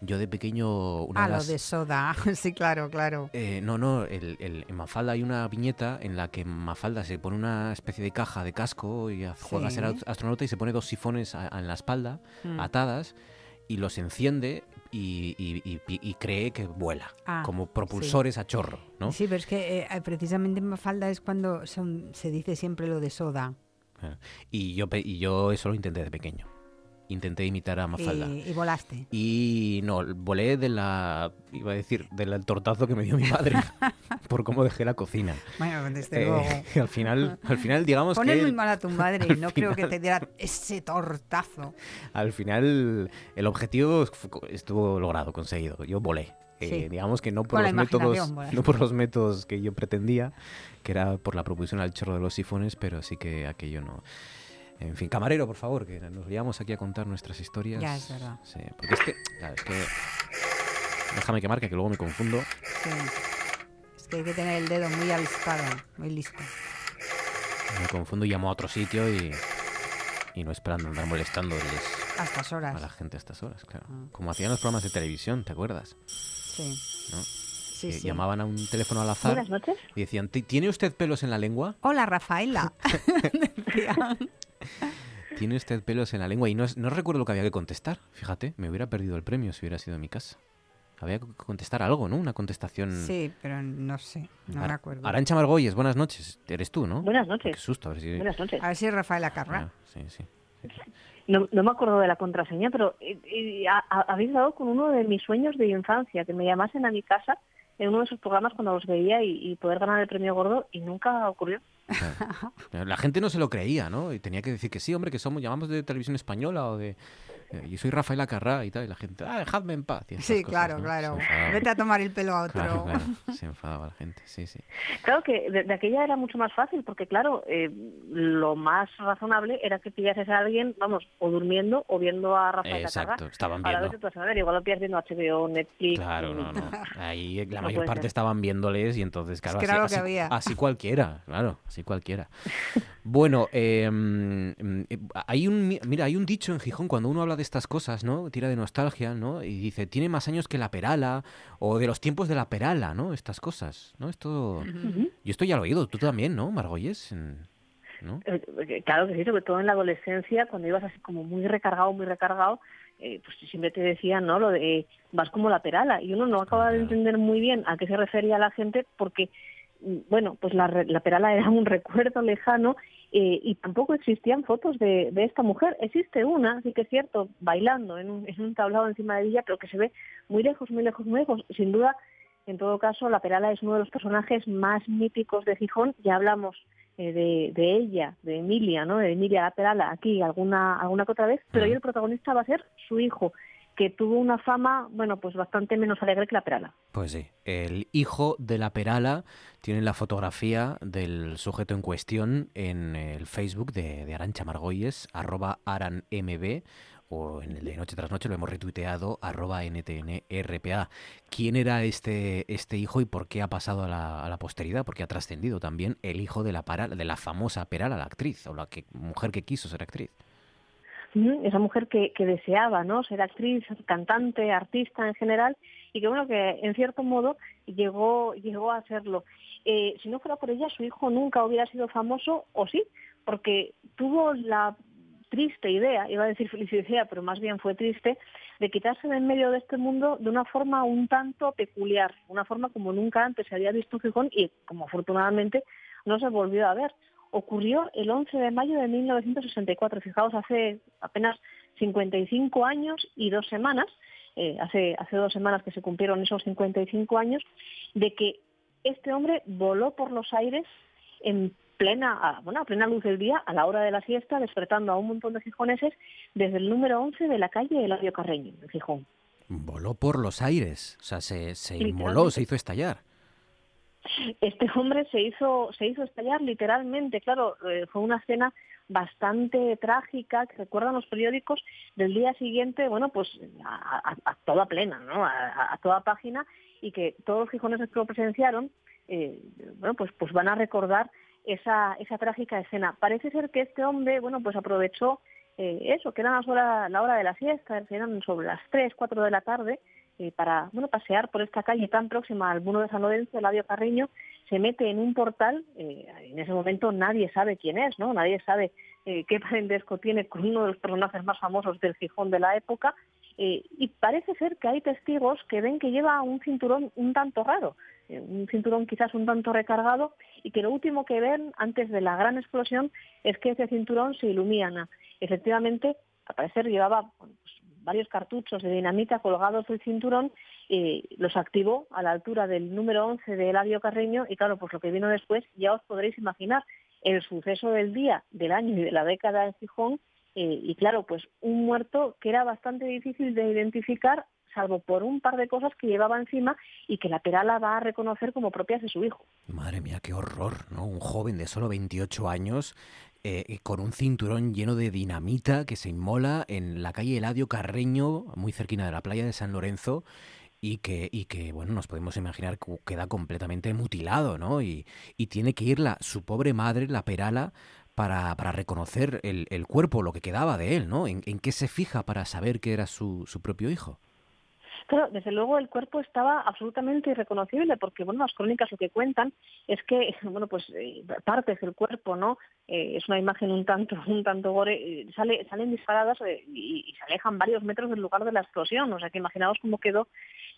yo de pequeño... Una ah, lo de soda, sí, claro, claro. Eh, no, no, el, en Mafalda hay una viñeta en la que Mafalda se pone una especie de caja de casco y juega a ser astronauta y se pone dos sifones en la espalda, mm. atadas, y los enciende y, cree que vuela, ah, como propulsores a chorro, ¿no? Sí, pero es que eh, precisamente en Mafalda es cuando son, se dice siempre lo de soda. Ah, y yo, y yo eso lo intenté de pequeño intenté imitar a Mafalda. ¿Y, volaste? Y no, volé de la, iba a decir, del tortazo que me dio mi madre por cómo dejé la cocina. Bueno, desde eh, luego. al final, al final digamos Pones que... muy mal a tu madre y no creo que te diera ese tortazo. Al final el objetivo estuvo logrado, conseguido. Yo volé. Eh, digamos que no por los métodos no por los métodos que yo pretendía que era por la proposición al chorro de los sifones pero sí que aquello no en fin, camarero, por favor, que nos liamos aquí a contar nuestras historias. Ya, es verdad. Sí, porque es que, es que déjame que marque, que luego me confundo. Sí. Es que hay que tener el dedo muy avispado, muy listo. Me confundo y llamo a otro sitio y, y no esperando andar molestando a estas horas. A la gente a estas horas, claro. Ah. Como hacían los programas de televisión, ¿te acuerdas? Sí. ¿No? Sí, sí. Llamaban a un teléfono al azar Buenas noches. y decían, ¿tiene usted pelos en la lengua? Hola, Rafaela. Tiene usted pelos en la lengua y no, no recuerdo lo que había que contestar. Fíjate, me hubiera perdido el premio si hubiera sido en mi casa. Había que contestar algo, ¿no? Una contestación. Sí, pero no sé, no me acuerdo. Arancha Margolles, buenas noches. Eres tú, ¿no? Buenas noches. Qué susto, a ver si. Buenas noches. A ver si es Rafaela Carra. Ah, sí, sí. No, me acuerdo de la contraseña, pero eh, eh, habéis dado con uno de mis sueños de infancia, que me llamasen a mi casa en uno de esos programas cuando los veía y, poder ganar el premio gordo y nunca ocurrió. La gente no se lo creía, ¿no? Y tenía que decir que sí, hombre, que somos llamamos de televisión española o de eh, y soy Rafael Acarrá y tal, y la gente, ah, dejadme en paz. sí, claro, claro. Vete a tomar el pelo a otro. Se enfadaba la gente, sí, sí. Claro que de, aquella era mucho más fácil, porque claro, eh, lo más razonable era que pillases a alguien, vamos, o durmiendo o viendo a Rafael Exacto, estaban viendo. igual lo pillas viendo HBO, Netflix. Claro, no, no. Ahí la mayor parte estaban viéndoles y entonces, claro, así, así, cualquiera, claro, así cualquiera. bueno, em, em, hay un, mira, hay un dicho en Gijón cuando uno habla de estas cosas, ¿no? Tira de nostalgia, ¿no? Y dice, tiene más años que la Perala, o de los tiempos de la Perala, ¿no? Estas cosas, ¿no? Esto... Yo esto ya lo he oído, tú también, ¿no, Margolles? ¿No? Eh, eh, claro que sí, sobre todo en la adolescencia, cuando ibas así como muy recargado, muy recargado, eh, pues siempre te decían, ¿no? Lo de vas como la perala. Y uno no acaba de entender muy bien a qué se refería la gente porque, mm, bueno, pues la, la perala era un recuerdo lejano eh, y tampoco existían fotos de, de, esta mujer. Existe una, sí que es cierto, bailando en un, en un tablado encima de ella, pero que se ve muy lejos, muy lejos, muy lejos. Sin duda, en todo caso, la Perala es uno de los personajes más míticos de Gijón. Ya hablamos eh, de, de, ella, de Emilia, ¿no? De Emilia la Perala, aquí alguna, alguna que otra vez, pero hoy el protagonista va a ser su hijo, que tuvo una fama, bueno, pues bastante menos alegre que la Perala. Pues sí, el hijo de la Perala tiene la fotografía del sujeto en cuestión en el Facebook de, de Arancha Margolles, arroba aranmb, o en el de Noche tras Noche lo hemos retuiteado, arroba ntnrpa. ¿Quién era este, este hijo y por qué ha pasado a la, a la posteridad? Porque ha trascendido también el hijo de la, de la famosa Perala, la actriz, o la que, mujer que quiso ser actriz esa mujer que, deseaba no ser actriz cantante artista en general y que bueno que en cierto modo llegó llegó a serlo eh, si no fuera por ella su hijo nunca hubiera sido famoso o sí porque tuvo la triste idea iba a decir feliz idea pero más bien fue triste de quitarse de en medio de este mundo de una forma un tanto peculiar una forma como nunca antes se había visto en Gijón y como afortunadamente no se volvió a ver ocurrió el 11 de mayo de 1964. Fijaos, hace apenas 55 años y dos semanas, eh, hace, hace dos semanas que se cumplieron esos 55 años, de que este hombre voló por los aires en plena, bueno, a plena luz del día, a la hora de la siesta, despertando a un montón de gijoneses desde el número 11 de la calle Eladio Carreño, en Gijón. Voló por los aires, o sea, se, se inmoló, se hizo estallar este hombre se hizo, se hizo estallar literalmente, claro, eh, fue una escena bastante trágica que recuerdan los periódicos del día siguiente, bueno, pues a, toda plena, ¿no? A, toda página y que todos los gijoneses que lo presenciaron, eh, bueno, pues, pues van a recordar esa, esa trágica escena. Parece ser que este hombre, bueno, pues aprovechó eh, eso, que era la hora de la siesta, eran sobre las 3, 4 de la tarde, eh, para bueno pasear por esta calle tan próxima al Mundo de San Lorenzo, Eladio Carriño, se mete en un portal, eh, en ese momento nadie sabe quién es, ¿no? Nadie sabe eh, qué parentesco tiene con uno de los personajes más famosos del Gijón de la época, y parece ser que hay testigos que ven que lleva un cinturón un tanto raro, un cinturón quizás un tanto recargado, y que lo último que ven antes de la gran explosión es que ese cinturón se ilumina. Efectivamente, al parecer llevaba varios cartuchos de dinamita colgados del cinturón y los activó a la altura del número 11 de Eladio Carreño y claro, pues lo que vino después ya os podréis imaginar el suceso del día, del año y de la década en Gijón eh, y claro, pues un muerto que era bastante difícil de identificar salvo por un par de cosas que llevaba encima y que la Perala va a reconocer como propias de su hijo. Madre mía, qué horror, ¿no? Un joven de solo 28 años eh, con un cinturón lleno de dinamita que se inmola en la calle Eladio Carreño, muy cerquina de la playa de San Lorenzo, y que, y que bueno, nos podemos imaginar que queda completamente mutilado, ¿no? Y, y tiene que ir la, su pobre madre, la Perala, para, para reconocer el, el, cuerpo, lo que quedaba de él, ¿no? ¿En, ¿En, qué se fija para saber que era su, su propio hijo? Claro, desde luego el cuerpo estaba absolutamente irreconocible porque, bueno, las crónicas lo que cuentan es que, bueno, pues eh, partes del cuerpo, ¿no? Eh, es una imagen un tanto, un tanto gore, eh, sale, salen disparadas y, se alejan varios metros del lugar de la explosión. O sea que imaginaos cómo quedó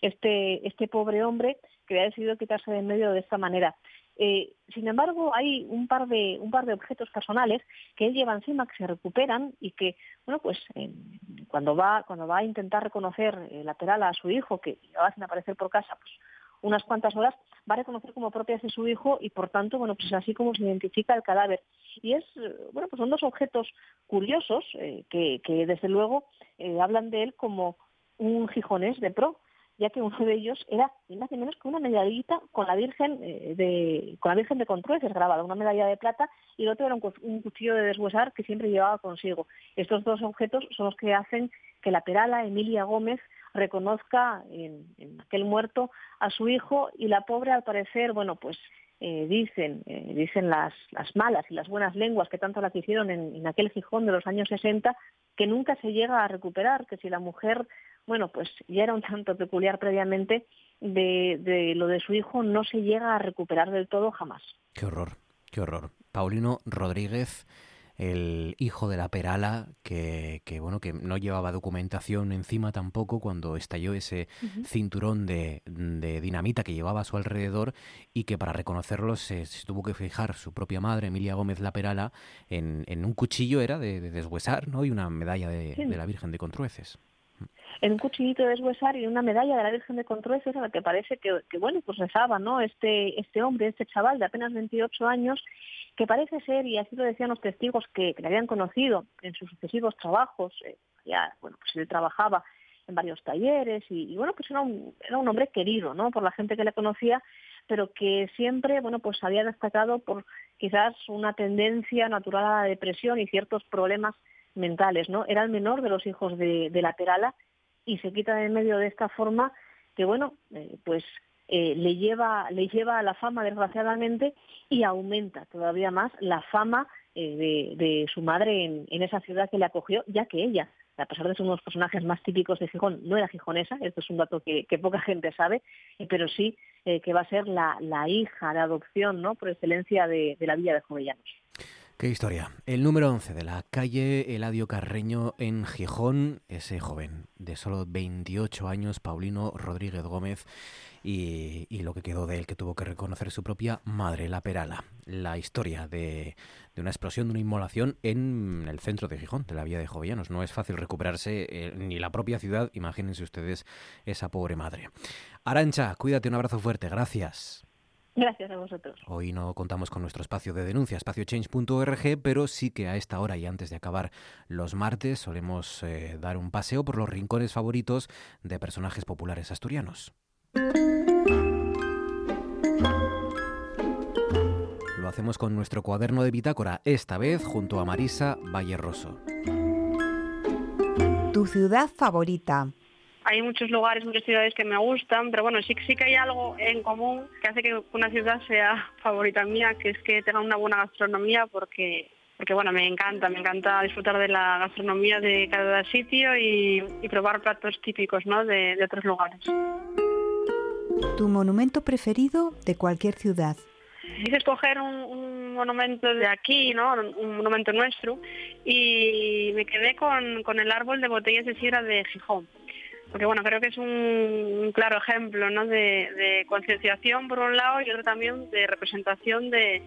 este, este pobre hombre que había decidido quitarse de en medio de esta manera. Eh, sin embargo, hay un par de un par de objetos personales que él lleva encima que se recuperan y que, bueno, pues cuando va cuando va a intentar reconocer eh, lateral a su hijo que va sin aparecer por casa, pues unas cuantas horas, va a reconocer como propias de su hijo y por tanto, bueno, pues es así como se identifica el cadáver. Y es, bueno, pues son dos objetos curiosos que, que desde luego eh, hablan de él como un gijonés de pro, ya que uno de ellos era ni más ni menos que una medallita con la Virgen eh, de con la Virgen de Contrueces grabada, una medalla de plata y el otro era un, cuchillo de deshuesar que siempre llevaba consigo. Estos dos objetos son los que hacen que la perala Emilia Gómez reconozca en, aquel muerto a su hijo y la pobre al parecer, bueno, pues eh, dicen, eh, dicen las, las malas y las buenas lenguas que tanto la quisieron en, en aquel Gijón de los años 60, que nunca se llega a recuperar, que si la mujer bueno, pues ya era un tanto peculiar previamente, de, lo de su hijo no se llega a recuperar del todo jamás. Qué horror, qué horror. Paulino Rodríguez, el hijo de la Perala, que, bueno, que no llevaba documentación encima tampoco cuando estalló ese cinturón de, dinamita que llevaba a su alrededor y que para reconocerlo se, tuvo que fijar su propia madre, Emilia Gómez La Perala, en, un cuchillo era de, deshuesar, ¿no? Y una medalla de, de la Virgen de Contrueces en un cuchillito de deshuesar y una medalla de la Virgen de Contrueces a la que parece que, bueno, pues rezaba, ¿no? Este, este hombre, este chaval de apenas 28 años, que parece ser, y así lo decían los testigos que, le habían conocido en sus sucesivos trabajos, eh, ya, bueno, pues él trabajaba en varios talleres y, bueno, pues era un, era un hombre querido, ¿no? Por la gente que le conocía, pero que siempre, bueno, pues había destacado por quizás una tendencia natural a la depresión y ciertos problemas mentales, ¿no? Era el menor de los hijos de la Perala y se quita de medio de esta forma que, bueno, eh, pues eh, le, lleva, le lleva a la fama, desgraciadamente, y aumenta todavía más la fama eh, de, su madre en, esa ciudad que le acogió, ya que ella, a pesar de ser uno de los personajes más típicos de Gijón, no era gijonesa, esto es un dato que, poca gente sabe, pero sí que va a ser la, hija de adopción, ¿no?, por excelencia de, de la villa de Jovellanos. Qué historia. El número 11 de la calle Eladio Carreño en Gijón, ese joven de solo 28 años, Paulino Rodríguez Gómez, y, lo que quedó de él, que tuvo que reconocer su propia madre, la Perala. La historia de, una explosión, de una inmolación en el centro de Gijón, de la vía de Jovellanos. No es fácil recuperarse eh, ni la propia ciudad, imagínense ustedes esa pobre madre. Arancha, cuídate, un abrazo fuerte, gracias. Gracias a vosotros. Hoy no contamos con nuestro espacio de denuncia, espaciochange.org, pero sí que a esta hora y antes de acabar los martes solemos eh, dar un paseo por los rincones favoritos de personajes populares asturianos. Lo hacemos con nuestro cuaderno de bitácora, esta vez junto a Marisa Valle Rosso. Tu ciudad favorita hay muchos lugares, muchas ciudades que me gustan, pero bueno, sí, sí que hay algo en común que hace que una ciudad sea favorita mía, que es que tenga una buena gastronomía, porque porque bueno, me encanta, me encanta disfrutar de la gastronomía de cada sitio y, probar platos típicos ¿no? de, otros lugares. ¿Tu monumento preferido de cualquier ciudad? Quise escoger un, un, monumento de aquí, ¿no? un monumento nuestro, y me quedé con, con el árbol de botellas de sidra de Gijón porque bueno, creo que es un claro ejemplo ¿no? de, concienciación por un lado y otro también de representación de,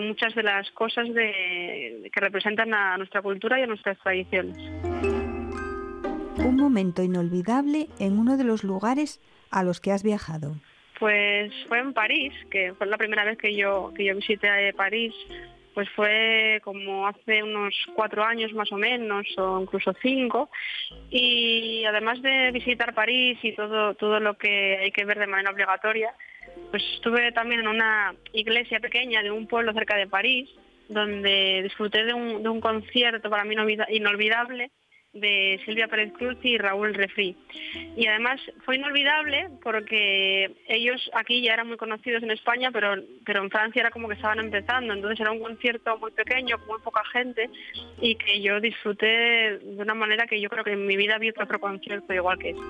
muchas de las cosas de, que representan a nuestra cultura y a nuestras tradiciones. Un momento inolvidable en uno de los lugares a los que has viajado. Pues fue en París, que fue la primera vez que yo, que yo visité París pues fue como hace unos cuatro años más o menos, o incluso cinco, y además de visitar París y todo, todo lo que hay que ver de manera obligatoria, pues estuve también en una iglesia pequeña de un pueblo cerca de París, donde disfruté de un, de un concierto para mí inolvidable de Silvia Pérez Cruz y Raúl Refri. Y además fue inolvidable porque ellos aquí ya eran muy conocidos en España, pero, pero en Francia era como que estaban empezando, entonces era un concierto muy pequeño, con muy poca gente, y que yo disfruté de una manera que yo creo que en mi vida había otro concierto igual que ese.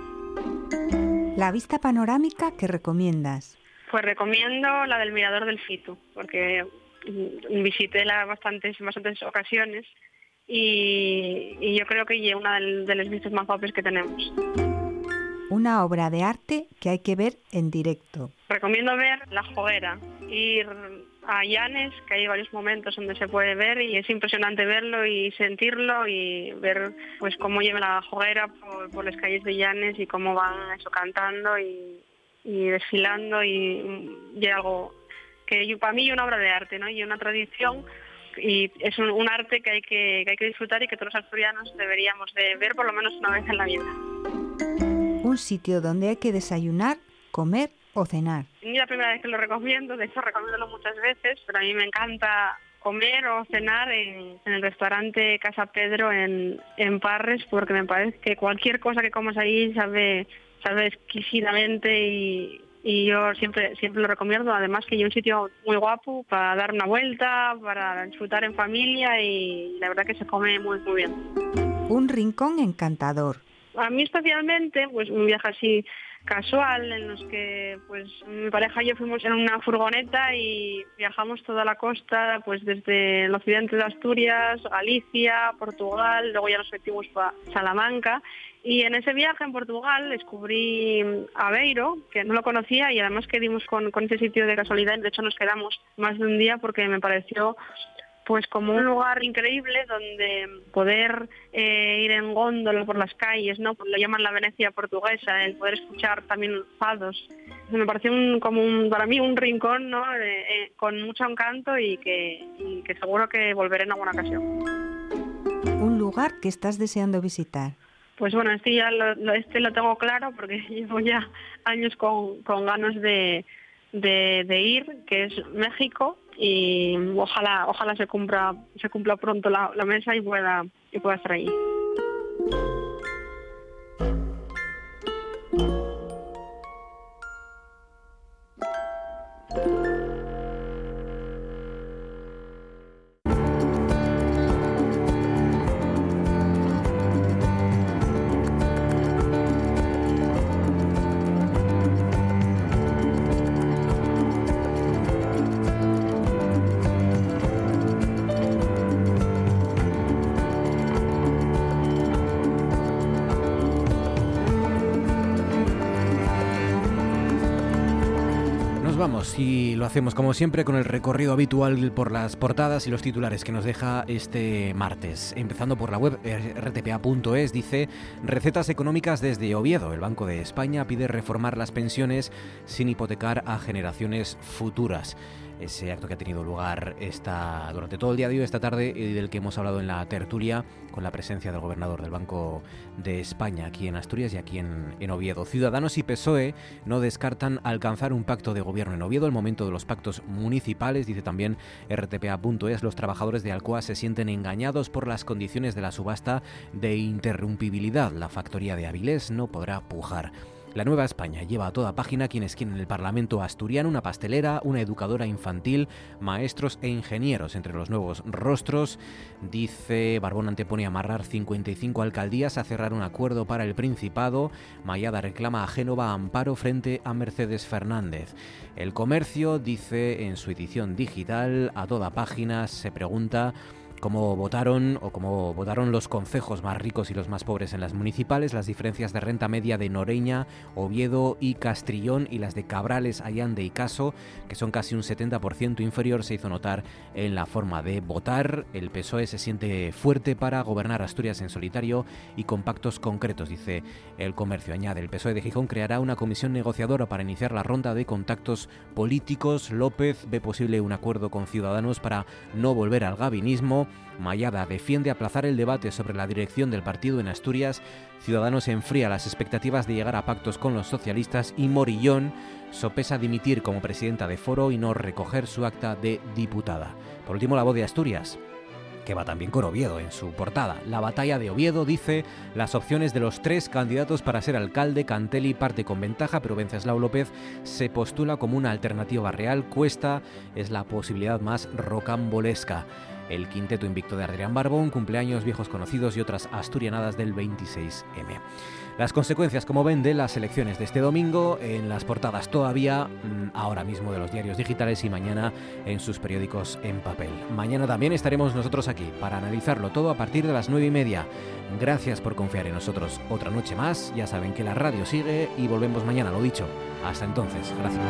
La vista panorámica que recomiendas. Pues recomiendo la del Mirador del Fitu, porque visité la bastantes, bastantes ocasiones y, yo creo que es una de, los vistas más guapos que tenemos. Una obra de arte que hay que ver en directo. Recomiendo ver La Joguera, ir a Llanes, que hay varios momentos donde se puede ver y es impresionante verlo y sentirlo y ver pues cómo lleva la joguera por, las calles de Llanes y cómo van eso cantando y, desfilando y, y algo que para mí es una obra de arte ¿no? y una tradición y es un, arte que hay que, que hay que disfrutar y que todos los asturianos deberíamos de ver por lo menos una vez en la vida. Un sitio donde hay que desayunar, comer o cenar. Ni la primera vez que lo recomiendo, de hecho recomiendo muchas veces, pero a mí me encanta comer o cenar en, el restaurante Casa Pedro en, en, Parres porque me parece que cualquier cosa que comas ahí sabe, sabe exquisitamente y, y yo siempre siempre lo recomiendo. Además que hay un sitio muy guapo para dar una vuelta para disfrutar en familia y la verdad que se come muy muy bien. Un rincón encantador. A mí especialmente pues un viaje así casual en los que pues mi pareja y yo fuimos en una furgoneta y viajamos toda la costa pues desde el occidente de Asturias, Galicia, Portugal, luego ya nos metimos para Salamanca. Y en ese viaje en Portugal descubrí Aveiro, que no lo conocía y además que dimos con, con ese sitio de casualidad, de hecho nos quedamos más de un día porque me pareció pues como un lugar increíble donde poder eh, ir en góndola por las calles, ¿no? Pues lo llaman la Venecia portuguesa, el poder escuchar también fados. Me pareció un, como un, para mí un rincón, ¿no? Eh, con mucho encanto y que, y que seguro que volveré en alguna ocasión. Un lugar que estás deseando visitar. Pues bueno, este ya lo, este lo tengo claro porque llevo ya años con, con ganas de, de, de ir, que es México y ojalá ojalá se cumpla se cumpla pronto la, la mesa y pueda y pueda estar ahí. Y lo hacemos como siempre con el recorrido habitual por las portadas y los titulares que nos deja este martes. Empezando por la web rtpa.es dice recetas económicas desde Oviedo. El Banco de España pide reformar las pensiones sin hipotecar a generaciones futuras ese acto que ha tenido lugar esta, durante todo el día de hoy, esta tarde, y del que hemos hablado en la tertulia con la presencia del gobernador del Banco de España aquí en Asturias y aquí en, en Oviedo. Ciudadanos y PSOE no descartan alcanzar un pacto de gobierno en Oviedo. El momento de los pactos municipales, dice también rtpa.es, los trabajadores de Alcoa se sienten engañados por las condiciones de la subasta de interrumpibilidad. La factoría de Avilés no podrá pujar. La Nueva España lleva a toda página quienes quieren el Parlamento asturiano, una pastelera, una educadora infantil, maestros e ingenieros entre los nuevos rostros. Dice Barbón antepone amarrar 55 alcaldías a cerrar un acuerdo para el Principado. Mayada reclama a Génova amparo frente a Mercedes Fernández. El comercio dice en su edición digital a toda página se pregunta cómo votaron o cómo votaron los concejos más ricos y los más pobres en las municipales, las diferencias de renta media de Noreña, Oviedo y Castrillón y las de Cabrales, Allande y Caso, que son casi un 70% inferior, se hizo notar en la forma de votar. El PSOE se siente fuerte para gobernar Asturias en solitario y con pactos concretos, dice el comercio. Añade, el PSOE de Gijón creará una comisión negociadora para iniciar la ronda de contactos políticos. López ve posible un acuerdo con Ciudadanos para no volver al gabinismo. Mayada defiende aplazar el debate sobre la dirección del partido en Asturias, Ciudadanos enfría las expectativas de llegar a pactos con los socialistas y Morillón sopesa dimitir como presidenta de Foro y no recoger su acta de diputada. Por último, la voz de Asturias que va también con Oviedo en su portada. La batalla de Oviedo dice las opciones de los tres candidatos para ser alcalde. Cantelli parte con ventaja, pero Venceslao López se postula como una alternativa real. Cuesta es la posibilidad más rocambolesca el quinteto invicto de Adrián Barbón, cumpleaños viejos conocidos y otras asturianadas del 26M. Las consecuencias, como ven, de las elecciones de este domingo en las portadas todavía, mm, ahora mismo de los diarios digitales y mañana en sus periódicos en papel. Mañana también estaremos nosotros aquí para analizarlo todo a partir de las nueve y media. Gracias por confiar en nosotros otra noche más. Ya saben que la radio sigue y volvemos mañana, lo dicho. Hasta entonces, gracias.